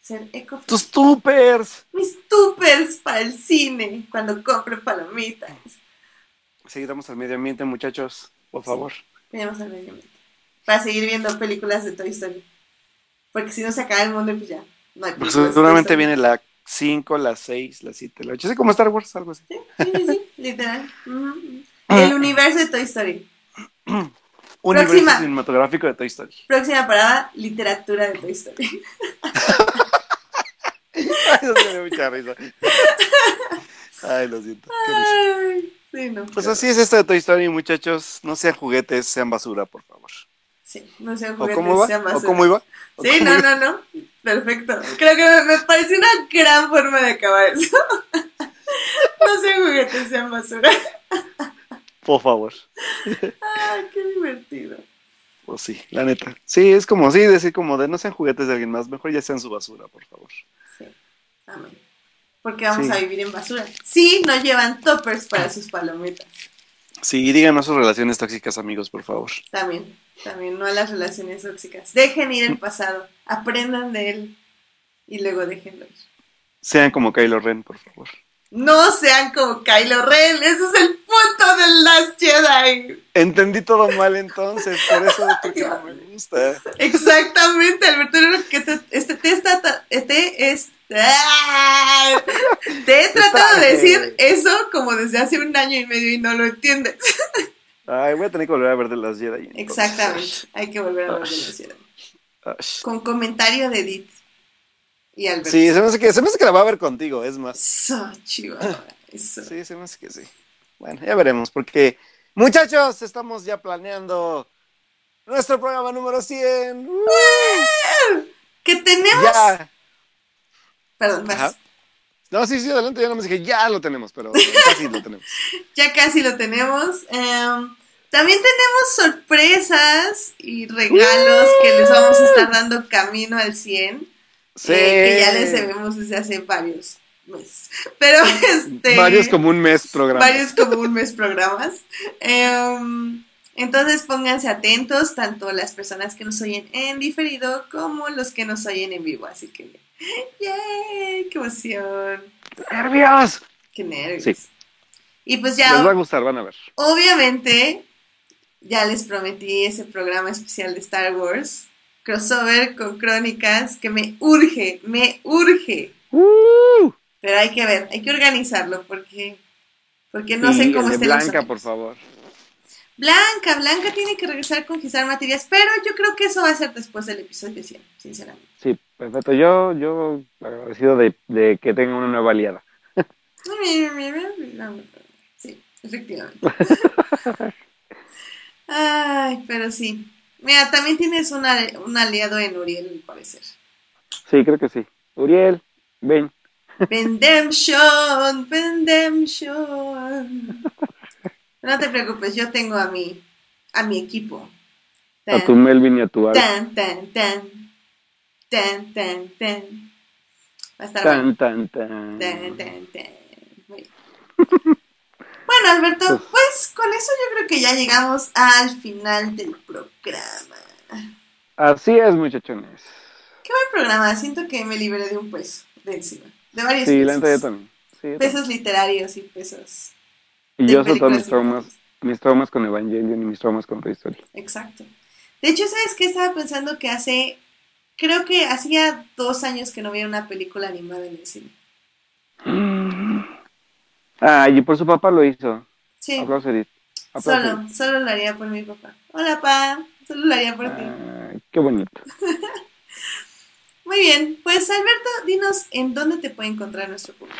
ser eco Tus tupers. mis tupers para el cine cuando compre palomitas. Seguidamos al medio ambiente, muchachos, por favor. Tenemos al medio ambiente. Para seguir viendo películas de Toy Story. Porque si no se acaba el mundo, pues ya. No hay películas de Toy Seguramente viene la 5, la 6, la 7, la 8. Así como Star Wars, algo así. Sí, sí, sí, literal. El universo de Toy Story. Universo Próxima. cinematográfico de Toy Story. Próxima parada, literatura de Toy Story. Ay, eso sí me dio mucha risa. Ay, lo siento. Ay, sí, no. Pues así es esto de Toy Story, muchachos. No sean juguetes, sean basura, por favor. Sí, no sean ¿O juguetes, cómo va? sean ¿O basura. cómo iba? ¿O Sí, cómo no, iba? no, no. Perfecto. Creo que me, me pareció una gran forma de acabar eso. no sean juguetes, sean basura. Por favor. Ay, qué divertido. Pues sí, la neta. Sí, es como, sí, decir como de no sean juguetes de alguien más, mejor ya sean su basura, por favor. Amén. Porque vamos Sí. a vivir en basura. Sí, no llevan toppers para sus palomitas. Sí, díganos sus relaciones tóxicas, amigos, por favor. También, también, no a las relaciones tóxicas. Dejen ir el pasado, aprendan de él y luego déjenlo ir. Sean como Kylo Ren, por favor. No sean como Kylo Ren, ese es el punto del Last Jedi. Entendí todo mal entonces, por eso creo que no me gusta. Exactamente, Alberto, que te, este, te, está, te, es-. Te he tratado de decir eso como desde hace un año y medio y no lo entiendes. Ay, voy a tener que volver a ver de las Jedi. entonces. Exactamente, hay que volver a ver de la ciudad. Ay. Con comentario de Edith y Alberto. Sí, se me, hace que, se me hace que la va a ver contigo, es más. Eso. Sí, se me hace que sí. Bueno, ya veremos, porque muchachos, estamos ya planeando nuestro programa número 100. ¡Uh! Que tenemos. Ya. Perdón, vas. Ajá. No, sí, sí, adelante, ya no me dije, ya lo tenemos, pero casi lo tenemos. Ya casi lo tenemos. Em, también tenemos sorpresas y regalos que les vamos a estar dando camino al 100. Sí. eh, que ya les debemos desde hace varios meses. Pero este. Varios como un mes programa. varios como un mes programas. Em, entonces pónganse atentos, tanto las personas que nos oyen en diferido como los que nos oyen en vivo. Así que, ¡yay! ¡Qué emoción! ¡Nervios! ¡Qué nervios! Sí. Y pues Les va a ya, gustar, van a ver. obviamente, ya les prometí ese programa especial de Star Wars, crossover con crónicas, que me urge, me urge. ¡Uh! Pero hay que ver, hay que organizarlo porque, porque no sé cómo los Blanca, por favor. Blanca, Blanca tiene que regresar con Gisar Materias, pero yo creo que eso va a ser después del episodio 100, sinceramente. Sí, perfecto. Yo, yo agradecido de, de que tengan una nueva aliada. Sí, efectivamente. Ay, pero sí. Mira, también tienes una, un aliado en Uriel, al parecer. Sí, creo que sí. Uriel, ven. Vendemption, Vendemption. No te preocupes, yo tengo a mi, a mi equipo. A tu Melvin y a tu Al. Tan, tan, tan. Tan, tan, tan. Va a estar bueno. Tan, tan, tan. Tan, tan, tan. Muy bien. Bueno, Alberto, pues con eso yo creo que ya llegamos al final del programa. Así es, muchachones. Qué buen programa, siento que me liberé de un peso de encima. De varios Sí, la pesos. neta yo también. Sí, yo también. Pesos literarios y pesos. Y yo películas mis traumas, mis traumas con Evangelion y mis traumas con Toy. Exacto. De hecho, ¿sabes qué? Estaba pensando que hace, creo que hacía dos años que no veía una película animada en el cine. Ah, y por su papá lo hizo. Sí, Aplausos. Aplausos, solo, solo lo haría por mi papá. Hola, pa, solo lo haría por ti. Ah, qué bonito. Muy bien, pues Alberto, dinos en dónde te puede encontrar nuestro público.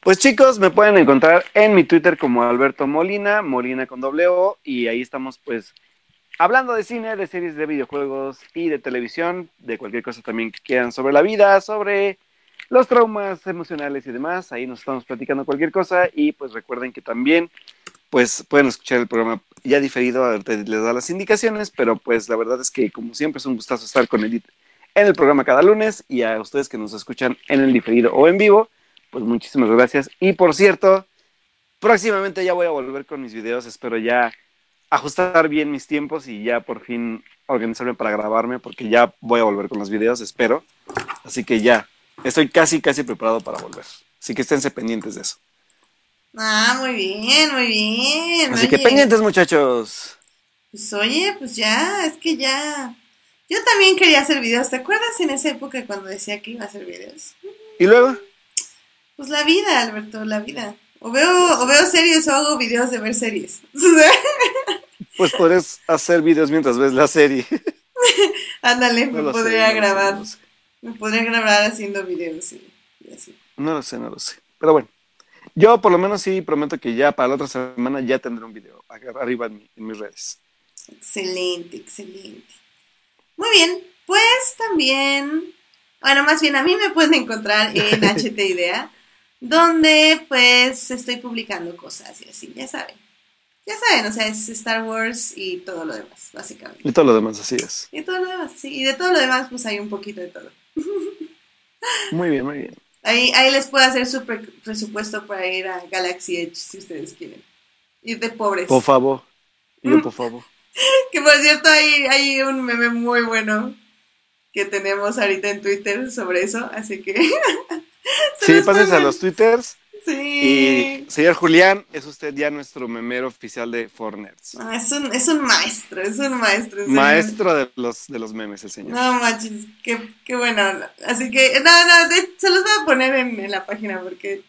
Pues chicos, me pueden encontrar en mi Twitter como Alberto Molina, Molina con doble O, y ahí estamos pues hablando de cine, de series de videojuegos y de televisión, de cualquier cosa también que quieran sobre la vida, sobre los traumas emocionales y demás. Ahí nos estamos platicando cualquier cosa y pues recuerden que también pues pueden escuchar el programa ya diferido, les da las indicaciones, pero pues la verdad es que como siempre es un gustazo estar con Edith en el programa cada lunes y a ustedes que nos escuchan en el diferido o en vivo, pues muchísimas gracias. Y por cierto, próximamente ya voy a volver con mis videos, espero ya ajustar bien mis tiempos y ya por fin organizarme para grabarme, porque ya voy a volver con los videos, espero. Así que ya, estoy casi, casi preparado para volver. Así que esténse pendientes de eso. Ah, muy bien, muy bien. Así que pendientes, muchachos. Pues oye, pues ya, es que ya. Yo también quería hacer videos. ¿Te acuerdas en esa época cuando decía que iba a hacer videos? Y luego, Pues la vida, Alberto, la vida. O veo, o veo series o hago videos de ver series. Pues podrías hacer videos mientras ves la serie. Ándale, No me sé, podría no lo sé, grabar. no lo sé. Me podría grabar haciendo videos y, y así. No lo sé, no lo sé. Pero bueno, yo por lo menos sí prometo que ya para la otra semana ya tendré un video arriba en, mi- en mis redes. Excelente, excelente. Muy bien, pues también, bueno, más bien a mí me pueden encontrar en HT Idea, donde pues estoy publicando cosas y así, ya saben. Ya saben, o sea, es Star Wars y todo lo demás, básicamente. Y todo lo demás, así es. Y todo lo demás, sí. Y de todo lo demás, pues hay un poquito de todo. Muy bien, muy bien. Ahí, ahí les puedo hacer su pre- presupuesto para ir a Galaxy Edge si ustedes quieren. Ir de pobres. Por favor. Yo, por favor. Que por cierto, hay, hay un meme muy bueno que tenemos ahorita en Twitter sobre eso, así que. Sí, pásense a los twitters. Sí. Y señor Julián, es usted ya nuestro memero oficial de Fornerds. Ah, es, un, es un maestro, es un maestro. serio. Maestro de los, de los memes, el señor. No manches, qué, qué bueno. Así que, no, no, de- se los voy a poner en, en la página porque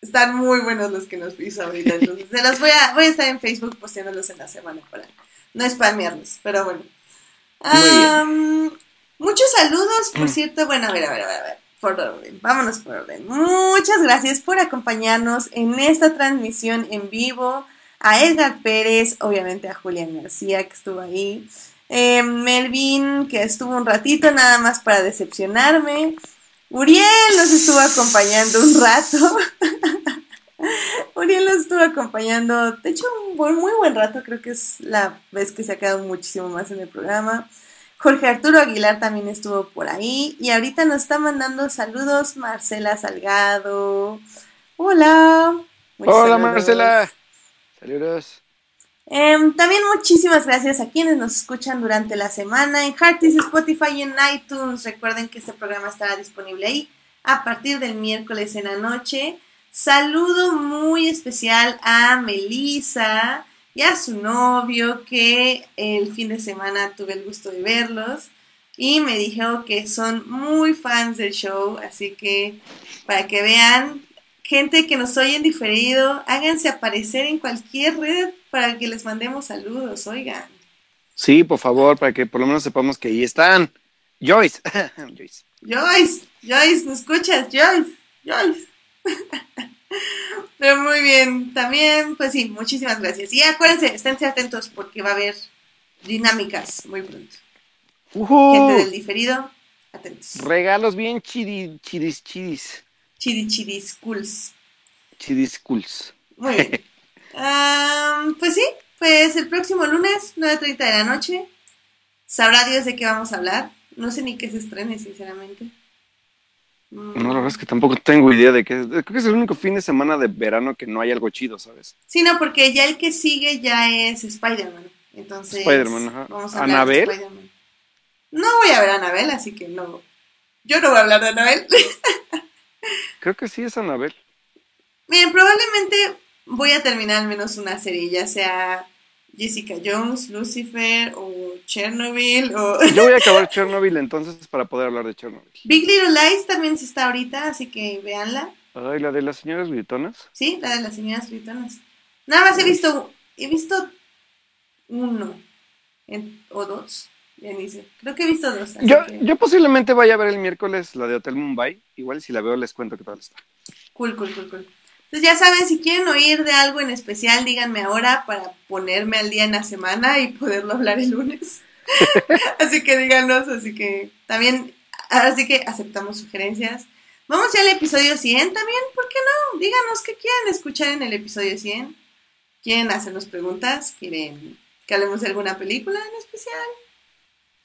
están muy buenos los que nos hizo ahorita. Entonces, se los voy a, voy a estar en Facebook posteándolos en la semana para no spamearlos, pero bueno. Muy bien. Am, muchos saludos, por cierto. Bueno, a ver, a ver, a ver, a ver. Por orden, vámonos por orden. Muchas gracias por acompañarnos en esta transmisión en vivo. A Edgar Pérez, obviamente a Julián García que estuvo ahí. Eh, Melvin, que estuvo un ratito nada más para decepcionarme. Uriel nos estuvo acompañando un rato. Uriel nos estuvo acompañando, de hecho, un muy buen rato. Creo que es la vez que se ha quedado muchísimo más en el programa. Jorge Arturo Aguilar también estuvo por ahí. Y ahorita nos está mandando saludos Marcela Salgado. Hola. Muchos Hola, saludos. Marcela. Saludos. Em, también muchísimas gracias a quienes nos escuchan durante la semana en Heartis, Spotify y en iTunes. Recuerden que este programa estará disponible ahí a partir del miércoles en la noche. Saludo muy especial a Melissa y a su novio que el fin de semana tuve el gusto de verlos y me dijeron que son muy fans del show, así que para que vean gente que nos oyen diferido, háganse aparecer en cualquier red para que les mandemos saludos, oigan. Sí, por favor, para que por lo menos sepamos que ahí están. Joyce. Joyce. Joyce, Joyce, ¿nos escuchas? Joyce, Joyce. Pero muy bien, también, pues sí, muchísimas gracias. Y acuérdense, esténse atentos porque va a haber dinámicas muy pronto. Gente del diferido, atentos. Regalos bien chidi, chidis, chidis. Chidi chidis, cools. Chidis cools. Muy bien. Pues sí, pues el próximo lunes, 9.30 de la noche, sabrá Dios de qué vamos a hablar. No sé ni qué se estrene, sinceramente. No, la verdad es que tampoco tengo idea de qué. Creo que es el único fin de semana de verano que no hay algo chido, ¿sabes? Sí, no, porque ya el que sigue ya es Spider-Man. Entonces, Spider-Man, ajá. vamos a de ¿Anabel? Spider-Man. No voy a ver a Anabel, así que no. Yo no voy a hablar de Anabel. Creo que sí es Anabel. Miren, probablemente voy a terminar al menos una serie, ya sea Jessica Jones, Lucifer o Chernobyl o Yo voy a acabar Chernobyl entonces para poder hablar de Chernobyl. Big Little Lies también se está ahorita, así que véanla. Ay, la de las señoras gritonas. Sí, la de las señoras gritonas. Nada más he visto, he visto uno en- o dos. Creo que he visto dos. Yo, que- yo posiblemente vaya a ver el miércoles la de Hotel Mumbai. Igual si la veo les cuento qué tal está. Cool, cool, cool, cool. Entonces ya saben, si quieren oír de algo en especial, díganme ahora para ponerme al día en la semana y poderlo hablar el lunes. así que díganos, así que también, así que aceptamos sugerencias. Vamos ya al episodio 100 también, ¿por qué no? Díganos qué quieren escuchar en el episodio 100. ¿Quieren hacernos preguntas? ¿Quieren que hablemos de alguna película en especial?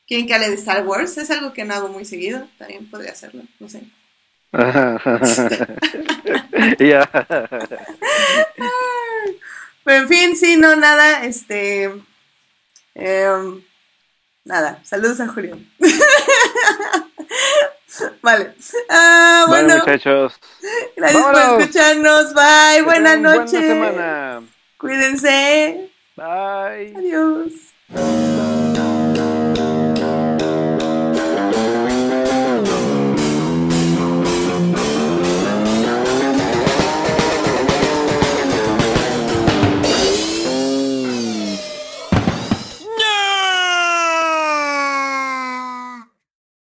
¿Quieren que hable de Star Wars? Es algo que no hago muy seguido, también podría hacerlo, no sé. Ya. Pero en fin, sí, no, nada, este. em, nada, saludos a Julio. vale. Ah, Bueno, bueno, muchachos. gracias por vámonos. escucharnos. Bye, tengan noches. Buena semana. Cuídense. Bye. Adiós.